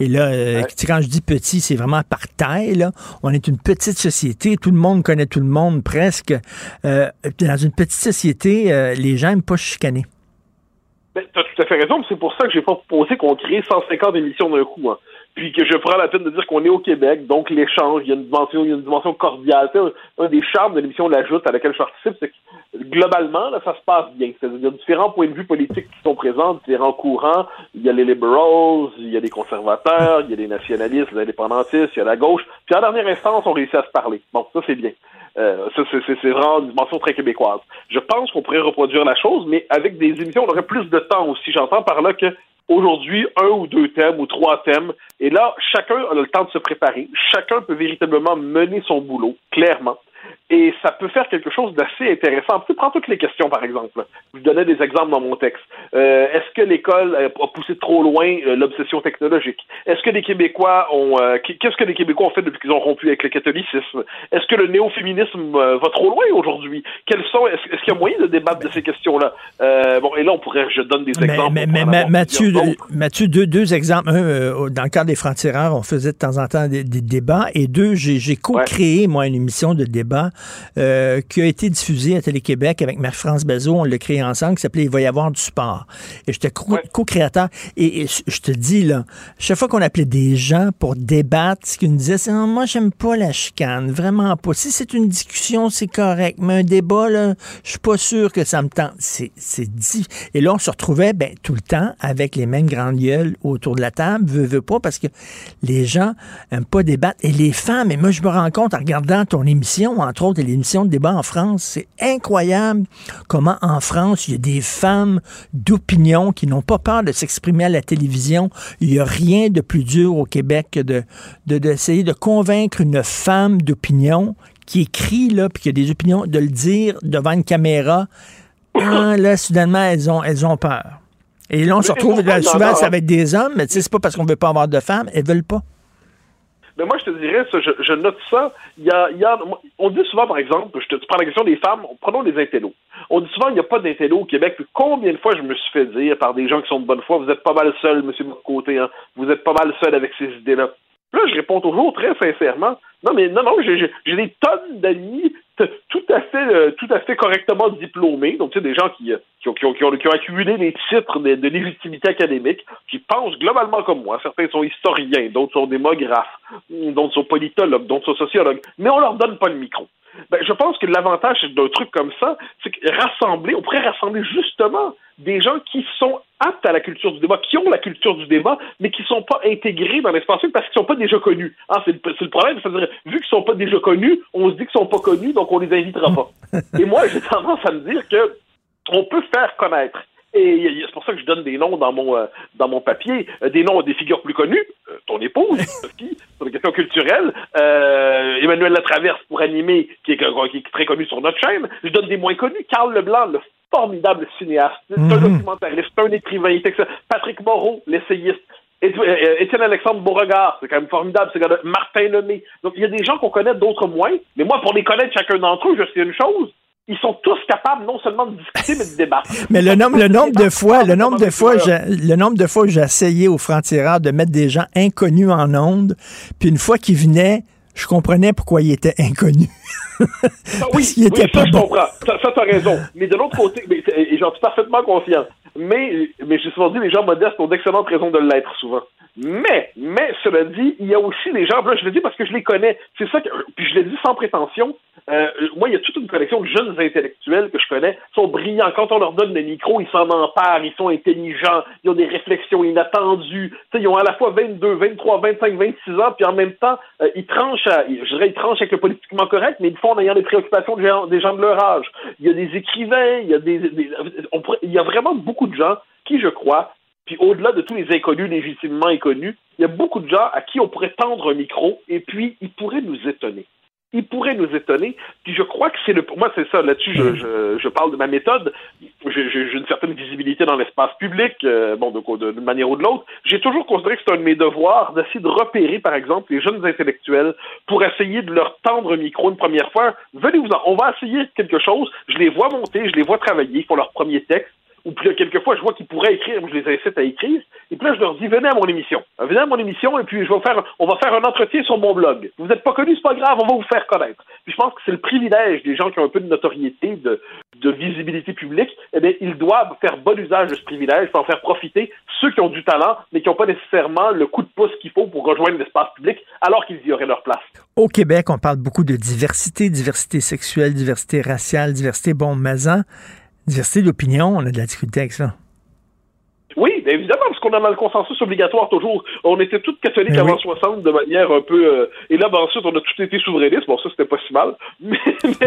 Et là, euh, quand je dis petit, c'est vraiment par taille. Là. On est une petite société. Tout le monde connaît tout le monde presque. Euh, dans une petite société, euh, les gens n'aiment pas chicaner. Ben, tu as tout à fait raison, c'est pour ça que j'ai pas proposé qu'on crée 150 émissions d'un coup. Hein. Puis que je prends la peine de dire qu'on est au Québec, donc l'échange, il y a une dimension, il y a une dimension cordiale. Sais, un, un des charmes de l'émission L'ajoute à laquelle je participe, c'est que globalement, là, ça se passe bien. C'est-à-dire il y a différents points de vue politiques qui sont présents, différents courants. Il y a les liberals, il y a les conservateurs, il y a les nationalistes, les indépendantistes, il y a la gauche. Puis en dernière instance, on réussit à se parler. Bon, ça c'est bien. Euh, ça, c'est, c'est, c'est vraiment une dimension très québécoise. Je pense qu'on pourrait reproduire la chose, mais avec des émissions, on aurait plus de temps aussi. J'entends par là que aujourd'hui, un ou deux thèmes ou trois thèmes, et là, chacun a le temps de se préparer. Chacun peut véritablement mener son boulot, clairement. Et ça peut faire quelque chose d'assez intéressant. Tu prends toutes les questions, par exemple. Je donnais des exemples dans mon texte. Euh, est-ce que l'école euh, a poussé trop loin euh, l'obsession technologique? Est-ce que les Québécois ont... euh, qu'est-ce que les Québécois ont fait depuis qu'ils ont rompu avec le catholicisme? Est-ce que le néo-féminisme va trop loin aujourd'hui? Quels sont... Est-ce, qu'il y a moyen de débattre de ces questions-là? Bon, et là, on pourrait... Je donne des exemples. mais, Mathieu. Mathieu deux, deux exemples. Un, dans le cadre des francs-tireurs, on faisait de temps en temps des, des débats. Et deux, j'ai j'ai co-créé, moi, une émission de débat euh, qui a été diffusée à Télé-Québec avec Marie-France Bazot. On l'a créée ensemble, qui s'appelait Il va y avoir du sport. Et j'étais co- co-créateur. Et, et je te dis, là, chaque fois qu'on appelait des gens pour débattre, ce qu'ils nous disaient, c'est Non, moi, j'aime pas la chicane. Vraiment pas. Si c'est une discussion, c'est correct. Mais un débat, là, je suis pas sûr que ça me tente. C'est dit. Et là, on se retrouvait ben, tout le temps avec les mêmes grandes gueules autour de la table, veux, veux pas, parce que les gens aiment pas débattre. Et les femmes, et moi, je me rends compte en regardant ton émission, entre autres, et l'émission de débat en France. C'est incroyable comment en France, il y a des femmes d'opinion qui n'ont pas peur de s'exprimer à la télévision. Il n'y a rien de plus dur au Québec que de, d'essayer de, convaincre une femme d'opinion qui écrit, là, puis qui a des opinions, de le dire devant une caméra. Ah, là, soudainement, elles ont, elles ont peur. Et là, on se retrouve, souvent, ça va être des hommes, mais tu sais, c'est pas parce qu'on veut pas avoir de femmes, elles veulent pas. Mais moi, je te dirais, ça, je, note ça. Il y a, il on dit souvent, par exemple, je te tu prends la question des femmes, prenons les intellos. On dit souvent qu'il n'y a pas d'intellos au Québec. combien de fois je me suis fait dire par des gens qui sont de bonne foi, vous êtes pas mal seul, M. Côté, hein, vous êtes pas mal seul avec ces idées-là. Là, je réponds toujours très sincèrement. Non, mais non, non, j'ai des tonnes d'amis tout à fait, euh, tout à correctement diplômés. Donc, tu sais, des gens qui, euh, ont, accumulé des titres de, de, légitimité académique, qui pensent globalement comme moi. Certains sont historiens, d'autres sont démographes, d'autres sont politologues, d'autres sont sociologues. Mais on leur donne pas le micro. Ben, je pense que l'avantage d'un truc comme ça, c'est que rassembler, on pourrait rassembler justement des gens qui sont aptes à la culture du débat, qui ont la culture du débat, mais qui ne sont pas intégrés dans l'espace public parce qu'ils ne sont pas déjà connus. Ah, c'est, le, problème, c'est-à-dire, vu qu'ils ne sont pas déjà connus, on se dit qu'ils ne sont pas connus, donc on les invitera pas. Et moi, j'ai tendance à me dire que on peut faire connaître et c'est pour ça que je donne des noms dans mon euh, dans mon papier, euh, des noms des figures plus connues, euh, ton épouse, Sophie, sur les questions culturelles, Emmanuel Latraverse pour animer, qui est, qui est, très connu sur notre chaîne. Je donne des moins connus, Carl Leblanc, le formidable cinéaste, c'est un mhm. documentariste, un écrivain, Patrick Moreau, l'essayiste, Étienne Alexandre Beauregard, c'est quand même formidable, c'est Martin Lemay. Donc, il y a des gens qu'on connaît, d'autres moins, mais moi, pour les connaître chacun d'entre eux, je sais une chose, ils sont tous capables non seulement de discuter, mais de débattre. mais le nombre, le nombre de fois, le nombre de fois, le nombre de fois j'ai essayé au franc-tireur de mettre des gens inconnus en onde, puis une fois qu'ils venaient, je comprenais pourquoi ils étaient inconnus. oui, oui, ça, je comprends. Ça, ça t'as raison. Mais de l'autre côté, et j'en suis parfaitement conscient. Mais, mais j'ai souvent dit, les gens modestes ont d'excellentes raisons de l'être souvent. Mais, mais, cela dit, il y a aussi des gens, là, je le dis parce que je les connais. C'est ça que, puis je l'ai dit sans prétention. Euh, moi, il y a toute une collection de jeunes intellectuels que je connais, sont brillants. Quand on leur donne le micro, ils s'en emparent, ils sont intelligents, ils ont des réflexions inattendues. ils ont à la fois 22, 23, 25, 26 ans, puis en même temps, euh, ils tranchent, à, je dirais, ils tranchent avec le politiquement correct, mais ils le font en ayant des préoccupations des gens de leur âge. Il y a des écrivains, il y a des, il y a vraiment beaucoup de gens qui, je crois, puis au-delà de tous les inconnus légitimement inconnus, il y a beaucoup de gens à qui on pourrait tendre un micro et puis ils pourraient nous étonner. Ils pourraient nous étonner. Puis je crois que c'est le. Pour moi, c'est ça. Là-dessus, je, je, je, parle de ma méthode. J'ai une certaine visibilité dans l'espace public, euh, bon, d'une manière ou de l'autre. J'ai toujours considéré que c'est un de mes devoirs d'essayer de repérer, par exemple, les jeunes intellectuels pour essayer de leur tendre un micro une première fois. Venez-vous-en. On va essayer quelque chose. Je les vois monter, je les vois travailler, ils font leur premier texte ou puis quelquefois, je vois qu'ils pourraient écrire, je les incite à écrire, et puis là, je leur dis, venez à mon émission. Venez à mon émission, et puis je vais faire, on va faire un entretien sur mon blog. Vous n'êtes pas connu, c'est pas grave, on va vous faire connaître. Puis je pense que c'est le privilège des gens qui ont un peu de notoriété, de, visibilité publique, eh bien, ils doivent faire bon usage de ce privilège pour en faire profiter ceux qui ont du talent, mais qui n'ont pas nécessairement le coup de pouce qu'il faut pour rejoindre l'espace public, alors qu'ils y auraient leur place. Au Québec, on parle beaucoup de diversité, diversité sexuelle, diversité raciale, diversité bon maison. Diversité d'opinion, on a de la difficulté avec ça. Oui, évidemment, parce qu'on a le consensus obligatoire toujours. On était tous catholiques avant 60 de manière un peu... Euh, et là, ben, ensuite, on a tous été souverainistes. Bon, ça, c'était pas si mal. Mais,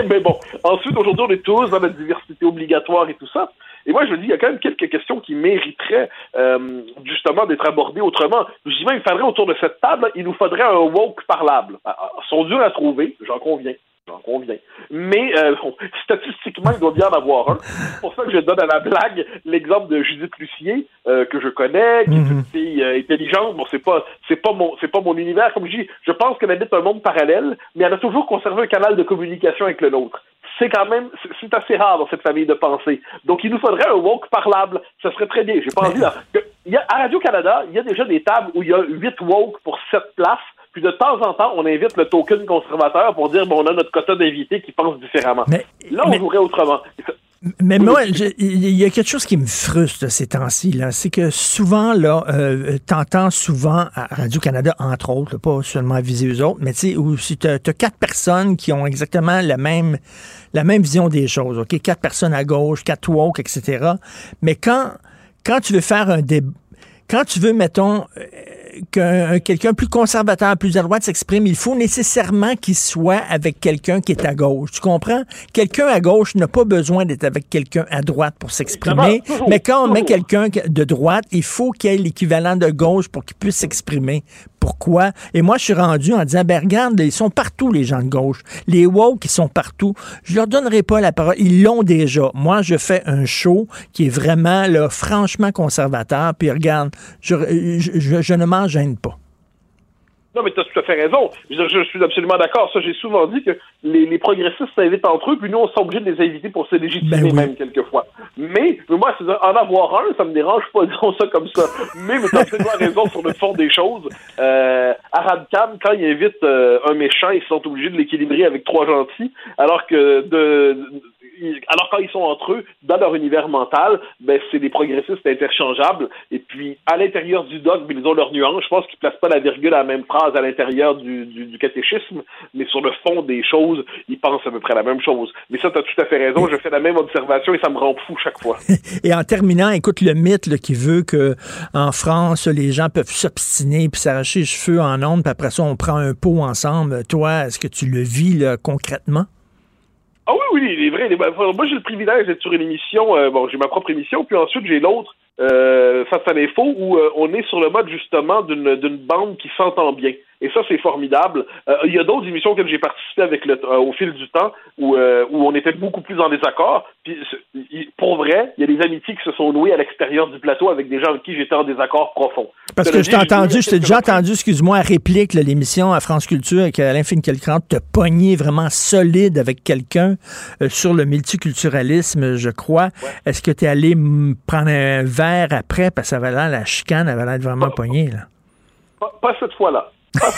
mais, bon, ensuite, aujourd'hui, on est tous dans la diversité obligatoire et tout ça. Et moi, je dis, il y a quand même quelques questions qui mériteraient euh, justement d'être abordées autrement. Je dis même, il faudrait autour de cette table, il nous faudrait un woke parlable. Ah, ah, ils sont durs à trouver, j'en conviens. J'en conviens. Mais euh, statistiquement, il doit bien en avoir un. C'est pour ça que je donne à la blague l'exemple de Judith Lucier, euh, que je connais, qui est une mhm. fille euh, intelligente. Bon, c'est pas c'est pas mon c'est pas mon univers. Comme je dis, je pense qu'elle habite un monde parallèle, mais elle a toujours conservé un canal de communication avec le nôtre. C'est quand même c'est assez rare dans cette famille de pensée. Donc il nous faudrait un woke parlable. Ça serait très bien. J'ai pas envie là. Il y a, à Radio-Canada, il y a déjà des tables où il y a huit woke pour sept places. Puis de temps en temps, on invite le token conservateur pour dire bon, on a notre quota d'invités qui pensent différemment. là, on jouerait autrement. Mais moi, il y a quelque chose qui me frustre ces temps-ci, là. C'est que souvent, là, euh, t'entends souvent à Radio-Canada, entre autres, pas seulement à viser eux autres, mais tu sais, où si t'as as quatre personnes qui ont exactement la même, la même vision des choses, OK? Quatre personnes à gauche, quatre woke, etc. Mais quand, quand tu veux faire un débat, quand tu veux, mettons, qu'un quelqu'un plus conservateur, plus à droite s'exprime, il faut nécessairement qu'il soit avec quelqu'un qui est à gauche. Tu comprends? Quelqu'un à gauche n'a pas besoin d'être avec quelqu'un à droite pour s'exprimer. Mais quand on met quelqu'un de droite, il faut qu'il y ait l'équivalent de gauche pour qu'il puisse s'exprimer. Pourquoi? Et moi, je suis rendu en disant, ben regarde, ils sont partout, les gens de gauche. Les woke, ils sont partout. Je leur donnerai pas la parole. Ils l'ont déjà. Moi, je fais un show qui est vraiment, franchement conservateur. Puis regarde, je, je, je ne m'en gêne pas. Non, mais tu as tout à fait raison. Je, suis absolument d'accord. Ça, j'ai souvent dit que les, progressistes s'invitent entre eux, puis nous, on s'est de les inviter pour se légitimer Ben même quelquefois. Mais, mais moi, en avoir un, ça me dérange pas, disons ça comme ça. Mais, mais tu as absolument raison sur le fond des choses. Euh, Khan, quand il invite euh, un méchant, ils sont obligés de l'équilibrer avec trois gentils, alors que de alors quand ils sont entre eux, dans leur univers mental, ben, c'est des progressistes interchangeables. Et puis, à l'intérieur du dogme, ils ont leur nuance. Je pense qu'ils placent pas la virgule à la même phrase à l'intérieur du, catéchisme, mais sur le fond des choses, ils pensent à peu près la même chose. Mais ça, tu as tout à fait raison. Je fais la même observation et ça me rend fou chaque fois. et en terminant, écoute le mythe qui veut que en France, les gens peuvent s'obstiner puis s'arracher les cheveux en ondes, puis après ça, on prend un pot ensemble. Toi, est-ce que tu le vis concrètement? Ah oui, oui, il est vrai. moi, j'ai le privilège d'être sur une émission. Euh, bon, j'ai ma propre émission, puis ensuite j'ai l'autre euh, face à l'info où euh, on est sur le mode justement d'une bande qui s'entend bien. Et ça, c'est formidable. Euh, il y a d'autres émissions auxquelles j'ai participé avec le, au fil du temps où, où on était beaucoup plus en désaccord. Puis, pour vrai, il y a des amitiés qui se sont nouées à l'extérieur du plateau avec des gens avec qui j'étais en désaccord profond. Parce que je t'ai entendu, je t'ai déjà entendu, excuse-moi, à réplique l'émission à France Culture avec Alain Finkielkraut te pogner vraiment solide avec quelqu'un sur le multiculturalisme, je crois. Est-ce que tu es allé prendre un verre après, parce que ça avait l'air, la chicane avait l'air vraiment poignée, là. Pas, cette fois-là. Fois-là.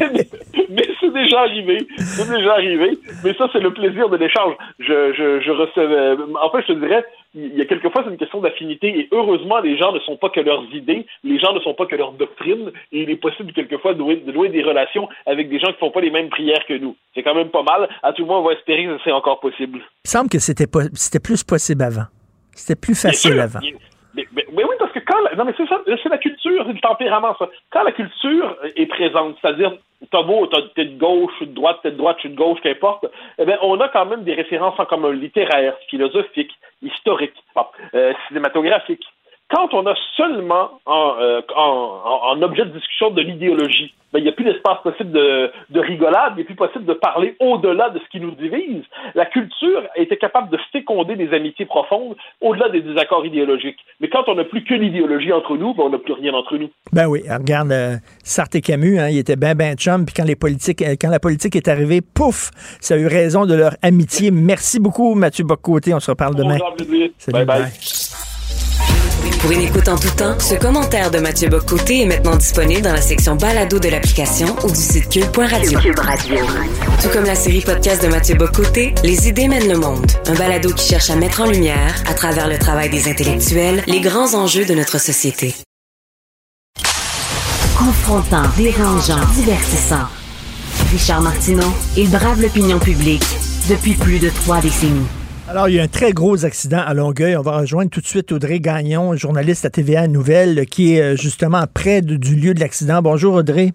mais, c'est déjà arrivé. C'est déjà arrivé. Mais ça, c'est le plaisir de l'échange. Je, je, je recevais. En fait, je te dirais, il y a quelquefois, c'est une question d'affinité. Et heureusement, les gens ne sont pas que leurs idées. Les gens ne sont pas que leurs doctrines. Et il est possible, quelquefois, de louer, des relations avec des gens qui ne font pas les mêmes prières que nous. C'est quand même pas mal. À tout le moins, on va espérer que c'est encore possible. Il semble que c'était, c'était plus possible avant. C'était plus facile avant. Mais, parce que quand non mais c'est ça, c'est la culture, c'est le tempérament ça. Quand la culture est présente, c'est-à-dire t'as beau, t'es de gauche, ou de droite, t'es de droite, je suis de gauche, qu'importe, eh bien, on a quand même des références en commun littéraires, philosophiques, historiques, euh, cinématographiques quand on a seulement euh, en, objet de discussion de l'idéologie, ben, il n'y a plus d'espace possible de, rigolade, il n'est plus possible de parler au-delà de ce qui nous divise. La culture était capable de féconder des amitiés profondes au-delà des désaccords idéologiques. Mais quand on n'a plus que l'idéologie entre nous, ben, on n'a plus rien entre nous. Ben oui, regarde euh, Sartre et Camus, hein, ils étaient ben ben chum, puis quand les politiques, euh, quand la politique est arrivée, pouf, ça a eu raison de leur amitié. Merci beaucoup, Mathieu Bocoté. On se reparle demain. bye. bye. Pour une écoute en tout temps, ce commentaire de Mathieu Bocoté est maintenant disponible dans la section balado de l'application ou du site cube.radio. Tout comme la série podcast de Mathieu Bocoté, Les idées mènent le monde. Un balado qui cherche à mettre en lumière, à travers le travail des intellectuels, les grands enjeux de notre société. Confrontant, dérangeant, divertissant. Richard Martineau, il brave l'opinion publique depuis plus de trois décennies. Alors, il y a un très gros accident à Longueuil. On va rejoindre tout de suite Audrey Gagnon, journaliste à TVA Nouvelle, qui est euh, justement près du lieu de l'accident. Bonjour Audrey.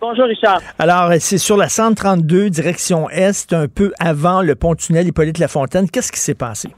Bonjour Richard. Alors, c'est sur la 132, direction Est, un peu avant le pont-tunnel Hippolyte Lafontaine. Qu'est-ce qui s'est passé?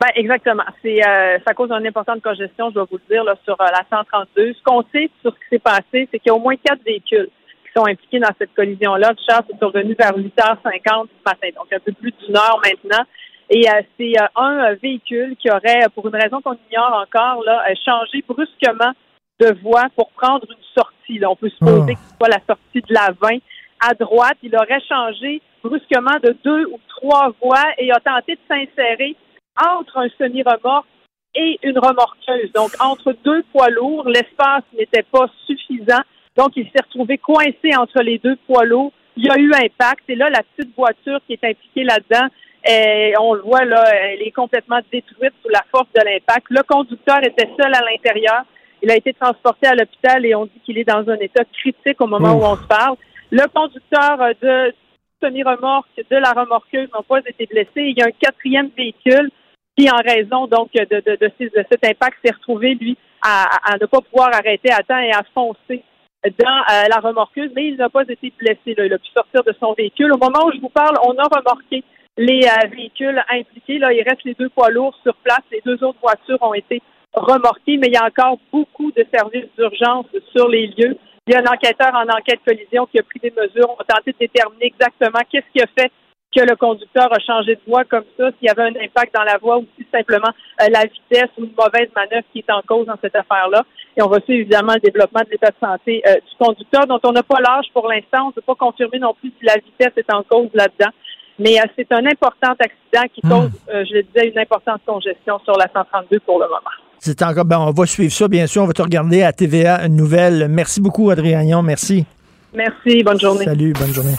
Ben, exactement. C'est euh, ça cause une importante congestion, je dois vous le dire, sur euh, la 132. Ce qu'on sait sur ce qui s'est passé, c'est qu'il y a au moins quatre véhicules sont impliqués dans cette collision-là. C'est survenu vers 8h50 ce matin, donc un peu plus d'une heure maintenant. Et euh, c'est euh, un euh, véhicule qui aurait, pour une raison qu'on ignore encore, là, changé brusquement de voie pour prendre une sortie. Là. On peut supposer oh. que ce soit la sortie de la 20 à droite. Il aurait changé brusquement de deux ou trois voies et a tenté de s'insérer entre un semi-remorque et une remorqueuse. Donc, entre deux poids lourds, l'espace n'était pas suffisant donc, il s'est retrouvé coincé entre les deux poids lourds. Il y a eu impact. Et là, la petite voiture qui est impliquée là-dedans, eh, on le voit là, elle est complètement détruite sous la force de l'impact. Le conducteur était seul à l'intérieur. Il a été transporté à l'hôpital et on dit qu'il est dans un état critique au moment où on se parle. Le conducteur de semi-remorque de la remorqueuse n'a pas été blessé. Il y a un quatrième véhicule qui, en raison donc de, de, de, cet impact, s'est retrouvé, lui, à, à ne pas pouvoir arrêter à temps et à foncer dans euh, la remorqueuse, mais il n'a pas été blessé. Là. Il a pu sortir de son véhicule. Au moment où je vous parle, on a remorqué les euh, véhicules impliqués. Là, il reste les deux poids lourds sur place. Les deux autres voitures ont été remorquées, mais il y a encore beaucoup de services d'urgence sur les lieux. Il y a un enquêteur en enquête collision qui a pris des mesures. On va tenter de déterminer exactement qu'est-ce qui a fait que le conducteur a changé de voie comme ça, s'il y avait un impact dans la voie ou si simplement euh, la vitesse ou une mauvaise manœuvre qui est en cause dans cette affaire-là. Et on va suivre évidemment le développement de l'état de santé euh, du conducteur, dont on n'a pas l'âge pour l'instant. On ne peut pas confirmer non plus si la vitesse est en cause là-dedans. Mais euh, c'est un important accident qui cause, je le disais, une importante congestion sur la 132 pour le moment. C'est encore, ben, on va suivre ça, bien sûr. On va te regarder à TVA Nouvelle. Merci beaucoup, Adrien Merci. Merci. Bonne journée. Salut. Bonne journée.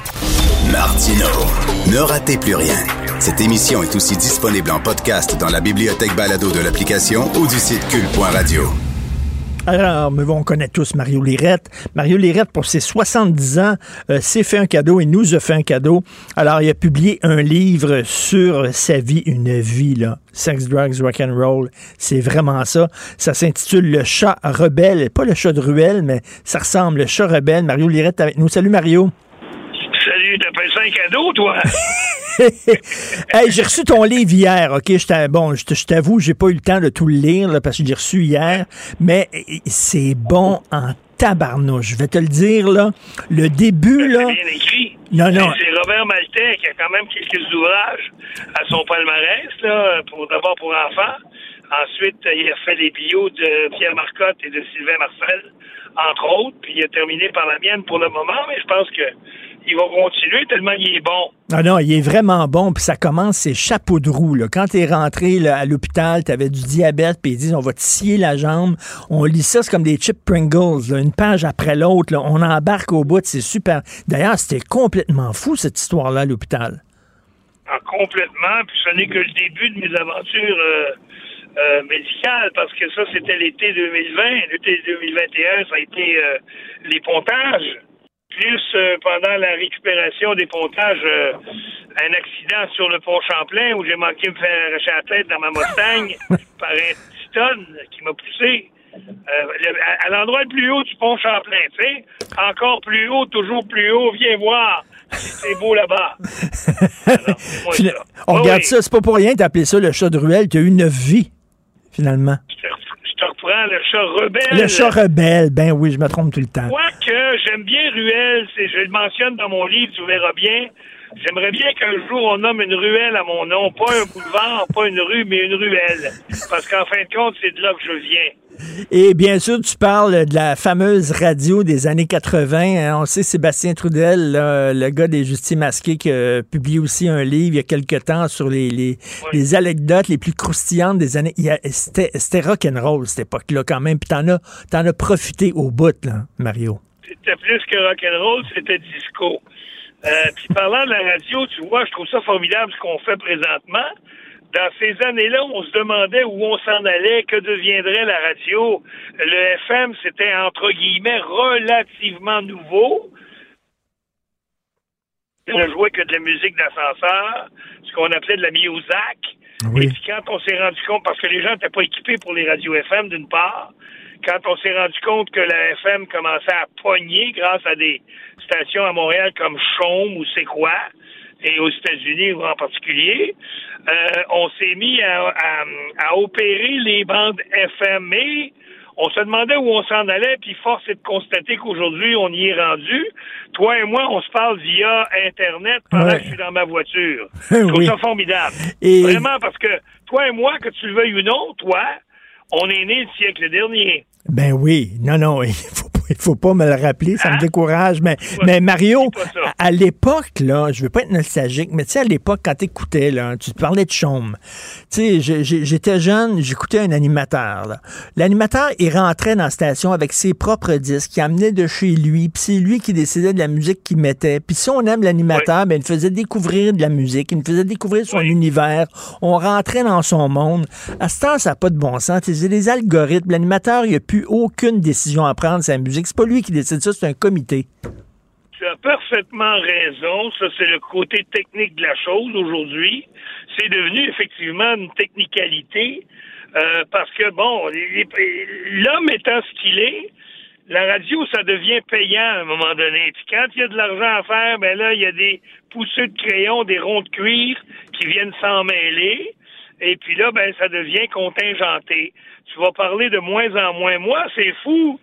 Martino. Ne ratez plus rien. Cette émission est aussi disponible en podcast dans la bibliothèque balado de l'application ou du site cul.radio. Alors, mais on connaît tous Mario Lirette. Mario Lirette, pour ses 70 ans, euh, s'est fait un cadeau et nous a fait un cadeau. Alors, il a publié un livre sur sa vie, une vie, là. Sex, drugs, rock and roll. C'est vraiment ça. Ça s'intitule Le chat rebelle. Pas le chat de ruelle, mais ça ressemble. Le chat rebelle. Mario Lirette avec nous. Salut, Mario. Salut, t'as fait ça un cadeau, toi? hey, j'ai reçu ton livre hier, OK? Bon, je t'avoue, j'ai pas eu le temps de tout le lire parce que j'ai reçu hier, mais c'est bon en tabarnouche. Je vais te le dire, là. Le début, là. bien écrit. Non, non. C'est Robert Maltais qui a quand même quelques ouvrages à son palmarès, là, pour d'abord pour enfants. Ensuite, il a fait les bios de Pierre Marcotte et de Sylvain Marcel, entre autres. Puis il a terminé par la mienne pour le moment, mais je pense que il va continuer tellement il est bon. Ah non, il est vraiment bon. Puis ça commence, c'est chapeau de roue. Là. Quand tu es rentré à l'hôpital, tu avais du diabète, puis ils disent on va te scier la jambe. On lit ça, c'est comme des chips Pringles, une page après l'autre. On embarque au bout, c'est super. D'ailleurs, c'était complètement fou cette histoire-là à l'hôpital. Ah, complètement. Puis ce n'est que le début de mes aventures. Euh, euh, médicales, parce que ça, c'était l'été 2020. L'été 2021, ça a été euh, les pontages plus euh, pendant la récupération des pontages, euh, un accident sur le pont Champlain où j'ai manqué de me faire arracher la tête dans ma Mustang par un Titon qui m'a poussé. Euh, à, l'endroit le plus haut du pont Champlain, tu sais, encore plus haut, toujours plus haut, viens voir, c'est beau là-bas. On regarde ça, c'est pas pour rien appelé ça le chat de ruelle, tu as eu une vie, finalement le chat rebelle. Le chat rebelle, ben oui, je me trompe tout le temps. Quoique, j'aime bien Ruelle, je le mentionne dans mon livre, tu verras bien. J'aimerais bien qu'un jour on nomme une ruelle à mon nom, pas un boulevard, pas une rue, mais une ruelle. Parce qu'en fin de compte, c'est de là que je viens. Et bien sûr, tu parles de la fameuse radio des années 80. Hein. On sait Sébastien Trudel, le gars des Justices masqués, qui a publié aussi un livre il y a quelque temps sur les, les, anecdotes les plus croustillantes des années. C'était rock'n'roll cette époque-là quand même. Puis t'en as, en as profité au bout, là, Mario. C'était plus que rock'n'roll, c'était disco. Euh, puis parlant de la radio, tu vois, je trouve ça formidable ce qu'on fait présentement dans ces années-là, on se demandait où on s'en allait, que deviendrait la radio. Le FM, c'était entre guillemets relativement nouveau. On ne jouait que de la musique d'ascenseur, ce qu'on appelait de la musique. Et puis quand on s'est rendu compte, parce que les gens n'étaient pas équipés pour les radios FM d'une part, quand on s'est rendu compte que la FM commençait à pogner grâce à des stations à Montréal comme Chaume ou C'est quoi, et aux États-Unis en particulier, euh, on s'est mis à, opérer les bandes FM. Mais on se demandait où on s'en allait, puis force est de constater qu'aujourd'hui, on y est rendu. Toi et moi, on se parle via Internet pendant que je suis dans ma voiture. Je trouve ça formidable. Vraiment, parce que toi et moi, que tu le veuilles ou non, toi, on est né le siècle dernier. Ben oui, non, non, il faut il faut pas me le rappeler, ça me hein? décourage. Mais, mais Mario, à, l'époque, là, je veux pas être nostalgique, mais tu sais, à l'époque, quand tu écoutais, là, tu parlais de chaume. Tu sais, j'étais jeune, j'écoutais un animateur. L'animateur, il rentrait dans la station avec ses propres disques, il amenait de chez lui, puis c'est lui qui décidait de la musique qu'il mettait. Puis si on aime l'animateur, ben, il faisait découvrir de la musique, il nous faisait découvrir son univers. On rentrait dans son monde. À ce temps, ça n'a pas de bon sens. C'est des algorithmes. L'animateur, il n'a plus aucune décision à prendre sa musique. C'est pas lui qui décide ça, c'est un comité. Tu as parfaitement raison. Ça, c'est le côté technique de la chose aujourd'hui. C'est devenu effectivement une technicalité. Euh, parce que, bon, l'homme étant ce qu'il est, la radio, ça devient payant à un moment donné. Puis quand il y a de l'argent à faire, ben là, il y a des pousseux de crayon, des ronds de cuir qui viennent s'en mêler. Et puis là, ben, ça devient contingenté. Tu vas parler de moins en moins. Moi, c'est fou.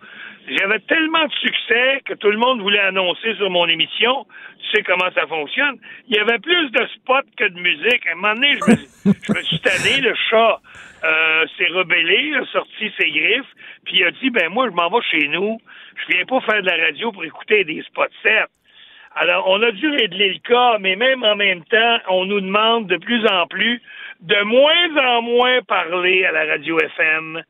J'avais tellement de succès que tout le monde voulait annoncer sur mon émission. Tu sais comment ça fonctionne. Il y avait plus de spots que de musique. À un moment donné, je me, je me suis tanné. Le chat euh, s'est rebellé, a sorti ses griffes, puis il a dit, ben moi, je m'en vais chez nous. Je viens pas faire de la radio pour écouter des spots sets. Alors, on a dû régler le cas, mais même en même temps, on nous demande de plus en plus de moins en moins parler à la radio FM.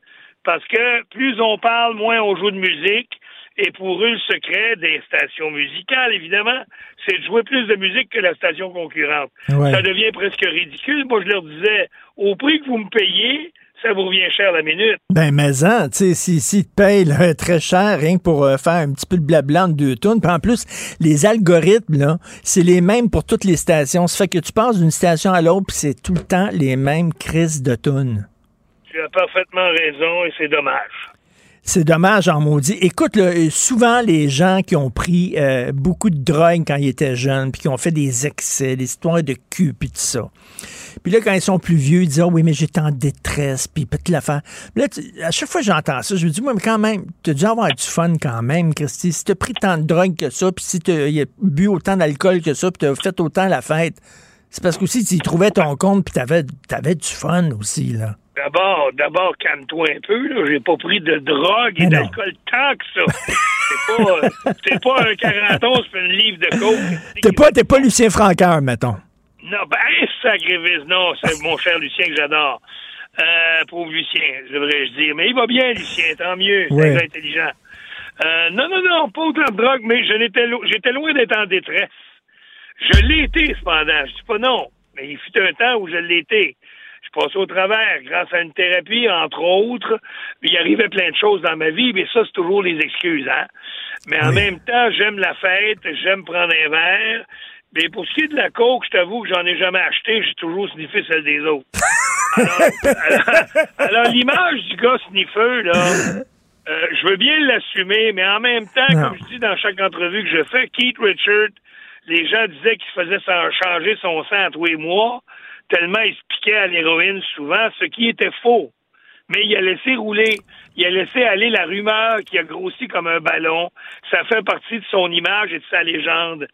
Parce que plus on parle, moins on joue de musique. Et pour eux, le secret des stations musicales, évidemment, c'est de jouer plus de musique que la station concurrente. Ouais. Ça devient presque ridicule. Moi, je leur disais, au prix que vous me payez, ça vous revient cher la minute. Ben, mais en, tu sais, si, si te payes là, très cher, rien que pour euh, faire un petit peu de blabla entre deux tonnes. Puis en plus, les algorithmes, là, c'est les mêmes pour toutes les stations. Ça fait que tu passes d'une station à l'autre, puis c'est tout le temps les mêmes crises de tunes. Tu as parfaitement raison et c'est dommage. C'est dommage en maudit. Écoute, euh, souvent les gens qui ont pris euh, beaucoup de drogue quand ils étaient jeunes, puis qui ont fait des excès, des histoires de cul, puis tout ça. Puis là, quand ils sont plus vieux, ils disent, Ah oui, mais j'étais en détresse, puis peut-être l'affaire. Là, à chaque fois que j'entends ça, je me dis, moi, mais quand même, tu as dû avoir du fun quand même, Christy. Si tu as pris tant de drogue que ça, puis si tu as bu autant d'alcool que ça, puis tu as fait autant la fête, c'est parce que aussi tu trouvais ton compte, puis tu avais, du fun aussi, là. D'abord, d'abord, calme-toi un peu, là. J'ai pas pris de drogue et d'alcool tant que ça. C'est pas, euh, c'est pas un 41, c'est une livre de coke. T'es pas, t'es pas Lucien Francaire, mettons. Non, ben, sacrifice, non, c'est mon cher Lucien que j'adore. Euh, pauvre Lucien, devrais-je dire. Mais il va bien, Lucien, tant mieux. C'est intelligent. Euh, non, non, non, pas autant de drogue, mais je n'étais lo- j'étais loin d'être en détresse. Je l'ai été, cependant. Je dis pas non. Mais il fut un temps où je l'ai été. Passais au travers grâce à une thérapie, entre autres. Il arrivait plein de choses dans ma vie, mais ça, c'est toujours les excuses, hein. Mais en même temps, j'aime la fête, j'aime prendre un verre. Mais pour ce qui est de la coke, je t'avoue que j'en ai jamais acheté, j'ai toujours sniffé celle des autres. Alors, l'image du gars sniffeux, là, euh, je veux bien l'assumer, mais en même temps, Non. comme je dis dans chaque entrevue que je fais, Keith Richard, les gens disaient qu'il faisait changer son sang à tous les mois, tellement il à l'héroïne souvent, ce qui était faux. Mais il a laissé rouler, il a laissé aller la rumeur qui a grossi comme un ballon. Ça fait partie de son image et de sa légende.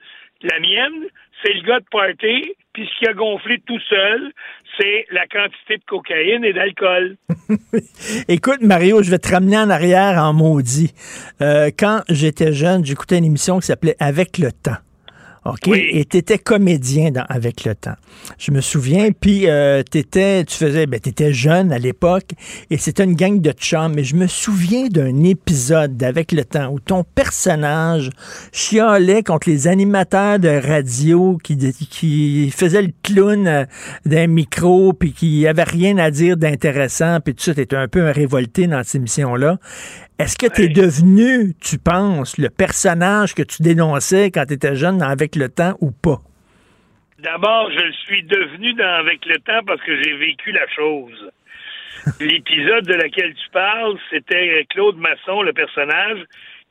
La mienne, c'est le gars de party, puis ce qui a gonflé tout seul, c'est la quantité de cocaïne et d'alcool. Écoute, Mario, je vais te ramener en arrière en maudit. Euh, quand j'étais jeune, j'écoutais une émission qui s'appelait Avec le temps. OK? Et tu étais comédien dans Avec le temps. Je me souviens, puis euh, t'étais, tu faisais, ben, tu étais jeune à l'époque, et c'était une gang de chums, mais je me souviens d'un épisode d'Avec le temps où ton personnage chialait contre les animateurs de radio qui, qui faisaient le clown euh, d'un micro, puis qui avait rien à dire d'intéressant, puis tout ça, t'étais un peu un révolté dans cette émission-là. Est-ce que tu es devenu, tu penses, le personnage que tu dénonçais quand tu étais jeune dans Avec le temps ou pas? D'abord, je le suis devenu dans, avec le temps parce que j'ai vécu la chose. L'épisode de laquelle tu parles, c'était Claude Masson, le personnage,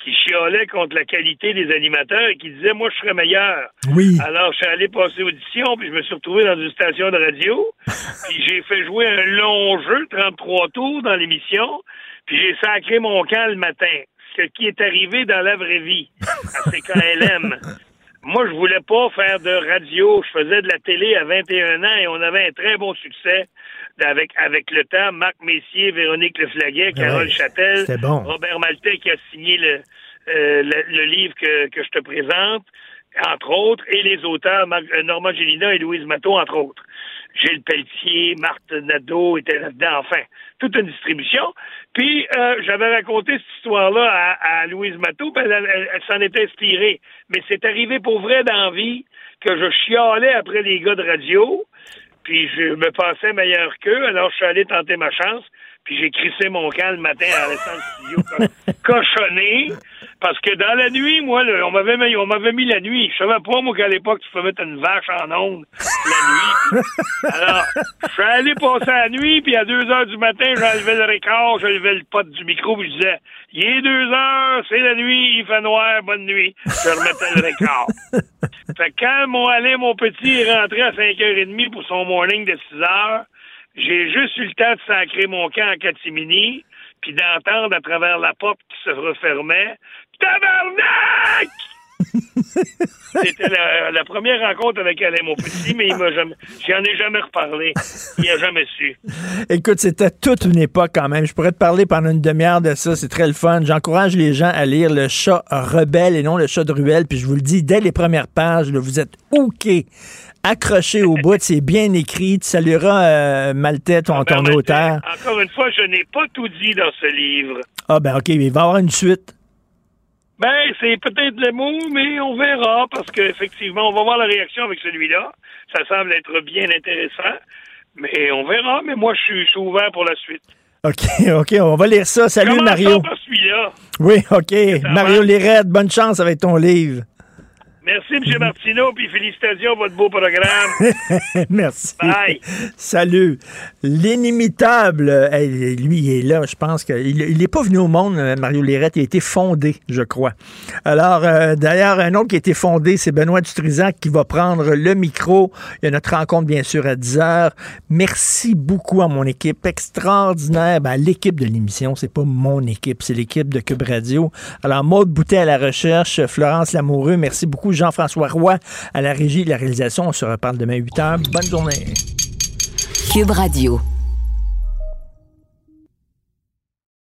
qui chialait contre la qualité des animateurs et qui disait Moi, je serais meilleur. Oui. Alors, je suis allé passer audition, puis je me suis retrouvé dans une station de radio, puis j'ai fait jouer un long jeu, 33 tours dans l'émission, puis j'ai sacré mon camp le matin. Ce qui est arrivé dans la vraie vie, à CKLM. Moi, je voulais pas faire de radio. Je faisais de la télé à 21 ans et on avait un très bon succès avec, avec le temps. Marc Messier, Véronique Leflaguet, Carole Ouais, bon. Robert Maltais qui a signé le, euh, le, le livre que, que je te présente, entre autres, et les auteurs Mar- euh, Normand Gélina et Louise Matteau, entre autres. Gilles Pelletier, Marthe Nadeau étaient là-dedans, enfin, toute une distribution. Puis, euh, j'avais raconté cette histoire-là à, à Louise Matteau, puis elle, elle- elle s'en était inspirée. Mais c'est arrivé pour vrai dans la vie que je chialais après les gars de radio, puis je me pensais meilleur qu'eux, alors je suis allé tenter ma chance, puis j'ai crissé mon camp le matin en restant le studio co- cochonné. Parce que dans la nuit, moi, on m'avait mis, la nuit. Je savais pas, moi, qu'à l'époque, tu peux mettre une vache en onde la nuit. Alors, je suis allé passer la nuit, puis à 2 heures du matin, j'enlevais le record, j'enlevais le pot du micro, puis je disais, il est 2 heures, c'est la nuit, il fait noir, bonne nuit. Je remettais le record. Fait que quand mon allé, mon petit est rentré à 5h30 pour son morning de 6 heures, j'ai juste eu le temps de sacrer mon camp en catimini, puis d'entendre à travers la porte qui se refermait Tabarnak! C'était la, la première rencontre avec Alain, mon petit, mais il m'a jamais, j'en ai jamais reparlé. Il a jamais su. Écoute, c'était toute une époque quand même. Je pourrais te parler pendant une demi-heure de ça. C'est très le fun. J'encourage les gens à lire Le chat rebelle et non Le chat de ruelle. Puis je vous le dis, dès les premières pages, là, vous êtes OK. Accroché au bout, c'est bien écrit. Tu salueras euh, Maltais, ton, ton auteur. Encore une fois, je n'ai pas tout dit dans ce livre. Ah ben OK, mais il va y avoir une suite. Ben, c'est peut-être le mot, mais on verra, parce qu'effectivement, on va voir la réaction avec celui-là. Ça semble être bien intéressant. Mais on verra, mais moi, je suis, ouvert pour la suite. OK, OK, on va lire ça. Salut Mario. par celui-là. Oui, OK. Mario Lirette, bonne chance avec ton livre. Merci, M. Martineau, puis félicitations pour votre beau programme. Merci. Bye. Salut. L'inimitable, lui, il est là. Je pense qu'il n'est pas venu au monde, euh, Mario Lirette. Il a été fondé, je crois. Alors, euh, d'ailleurs, un autre qui a été fondé, c'est Benoît Dutrisac qui va prendre le micro. Il y a notre rencontre, bien sûr, à 10 heures. Merci beaucoup à mon équipe extraordinaire. Ben, l'équipe de l'émission, c'est pas mon équipe, c'est l'équipe de Cube Radio. Alors, Maude Boutet à la recherche, Florence Lamoureux, merci beaucoup. Jean-François Roy à la régie et la réalisation. On se reparle demain 8 heures. Bonne journée. Cube Radio.